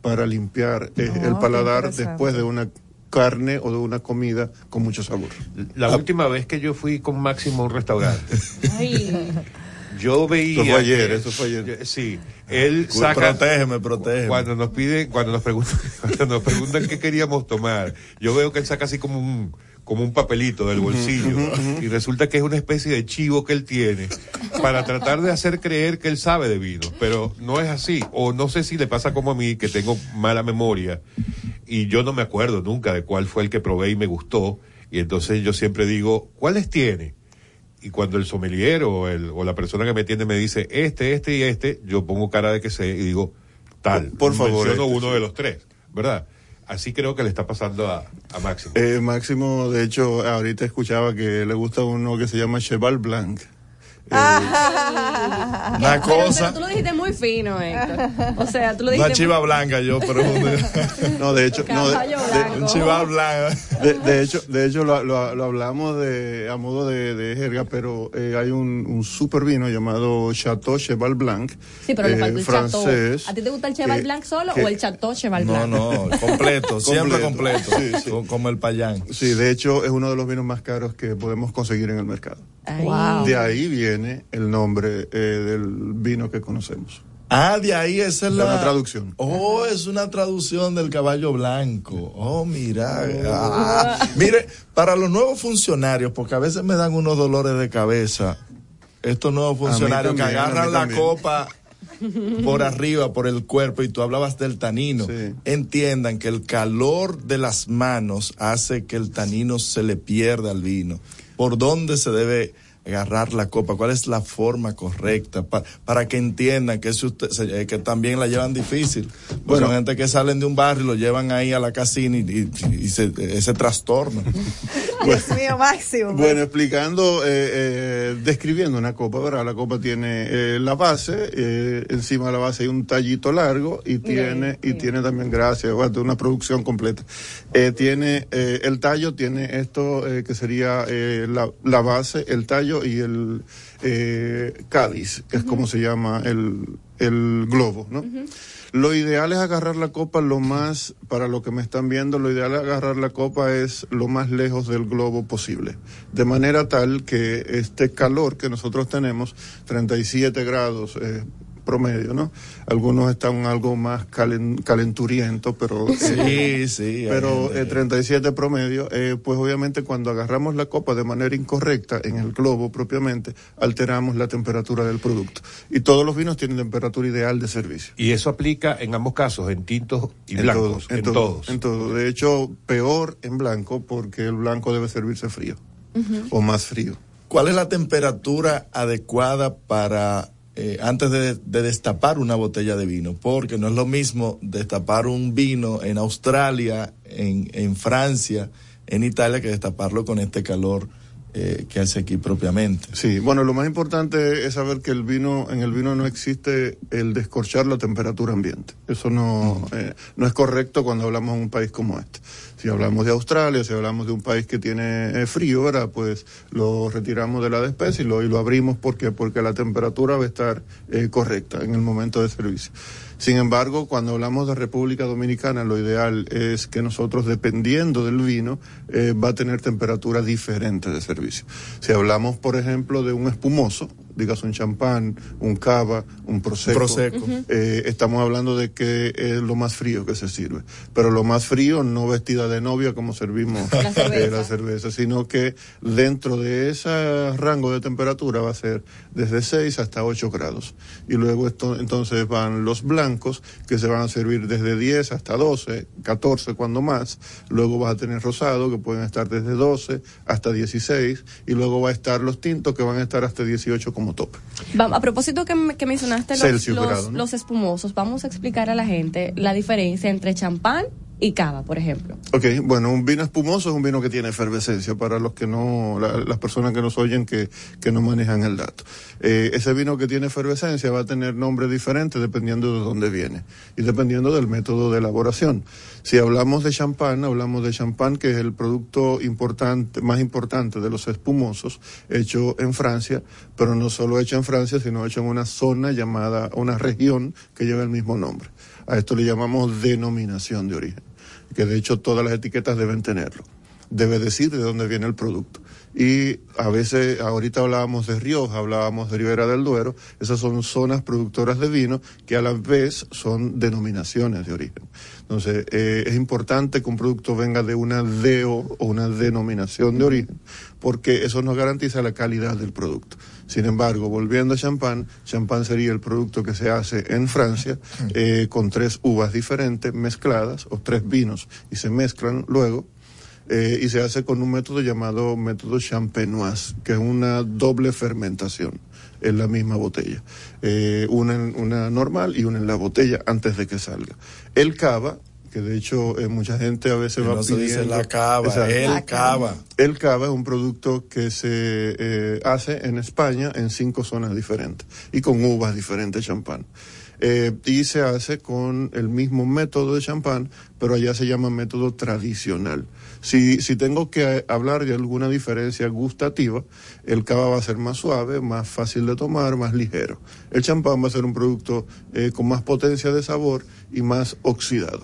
para limpiar eh, el paladar después de una carne o de una comida con mucho sabor. La última vez que yo fui con Máximo a un restaurante, Yo veía. Eso fue ayer, que- eso fue ayer. Sí, él saca. protégeme, protégeme. Cuando nos piden, cuando nos preguntan, cuando nos preguntan qué queríamos tomar, yo veo que él saca así como un, como un papelito del bolsillo y resulta que es una especie de chivo que él tiene para tratar de hacer creer que él sabe de vino, pero no es así. O no sé si le pasa como a mí que tengo mala memoria y yo no me acuerdo nunca de cuál fue el que probé y me gustó y entonces yo siempre digo, ¿cuáles tiene? Y cuando el sommelier o, el, o la persona que me atiende me dice este, este y este, yo pongo cara de que sé y digo tal. Por favor, Menciono este, uno sí. de los tres, ¿verdad? Así creo que le está pasando a, a Máximo. Eh, Máximo, de hecho, ahorita escuchaba que le gusta uno que se llama Cheval Blanc. Una Pero, cosa. pero tú lo dijiste muy fino, Héctor. O sea, tú lo Una dijiste. chiva blanca, yo, pero No, de hecho, no, de, un chival blanco. de- de hecho, de hecho lo, lo- lo hablamos de, a modo de, de jerga, pero eh, hay un, un super vino llamado Chateau Cheval Blanc, Sí, pero le eh, faltó el chateau. francés. ¿A ti te gusta el Cheval Blanc solo que- o el Chateau Cheval No, Blanc? no, completo, siempre Completo. completo. Sí, sí. Co- Como el payán. Sí, de hecho es uno de los vinos más caros que podemos conseguir en el mercado. Wow. De ahí viene el nombre eh, del vino que conocemos. Ah, de ahí esa es la. una traducción. Oh, es una traducción del caballo blanco. Oh, mira. Ah, mire, para los nuevos funcionarios, porque a veces me dan unos dolores de cabeza, estos nuevos funcionarios que también, agarran la copa por arriba, por el cuerpo, y tú hablabas del tanino, Sí. entiendan que el calor de las manos hace que el tanino se le pierda al vino. ¿Por dónde se debe agarrar la copa? ¿Cuál es la forma correcta? Pa- para que entiendan que, usted, se- eh, que también la llevan difícil. Bueno, Bueno. son gente que salen de un barrio y lo llevan ahí a la casina y, y- y se- ese trastorno. Dios mío, máximo. Bueno, explicando, eh, eh, describiendo una copa, ¿verdad? La copa tiene eh, la base, eh, encima de la base hay un tallito largo y tiene y tiene también, gracias, bueno, una producción completa. Eh, tiene eh, el tallo, tiene esto eh, que sería eh, la, la base, el tallo y el eh, cáliz, que es como se llama el, el globo, ¿no? Lo ideal es agarrar la copa lo más, para lo que me están viendo, lo ideal es agarrar la copa es lo más lejos del globo posible. De manera tal que este calor que nosotros tenemos, 37 grados eh, promedio, ¿no? Algunos están algo más calen- calenturientos, pero... Sí, sí. hay Pero eh, que- 37 promedio, eh, pues obviamente cuando agarramos la copa de manera incorrecta en el globo propiamente, alteramos la temperatura del producto. Y todos los vinos tienen temperatura ideal de servicio. Y eso aplica en ambos casos, en tintos y En blancos, todos, en, en, todo, todos. En todo. De hecho, peor en blanco porque el blanco debe servirse frío o más frío. ¿Cuál es la temperatura adecuada para eh, antes de, de destapar una botella de vino? Porque no es lo mismo destapar un vino en Australia, en, en Francia, en Italia, que destaparlo con este calor eh, que hace aquí propiamente. Sí, bueno, lo más importante es saber que el vino, en el vino no existe el descorchar la temperatura ambiente. Eso no, eh, no es correcto cuando hablamos de un país como este. Si hablamos de Australia, si hablamos de un país que tiene eh, frío, ¿verdad? Pues lo retiramos de la despesa y lo, y lo abrimos. ¿Por qué? Porque la temperatura va a estar eh, correcta en el momento de servicio. Sin embargo, cuando hablamos de República Dominicana, lo ideal es que nosotros, dependiendo del vino, eh, va a tener temperatura diferente de servicio. Si hablamos, por ejemplo, de un espumoso, digas un champán, un cava, un prosecco, Prosecco. Eh, estamos hablando de que es lo más frío que se sirve. Pero lo más frío no vestida de novia como servimos La cerveza. eh, la cerveza, sino que dentro de ese rango de temperatura va a ser desde 6 hasta 8 grados. Y luego esto, entonces van los blancos que se van a servir desde 10 hasta 12, 14 cuando más. Luego vas a tener rosado que pueden estar desde 12 hasta 16 y luego va a estar los tintos que van a estar hasta 18 como tope. Vamos, a propósito que, me- que mencionaste los, Celsius los, grado, ¿no? los espumosos, vamos a explicar a la gente la diferencia entre champán y cava, por ejemplo. Ok, bueno, un vino espumoso es un vino que tiene efervescencia para los que no, la- las personas que nos oyen que, que no manejan el dato. Eh, ese vino que tiene efervescencia va a tener nombre diferente dependiendo de dónde viene y dependiendo del método de elaboración. Si hablamos de champán, hablamos de champán que es el producto importante, más importante de los espumosos, hecho en Francia, pero no solo hecho en Francia, sino hecho en una zona llamada, una región que lleva el mismo nombre. A esto le llamamos denominación de origen que de hecho todas las etiquetas deben tenerlo. Debe decir de dónde viene el producto. Y a veces, ahorita hablábamos de Rioja, hablábamos de Ribera del Duero, esas son zonas productoras de vino que a la vez son denominaciones de origen. Entonces, eh, es importante que un producto venga de una DO o una denominación de origen, porque eso nos garantiza la calidad del producto. Sin embargo, volviendo a champán, champán sería el producto que se hace en Francia eh, con tres uvas diferentes mezcladas, o tres vinos, y se mezclan luego. eh, y se hace con un método llamado método champenoise, que es una doble fermentación en la misma botella. Eh, una, una normal y una en la botella antes de que salga. El cava, que de hecho eh, mucha gente a veces Que va no se dice pidiendo... la cava, Exacto. el cava. El cava es un producto que se eh, hace en España en cinco zonas diferentes y con uvas diferentes champán. Eh, y se hace con el mismo método de champán, pero allá se llama método tradicional. Si, si tengo que hablar de alguna diferencia gustativa, el cava va a ser más suave, más fácil de tomar, más ligero. El champán va a ser un producto eh, con más potencia de sabor y más oxidado.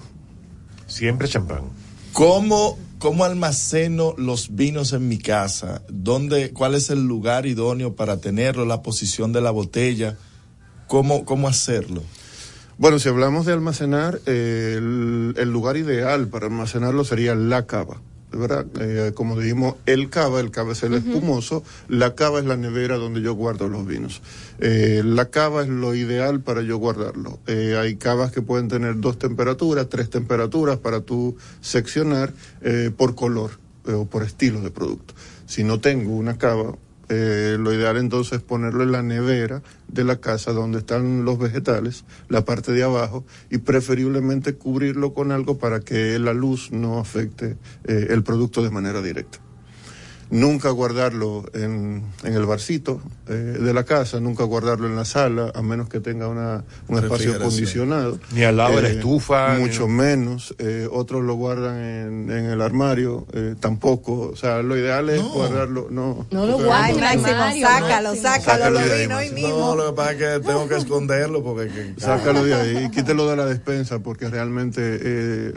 Siempre champán. ¿Cómo, ¿Cómo almaceno los vinos en mi casa? ¿Dónde, ¿Cuál es el lugar idóneo para tenerlo? ¿La posición de la botella? ¿Cómo, cómo hacerlo? Bueno, si hablamos de almacenar, eh, el, el lugar ideal para almacenarlo sería la cava. ¿Verdad? Eh, como dijimos, el cava, el cava es el espumoso, la cava es la nevera donde yo guardo los vinos. Eh, la cava es lo ideal para yo guardarlo. Eh, hay cavas que pueden tener dos temperaturas, tres temperaturas para tú seccionar por color o por estilo de producto. Si no tengo una cava, eh, lo ideal entonces es ponerlo en la nevera de la casa donde están los vegetales, la parte de abajo, y preferiblemente cubrirlo con algo para que la luz no afecte eh, el producto de manera directa. Nunca guardarlo en, en el barcito eh, de la casa, nunca guardarlo en la sala, a menos que tenga una, un espacio acondicionado. Ni al lado de la estufa, ni- Mucho menos. Eh, otros lo guardan en, en el armario, eh, tampoco. O sea, lo ideal es guardarlo. No, No lo guardes, no- Máximo, sácalo, sácalo, lo vino hoy mismo. No, lo que pasa es que tengo que esconderlo porque... que- Sácalo de ahí, quítelo de la despensa porque realmente eh,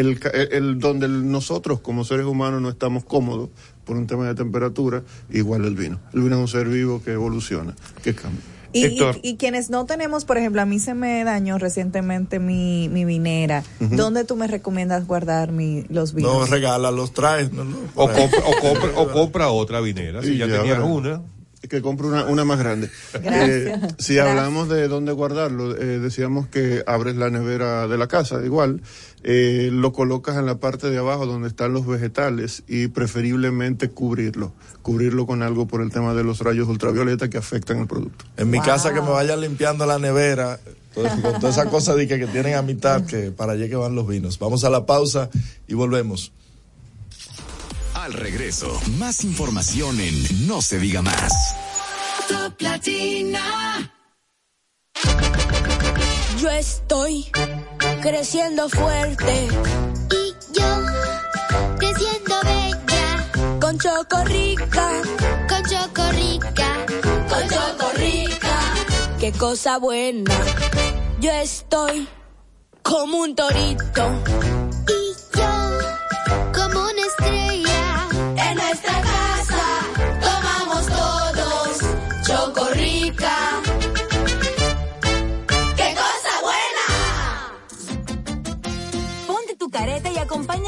el, ca- el- donde nosotros como seres humanos no estamos cómodos por un tema de temperatura, igual el vino. El vino es un ser vivo que evoluciona, que cambia. Y, y, y quienes no tenemos, por ejemplo, a mí se me dañó recientemente mi, mi vinera. ¿Dónde tú me recomiendas guardar mi, los No, vinos? regala, los traes. No, no, O compra, o compra, o compra otra vinera. Si Y ya, ya, tenías una. Que compre una, una más grande. Gracias. Eh, si Gracias. hablamos de dónde guardarlo, eh, decíamos que abres la nevera de la casa, igual, eh, lo colocas en la parte de abajo donde están los vegetales y preferiblemente cubrirlo, cubrirlo con algo por el tema de los rayos ultravioleta que afectan el producto. En mi casa que me vaya limpiando la nevera, entonces, con todas esas cosas de que, que tienen a mitad, que para allá que van los vinos. Vamos a la pausa y volvemos. Al regreso, más información en No se diga más. Top Latina. Yo estoy creciendo fuerte. Y yo, creciendo bella. Con Chocorrica. Con Chocorrica. Con Chocorrica. Qué cosa buena. Yo estoy como un torito. Careta y acompáñanos a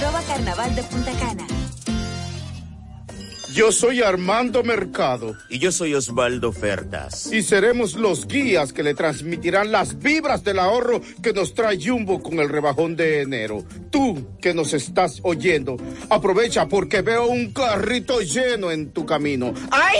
arroba carnaval de Punta Cana. Yo soy Armando Mercado. Y yo soy Osvaldo Ofertas. Y seremos los guías que le transmitirán las vibras del ahorro que nos trae Jumbo con el rebajón de enero. Tú que nos estás oyendo, aprovecha porque veo un carrito lleno en tu camino. ¡Ay!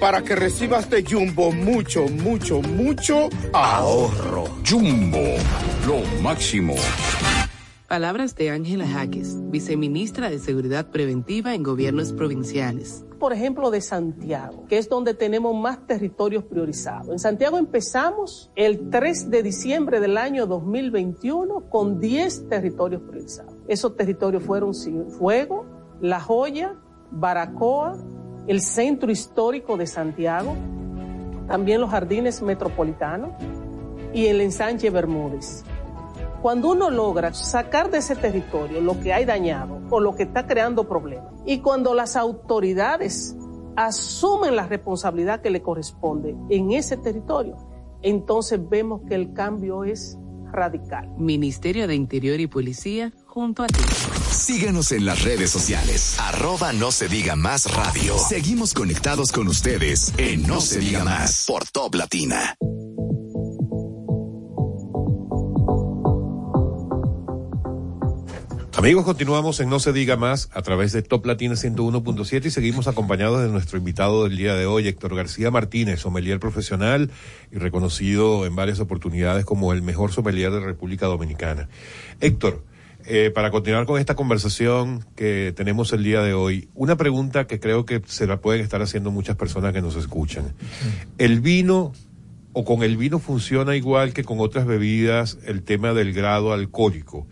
Para que recibas de Jumbo mucho, mucho, mucho ahorro. Jumbo, lo máximo. Palabras de Ángela Jaques, viceministra de Seguridad Preventiva en Gobiernos Provinciales. Por ejemplo, de Santiago, que es donde tenemos más territorios priorizados. En Santiago empezamos el 3 de diciembre del año 2021 con 10 territorios priorizados. Esos territorios fueron Fuego, La Joya, Baracoa, el centro histórico de Santiago, también los jardines metropolitanos y el ensanche Bermúdez. Cuando uno logra sacar de ese territorio lo que hay dañado o lo que está creando problemas, y cuando las autoridades asumen la responsabilidad que le corresponde en ese territorio, entonces vemos que el cambio es radical. Ministerio de Interior y Policía, junto a ti. Síguenos en las redes sociales. Arroba no se diga más radio. Seguimos conectados con ustedes en No, se diga más por Top Latina. Amigos, continuamos en No se diga más a través de Top Latina 101.7 y seguimos acompañados de nuestro invitado del día de hoy, Héctor García Martínez, sommelier profesional y reconocido en varias oportunidades como el mejor sommelier de República Dominicana. Héctor, eh, para continuar con esta conversación que tenemos el día de hoy, una pregunta que creo que se la pueden estar haciendo muchas personas que nos escuchan. ¿El vino o con el vino funciona igual que con otras bebidas el tema del grado alcohólico?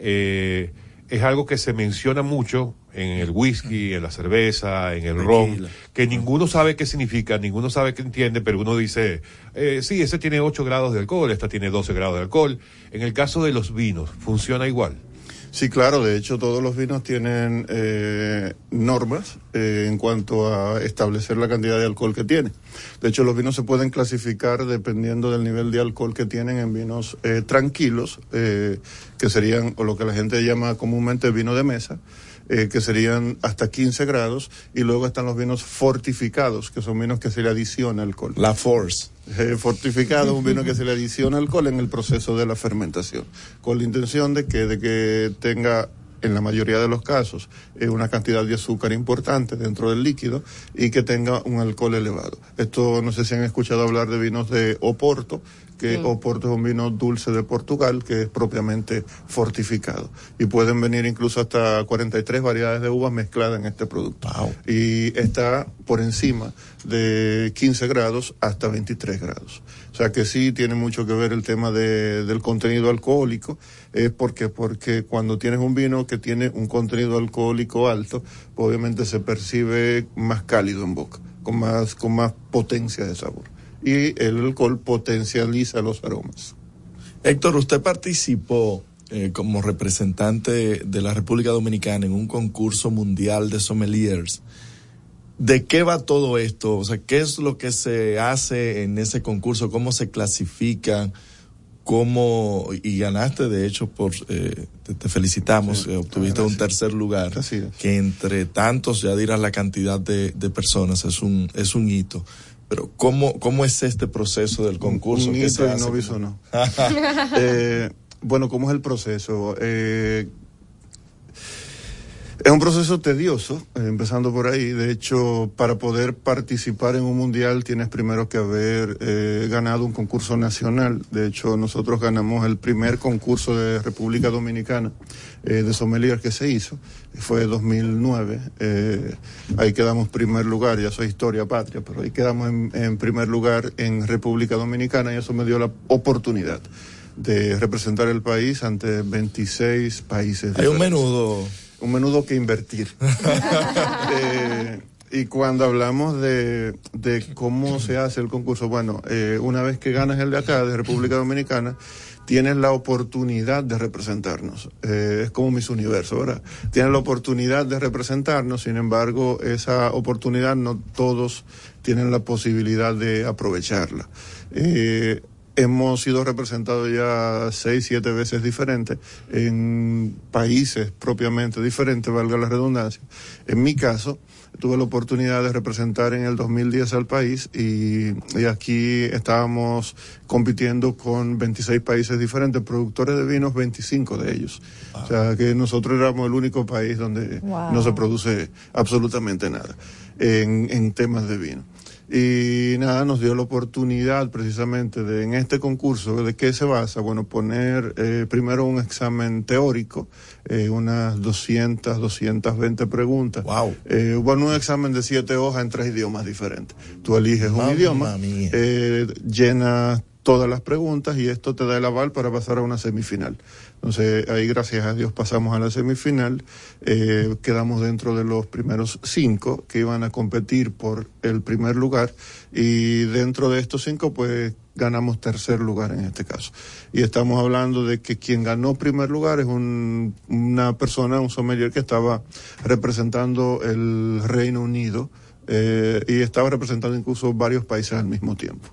Eh, es algo que se menciona mucho en el whisky, en la cerveza, en el ron, que ninguno sabe qué significa, ninguno sabe qué entiende, pero uno dice, eh, sí, ese tiene 8 grados de alcohol, esta tiene 12 grados de alcohol. En el caso de los vinos, ¿funciona igual? Sí, claro, de hecho todos los vinos tienen eh, normas eh, en cuanto a establecer la cantidad de alcohol que tiene. De hecho, los vinos se pueden clasificar dependiendo del nivel de alcohol que tienen en vinos eh, tranquilos, eh, que serían o lo que la gente llama comúnmente vino de mesa, eh, que serían hasta 15 grados, y luego están los vinos fortificados, que son vinos que se le adiciona alcohol. La Force. Eh, fortificado, un vino que se le adiciona alcohol en el proceso de la fermentación, con la intención de que, de que tenga en la mayoría de los casos, eh, una cantidad de azúcar importante dentro del líquido y que tenga un alcohol elevado. Esto no sé si han escuchado hablar de vinos de Oporto, que Mm. Oporto es un vino dulce de Portugal que es propiamente fortificado. Y pueden venir incluso hasta 43 variedades de uvas mezcladas en este producto. Y está por encima de 15 grados hasta 23 grados. O sea que sí tiene mucho que ver el tema de- del contenido alcohólico. Es porque, porque cuando tienes un vino que tiene un contenido alcohólico alto, obviamente se percibe más cálido en boca, con más, con más potencia de sabor. Y el alcohol potencializa los aromas. Héctor, usted participó eh, como representante de la República Dominicana en un concurso mundial de sommeliers. ¿De qué va todo esto? O sea, ¿qué es lo que se hace en ese concurso? ¿Cómo se clasifican? ¿Cómo? Y ganaste, de hecho, por eh, te, te felicitamos, eh, obtuviste un tercer lugar, que entre tantos, ya dirás la cantidad de, de personas, es un, es un hito. Pero ¿cómo, cómo es este proceso del concurso? Un ¿Qué se y hace? no viso no. Eh, bueno, ¿cómo es el proceso? Eh, es un proceso tedioso, eh, empezando por ahí. De hecho, para poder participar en un mundial tienes primero que haber eh, ganado un concurso nacional. De hecho, nosotros ganamos el primer concurso de República Dominicana eh, de sommelier que se hizo. Fue 2009. Eh, ahí quedamos primer lugar, ya soy historia patria, pero ahí quedamos en, en primer lugar en República Dominicana y eso me dio la oportunidad de representar el país ante 26 países. Hay un menudo. Un menudo que invertir. Eh, y cuando hablamos de, de cómo se hace el concurso, bueno, eh, una vez que ganas el de acá, de República Dominicana, tienes la oportunidad de representarnos. Eh, es como Miss Universo, ¿verdad? Tienes la oportunidad de representarnos, sin embargo, esa oportunidad no todos tienen la posibilidad de aprovecharla. Eh, hemos sido representados ya seis, siete veces diferentes en países propiamente diferentes, valga la redundancia. En mi caso, tuve la oportunidad de representar en el 2010 al país y, y aquí estábamos compitiendo con 26 países diferentes, productores de vinos, 25 de ellos. O sea que nosotros éramos el único país donde Wow. no se produce absolutamente nada en, en temas de vino. Y nada, nos dio la oportunidad precisamente de en este concurso, ¿de qué se basa? Bueno, poner eh, primero un examen teórico, eh, unas 200, 220 preguntas. Wow. bueno, un examen de siete hojas en tres idiomas diferentes. Tú eliges un Mamma idioma, eh, llenas todas las preguntas y esto te da el aval para pasar a una semifinal. Entonces, ahí gracias a Dios pasamos a la semifinal, eh, quedamos dentro de los primeros cinco que iban a competir por el primer lugar y dentro de estos cinco pues ganamos tercer lugar en este caso. Y estamos hablando de que quien ganó primer lugar es un- una persona, un sommelier que estaba representando el Reino Unido eh, y estaba representando incluso varios países al mismo tiempo.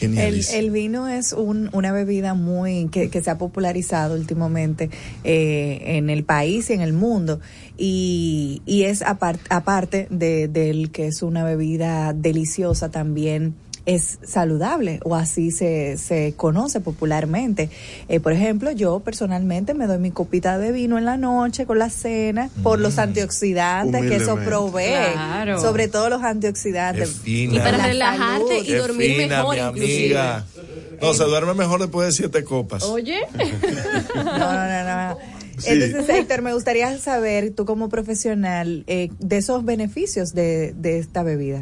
El, vino es un- una bebida muy que, que se ha popularizado últimamente eh, en el país y en el mundo. Y, y es apar- aparte de, del que es una bebida deliciosa también es saludable o así se, se conoce popularmente. Eh, por ejemplo, yo personalmente me doy mi copita de vino en la noche con la cena por los antioxidantes que eso provee, Claro. sobre todo los antioxidantes. fina. Y para relajarte y dormir fina, mejor mi amiga. No, se duerme mejor después de siete copas. Oye. No, no, no, no. Sí. Entonces, Héctor, me gustaría saber, tú como profesional, eh, de esos beneficios de, de esta bebida.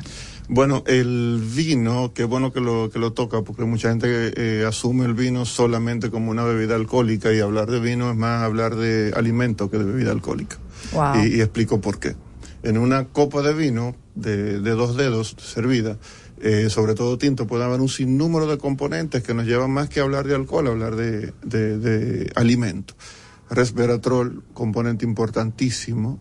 Bueno, el vino, qué bueno que lo, que lo toca, porque mucha gente eh, asume el vino solamente como una bebida alcohólica y hablar de vino es más hablar de alimento que de bebida alcohólica. Wow. Y, y explico por qué. En una copa de vino de, de dos dedos servida, eh, sobre todo tinto, puede haber un sinnúmero de componentes que nos llevan más que hablar de alcohol, a hablar de, de, de alimento. Resveratrol, componente importantísimo,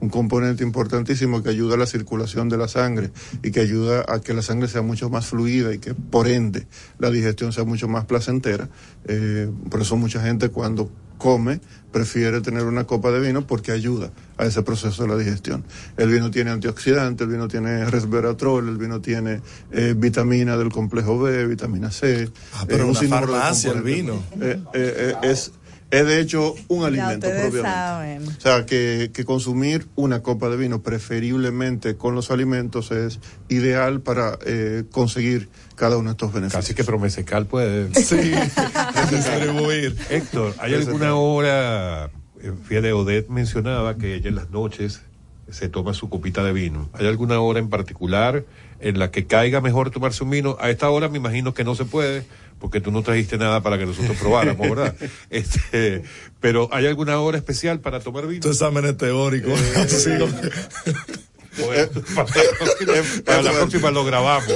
un componente importantísimo que ayuda a la circulación de la sangre y que ayuda a que la sangre sea mucho más fluida y que por ende la digestión sea mucho más placentera. Eh, por eso mucha gente cuando come prefiere tener una copa de vino porque ayuda a ese proceso de la digestión. El vino tiene antioxidantes, el vino tiene resveratrol, el vino tiene eh, vitamina del complejo B, vitamina C. Ah, pero eh, un una de farmacia el vino. Eh, es, es de hecho un alimento propiamente. saben. O sea, que, que consumir una copa de vino, preferiblemente con los alimentos, es ideal para eh, conseguir cada uno de estos beneficios. Casi que Promesecal puede Sí, distribuir. Héctor, ¿hay Ese alguna tema. hora? eh, Fíjate, Odette mencionaba que ella en las noches se toma su copita de vino. ¿Hay alguna hora en particular en la que caiga mejor tomarse un vino? A esta hora me imagino que no se puede, porque tú no trajiste nada para que nosotros probáramos, ¿verdad? Este, pero ¿hay alguna hora especial para tomar vino? Sí. Bueno, para, la próxima, para la próxima lo grabamos.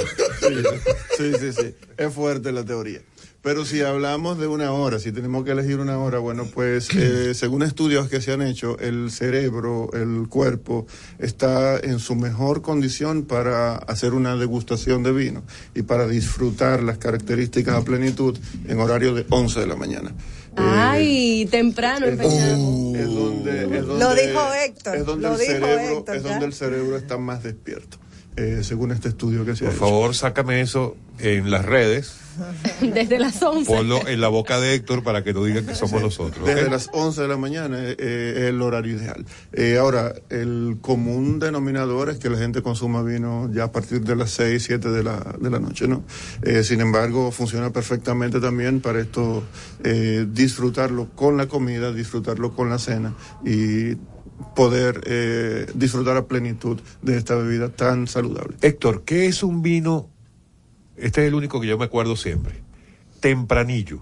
Sí, sí, sí. Es fuerte la teoría. Pero si hablamos de una hora, si tenemos que elegir una hora, bueno, pues eh, según estudios que se han hecho, el cerebro, el cuerpo, está en su mejor condición para hacer una degustación de vino y para disfrutar las características a plenitud en horario de 11 de la mañana. Ay, temprano empezamos. Es donde, es Lo donde- dijo Héctor, Es donde, lo el, dijo cerebro, Héctor, es donde el cerebro está más despierto, eh, según este estudio que se ha Por hecho. favor, sácame eso en las redes. Desde las 11. Ponlo en la boca de Héctor para que no digan que somos nosotros. Desde las 11 de la mañana eh, eh, es el horario ideal. Eh, ahora, el común denominador es que la gente consuma vino ya a partir de las 6, 7 de la, de la noche, ¿no? Eh, sin embargo, funciona perfectamente también para esto, eh, disfrutarlo con la comida, disfrutarlo con la cena y poder eh, disfrutar a plenitud de esta bebida tan saludable. Héctor, ¿qué es un vino? Este es el único que yo me acuerdo siempre. Tempranillo.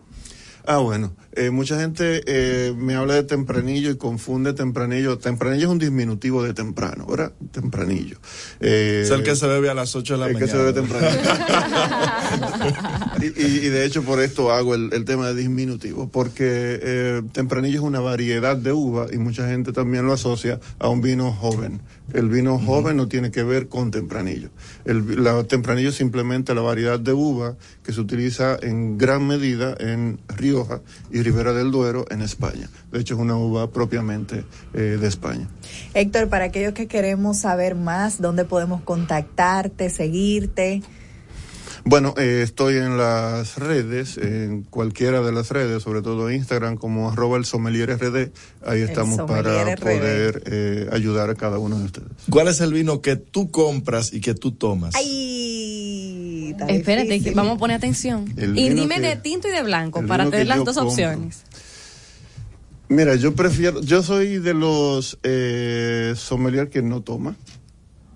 Ah, bueno. Eh, mucha gente eh, me habla de tempranillo y confunde tempranillo. Tempranillo es un disminutivo de temprano, ¿verdad? Tempranillo. Eh, Es el que se bebe a las 8 de la el mañana. que se bebe tempranillo. y, y- y de hecho por esto hago el, el tema de disminutivo, porque eh, tempranillo es una variedad de uva y mucha gente también lo asocia a un vino joven. El vino joven no tiene que ver con tempranillo. El la tempranillo es simplemente la variedad de uva que se utiliza en gran medida en Rioja y Ribera del Duero en España. De hecho, es una uva propiamente eh, de España. Héctor, para aquellos que queremos saber más, ¿dónde podemos contactarte, seguirte? Bueno, eh, estoy en las redes, en cualquiera de las redes, sobre todo Instagram, como arroba el sommelier RD. Ahí estamos para RD. poder eh, ayudar a cada uno de ustedes. ¿Cuál es el vino que tú compras y que tú tomas? Ay, está Espérate, que difícil. vamos a poner atención. Y dime que- de tinto y de blanco para tener las dos compro. opciones. Mira, yo prefiero, yo soy de los eh, sommelier que no toma.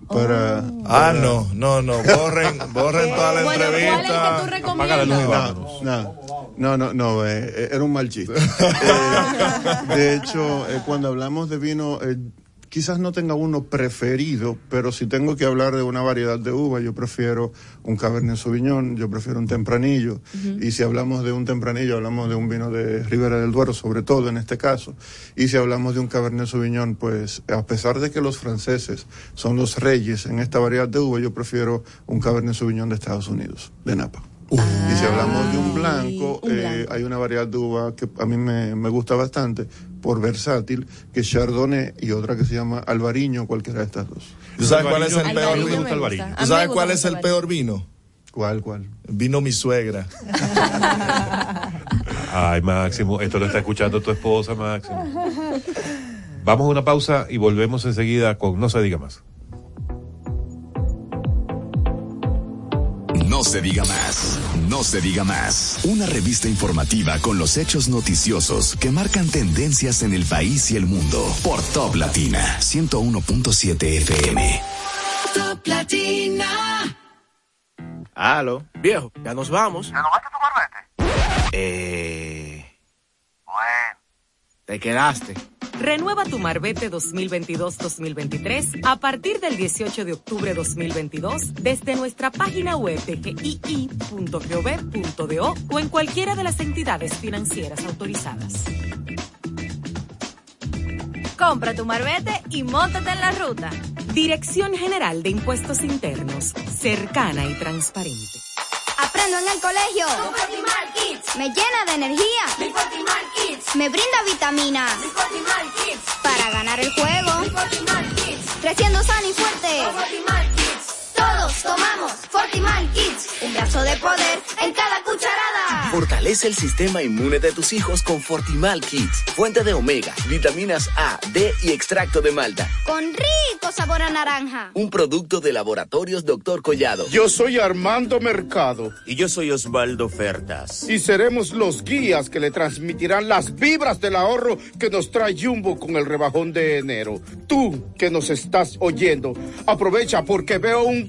Para, Ah, no, no, no. Borren, borren toda la Bueno, ¿cuál es entrevista. que tú recomiendas? Apaga la luz y No, vámonos. no, no, no, no, eh, eh, era un mal chiste. Eh, de hecho, eh, cuando hablamos de vino, eh, quizás no tenga uno preferido, pero si tengo que hablar de una variedad de uva, yo prefiero un Cabernet Sauvignon, yo prefiero un Tempranillo. Y si hablamos de un Tempranillo, hablamos de un vino de Ribera del Duero, sobre todo en este caso. Y si hablamos de un Cabernet Sauvignon, pues a pesar de que los franceses son los reyes en esta variedad de uva, yo prefiero un Cabernet Sauvignon de Estados Unidos, de Napa. Y si hablamos de un blanco, un eh, hay una variedad de uva que a mí me, me gusta bastante, por versátil, que Chardonnay y otra que se llama Albariño, cualquiera de estas dos. ¿Tú sabes cuál es el peor vino? ¿Tú sabes cuál es el peor vino? ¿Cuál, cuál? Vino mi suegra. Ay, Máximo, esto lo está escuchando tu esposa, Máximo. Vamos a una pausa y volvemos enseguida con No se diga más. No se diga más. No se diga más. Una revista informativa con los hechos noticiosos que marcan tendencias en el país y el mundo. Por Top Latina 101.7 FM. Top Latina. Aló, viejo, ya nos vamos. ¿Ya no vas a tu barbete? Eh. Bueno. Te quedaste. Renueva tu Marbete 2022-2023 a partir del 18 de octubre 2022 desde nuestra página web de gii.gov.do o en cualquiera de las entidades financieras autorizadas. Compra tu marbete y montate en la ruta. Dirección General de Impuestos Internos, cercana y transparente. Aprendo en el colegio. Fortimal Kids. Me llena de energía. Mi Fortimal Kids. Me brinda vitaminas. Mi Fortimal Kids. Para ganar el juego. Mi Fortimal Kids. Creciendo sano y fuerte. Todos tomamos Fortimal Kids. Un brazo de poder en cada cucharada. Fortalece el sistema inmune de tus hijos con Fortimal Kids, fuente de omega, vitaminas A, D y extracto de malta. Con rico sabor a naranja. Un producto de laboratorios Dr. Collado. Yo soy Armando Mercado Y yo soy Osvaldo Fertas. y seremos los guías que le transmitirán las vibras del ahorro que nos trae Jumbo con el rebajón de enero. Tú que nos estás oyendo, aprovecha porque veo un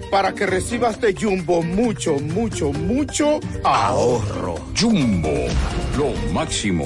Para que recibas de Jumbo mucho, mucho, mucho ahorro. Jumbo, lo máximo.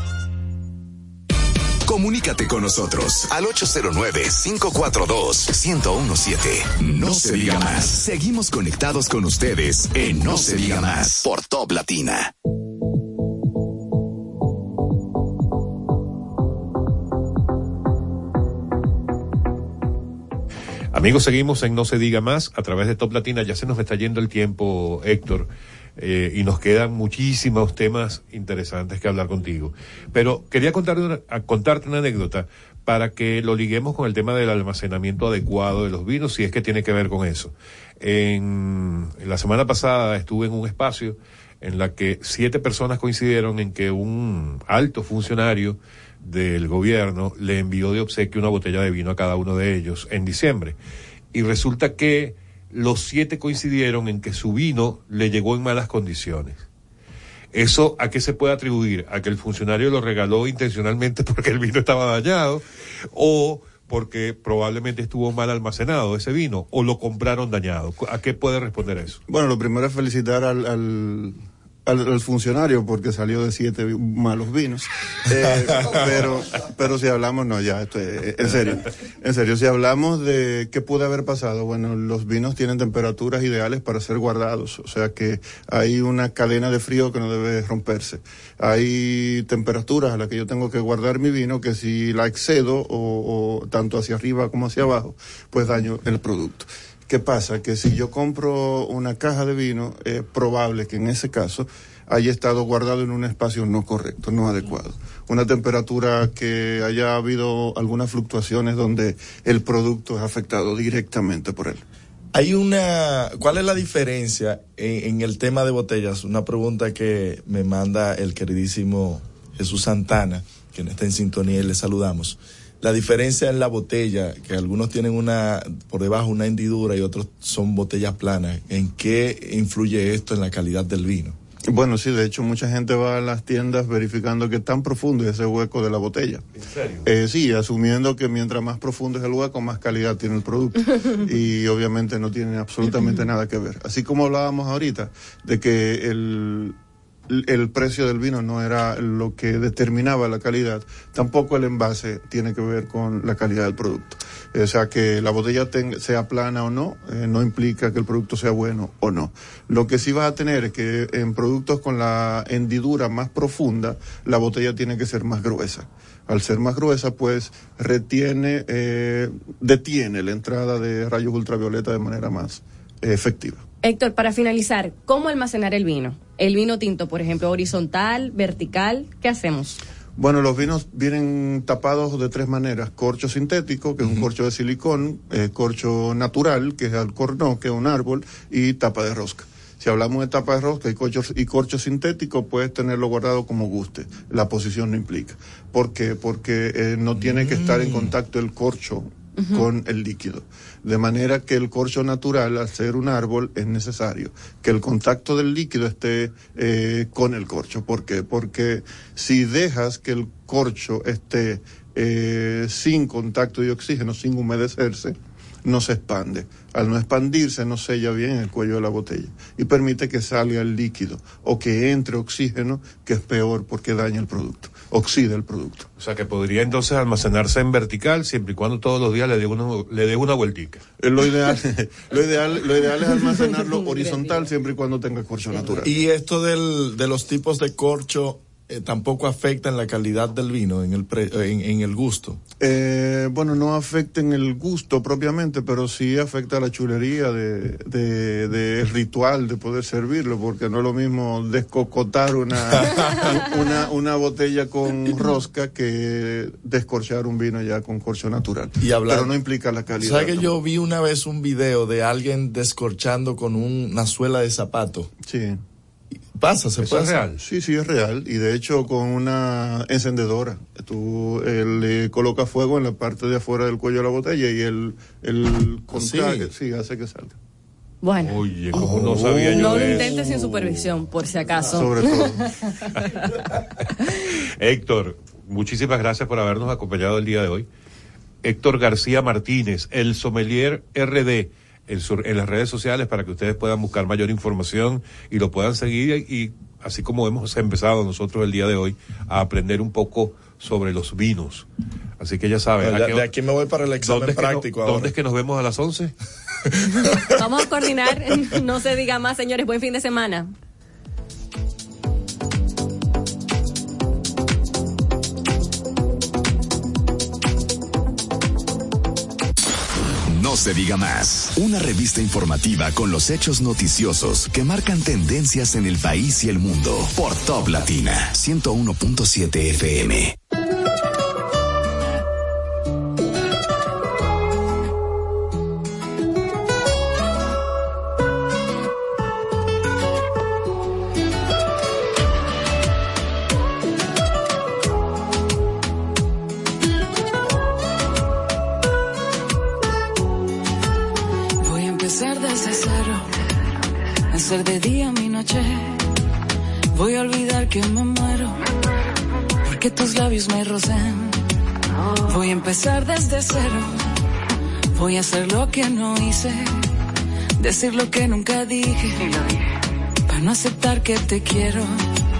Comunícate con nosotros al 809-542-1017. No se diga más. Seguimos conectados con ustedes en No se diga más por Top Latina. Amigos, seguimos en No se diga más a través de Top Latina. Ya se nos está yendo el tiempo, Héctor, eh, y nos quedan muchísimos temas interesantes que hablar contigo. Pero quería contarte una, contarte una anécdota para que lo liguemos con el tema del almacenamiento adecuado de los vinos, si es que tiene que ver con eso. En, en la semana pasada estuve en un espacio en la que siete personas coincidieron en que un alto funcionario del gobierno le envió de obsequio una botella de vino a cada uno de ellos en diciembre. Y resulta que los siete coincidieron en que su vino le llegó en malas condiciones. ¿Eso a qué se puede atribuir? ¿A que el funcionario lo regaló intencionalmente porque el vino estaba dañado? ¿O porque probablemente estuvo mal almacenado ese vino? ¿O lo compraron dañado? ¿A qué puede responder eso? Bueno, lo primero es felicitar al, al, al, al funcionario porque salió de siete malos vinos. Eh, pero, pero si hablamos, no, ya, esto es- en serio, en serio, si hablamos de qué puede haber pasado, bueno, los vinos tienen temperaturas ideales para ser guardados, o sea que hay una cadena de frío que no debe romperse. Hay temperaturas a las que yo tengo que guardar mi vino que si la excedo o, o tanto hacia arriba como hacia abajo, pues daño el producto. ¿Qué pasa? Que si yo compro una caja de vino, es probable que en ese caso haya estado guardado en un espacio no correcto, no adecuado. Una temperatura que haya habido algunas fluctuaciones donde el producto es afectado directamente por él. Hay una, ¿cuál es la diferencia en, en el tema de botellas? Una pregunta que me manda el queridísimo Jesús Santana, que no está en sintonía y le saludamos. La diferencia en la botella, que algunos tienen una, por debajo una hendidura y otros son botellas planas. ¿En qué influye esto en la calidad del vino? Bueno, sí, de hecho mucha gente va a las tiendas verificando que tan profundo es ese hueco de la botella. ¿En serio? Eh, sí, asumiendo que mientras más profundo es el hueco, más calidad tiene el producto. y obviamente no tiene absolutamente nada que ver. Así como hablábamos ahorita de que el, el precio del vino no era lo que determinaba la calidad, tampoco el envase tiene que ver con la calidad del producto. O sea, que la botella tenga- sea plana o no, eh, no implica que el producto sea bueno o no. Lo que sí va a tener es que en productos con la hendidura más profunda, la botella tiene que ser más gruesa. Al ser más gruesa, pues retiene, eh, detiene la entrada de rayos ultravioleta de manera más eh, efectiva. Héctor, para finalizar, ¿cómo almacenar el vino? El vino tinto, por ejemplo, horizontal, vertical, ¿qué hacemos? Bueno, los vinos vienen tapados de tres maneras. Corcho sintético, que es un corcho de silicón, eh, corcho natural, que es alcornó, que es un árbol, y tapa de rosca. Si hablamos de tapa de rosca y corcho, y corcho sintético, puedes tenerlo guardado como guste. La posición no implica. ¿Por qué? Porque eh, no tiene que estar en contacto el corcho Con el líquido. De manera que el corcho natural, al ser un árbol, es necesario que el contacto del líquido esté eh, con el corcho. ¿Por qué? Porque si dejas que el corcho esté eh, sin contacto de oxígeno, sin humedecerse, no se expande. Al no expandirse, no sella bien el cuello de la botella y permite que salga el líquido o que entre oxígeno, que es peor porque daña el producto, oxida el producto. O sea que podría entonces almacenarse en vertical siempre y cuando todos los días le dé una, le dé una vueltica. Eh, Lo ideal, lo ideal, lo ideal es almacenarlo horizontal siempre y cuando tenga corcho natural. Y esto del, de los tipos de corcho eh, tampoco afecta en la calidad del vino, en el, pre- en, en el gusto. Eh, bueno, no afecta en el gusto propiamente, pero sí afecta a la chulería de, de, de ritual de poder servirlo, porque no es lo mismo descocotar una, una, una botella con rosca que descorchar un vino ya con corcho natural. Y hablar- Pero no implica la calidad. ¿Sabes que yo vi una vez un video de alguien descorchando con un- una suela de zapato? Sí. Pasa, se puede hacer? Sí, sí, es real. Y de hecho, con una encendedora, tú eh, le colocas fuego en la parte de afuera del cuello de la botella y el, el contacto, sí, hace que salga. Bueno. Oye, como no sabía yo No lo intentes sin supervisión, por si acaso. Sobre todo. Héctor, muchísimas gracias por habernos acompañado el día de hoy. Héctor García Martínez, el sommelier RD, en, su- en las redes sociales para que ustedes puedan buscar mayor información y lo puedan seguir y así como hemos empezado nosotros el día de hoy a aprender un poco sobre los vinos. Así que ya saben. ¿a de- qué- de aquí me voy para el examen ¿dónde es que no- práctico ¿Dónde es que nos vemos a las 11? Vamos a coordinar, no se diga más, señores. Buen fin de semana. No se diga más. Una revista informativa con los hechos noticiosos que marcan tendencias en el país y el mundo. Por Top Latina 101.7 FM. Hacer de día mi noche. Voy a olvidar que me muero, porque tus labios me rocen. Voy a empezar desde cero, voy a hacer lo que no hice, decir lo que nunca dije, para no aceptar que te quiero.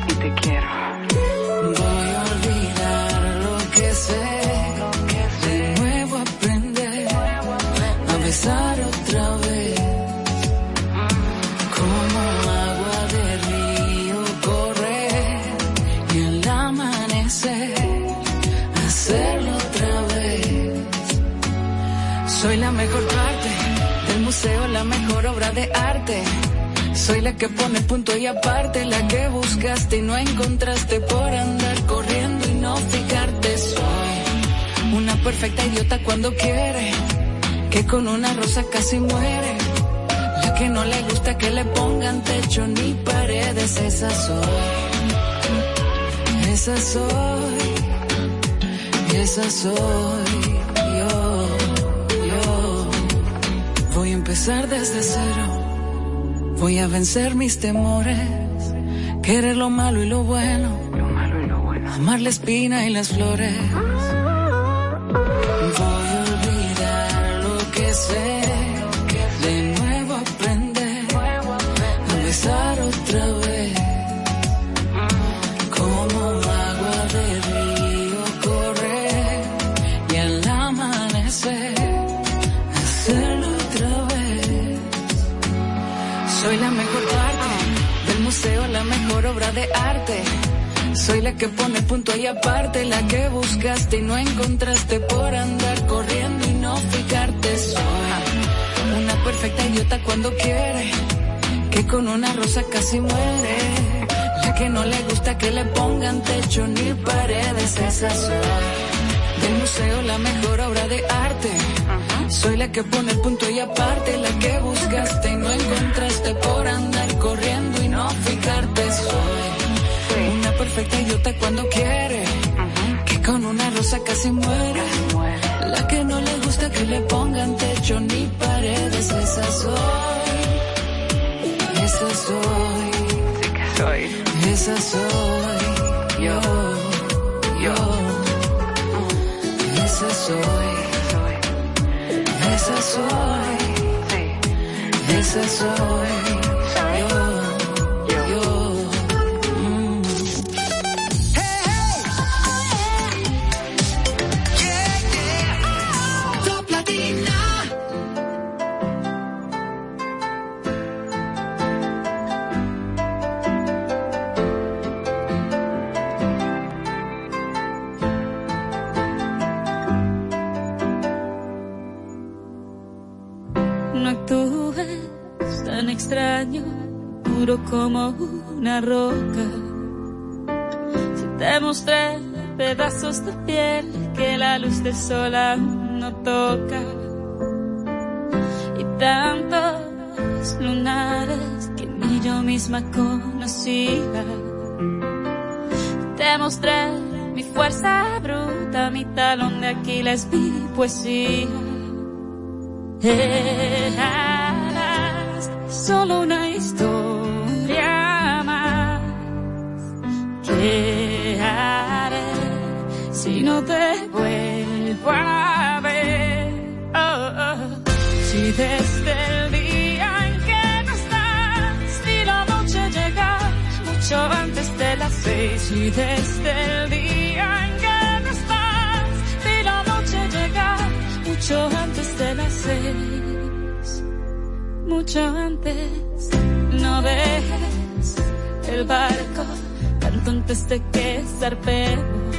Y te quiero. De arte. Soy la que pone punto y aparte, la que buscaste y no encontraste por andar corriendo y no fijarte. Soy una perfecta idiota cuando quiere, que con una rosa casi muere. La que no le gusta que le pongan techo ni paredes, esa soy. Esa soy. Esa soy empezar desde cero. Voy a vencer mis temores. Querer lo malo y lo bueno. Amar la espina y las flores. Voy a olvidar lo que sé. De nuevo aprender a besar otra vez. Soy la que pone punto y aparte, la que buscaste y no encontraste por andar corriendo y no fijarte. Soy una perfecta idiota cuando quiere, que con una rosa casi muere. La que no le gusta que le pongan techo ni paredes, esa soy. Del museo, la mejor obra de arte. Soy la que pone el punto y aparte, la que buscaste y no encontraste por andar corriendo y no fijarte. Soy una perfecta idiota cuando quiere, que con una rosa casi muere. La que no le gusta que le pongan techo ni paredes, esa soy. Esa soy. Esa soy. Yo, yo. Esa soy. Esa soy. Esa soy. Del sol aún no toca. Y tantos lunares que ni yo misma conocía. Te mostré mi fuerza bruta, mi talón de Aquiles, mi poesía. Eras solo una historia más. ¿Qué haré si no te desde el día en que no estás y la noche llega mucho antes de las seis. Si desde el día en que no estás y la noche llega mucho antes de las seis, mucho antes. No dejes el barco tanto antes de que zarpemos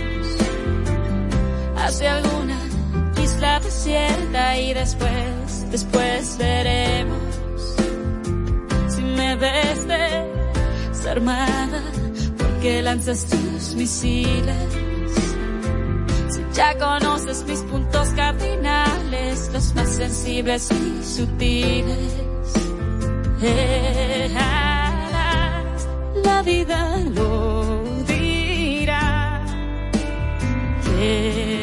hacia alguna isla desierta y después, después veremos si me ves desarmada porque lanzas tus misiles. Si ya conoces mis puntos cardinales, los más sensibles y sutiles. Eras, la vida lo dirá. ¿Qué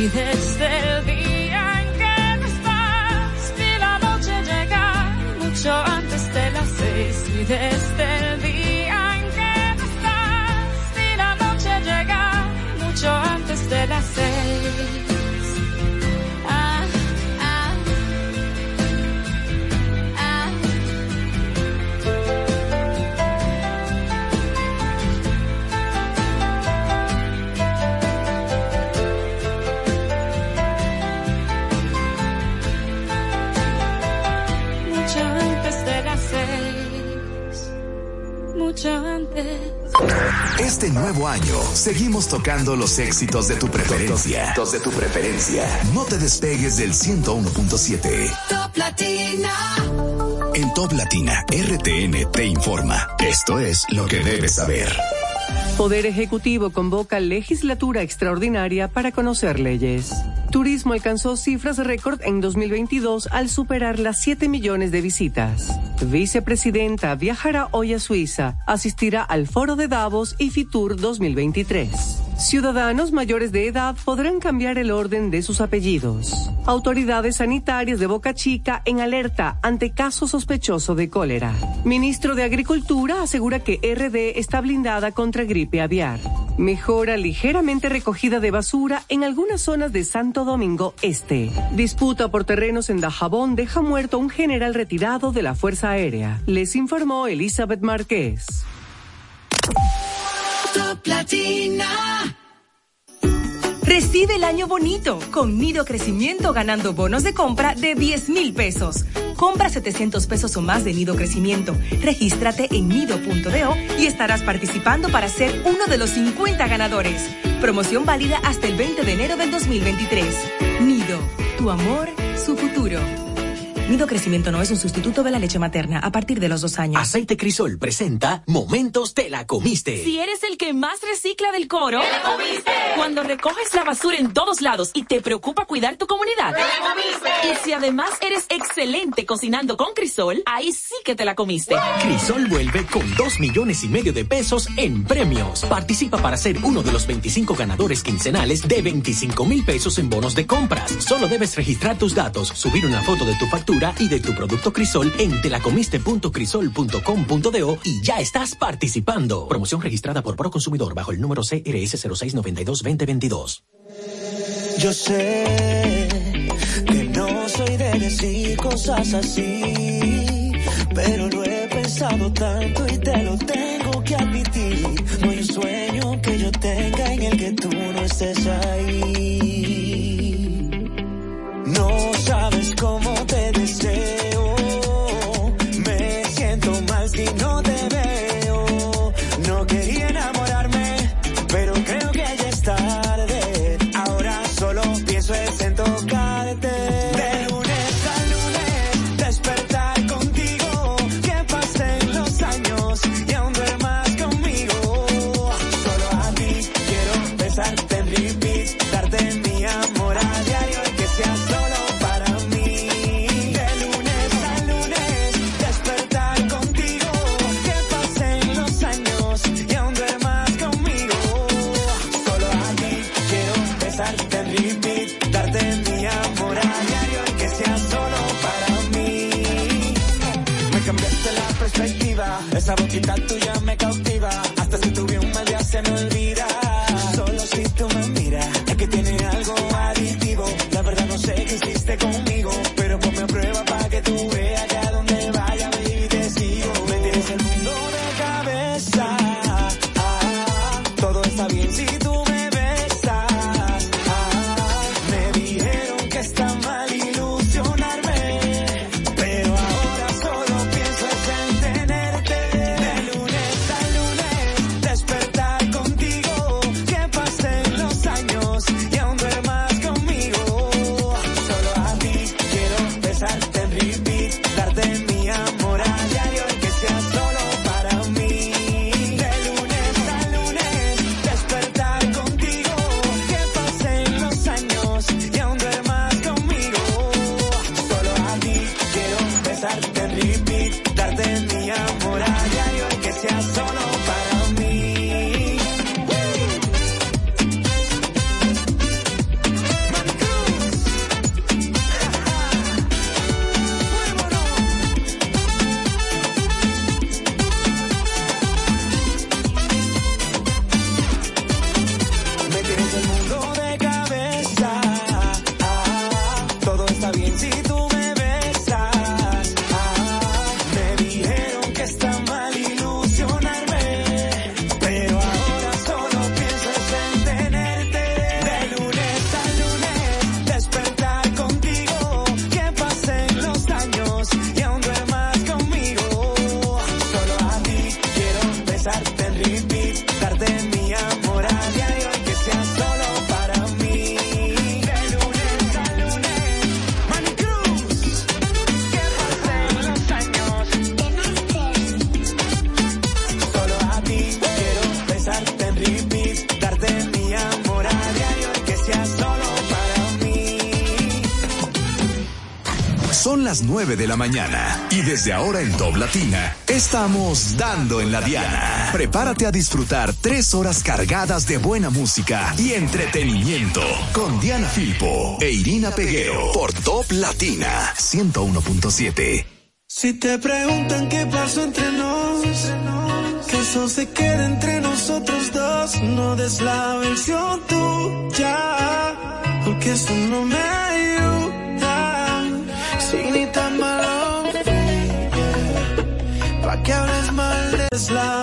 Y desde el día en que no estás, vi la noche llegar mucho antes de las seis. Y desde el día en que no estás, vi la noche llegar mucho antes de las seis. Este nuevo año seguimos tocando los éxitos de tu preferencia. Éxitos de tu preferencia. No te despegues del 101.7. Top Latina. En Top Latina, RTN te informa. Esto es lo que debes saber. Poder Ejecutivo convoca legislatura extraordinaria para conocer leyes. Turismo alcanzó cifras récord en 2022 al superar las 7 millones de visitas. Vicepresidenta viajará hoy a Suiza, asistirá al Foro de Davos y Fitur 2023. Ciudadanos mayores de edad podrán cambiar el orden de sus apellidos. Autoridades sanitarias de Boca Chica en alerta ante caso sospechoso de cólera. Ministro de Agricultura asegura que RD está blindada contra gripe aviar. Mejora ligeramente recogida de basura en algunas zonas de Santo Domingo Este. Disputa por terrenos en Dajabón deja muerto a un general retirado de la Fuerza Aérea. Les informó Elizabeth Márquez. Recibe el año bonito con Nido Crecimiento ganando bonos de compra de 10 mil pesos. Compra 700 pesos o más de Nido Crecimiento. Regístrate en nido.do y estarás participando para ser uno de los 50 ganadores. Promoción válida hasta el 20 de enero del 2023. Nido, tu amor, su futuro. Nido Crecimiento no es un sustituto de la leche materna a partir de los dos años. Aceite Crisol presenta Momentos te la comiste. Si eres el que más recicla del coro, ¡Te la comiste! Cuando recoges la basura en todos lados y te preocupa cuidar tu comunidad, ¡Te la comiste! Y si además eres excelente cocinando con Crisol, ahí sí que te la comiste. Crisol vuelve con dos millones y medio de pesos en premios. Participa para ser uno de los 25 ganadores quincenales de 25 mil pesos en bonos de compras. Solo debes registrar tus datos, subir una foto de tu factura y de tu producto Crisol en telacomiste.crisol.com.do y ya estás participando. Promoción registrada por Proconsumidor bajo el número CRS 0692-2022. Yo sé que no soy de decir cosas así, pero lo he pensado tanto y te lo tengo que admitir. No hay sueño que yo tenga en el que tú no estés ahí. No sabes cómo 9 de la mañana y desde ahora en Top Latina estamos dando en la diana. Prepárate a disfrutar tres horas cargadas de buena música y entretenimiento con Diana Filpo e Irina Peguero por Top Latina 101.7. Si te preguntan qué pasó entre nos, que eso se quede entre nosotros dos, no des la versión tuya, porque eso no me mal, des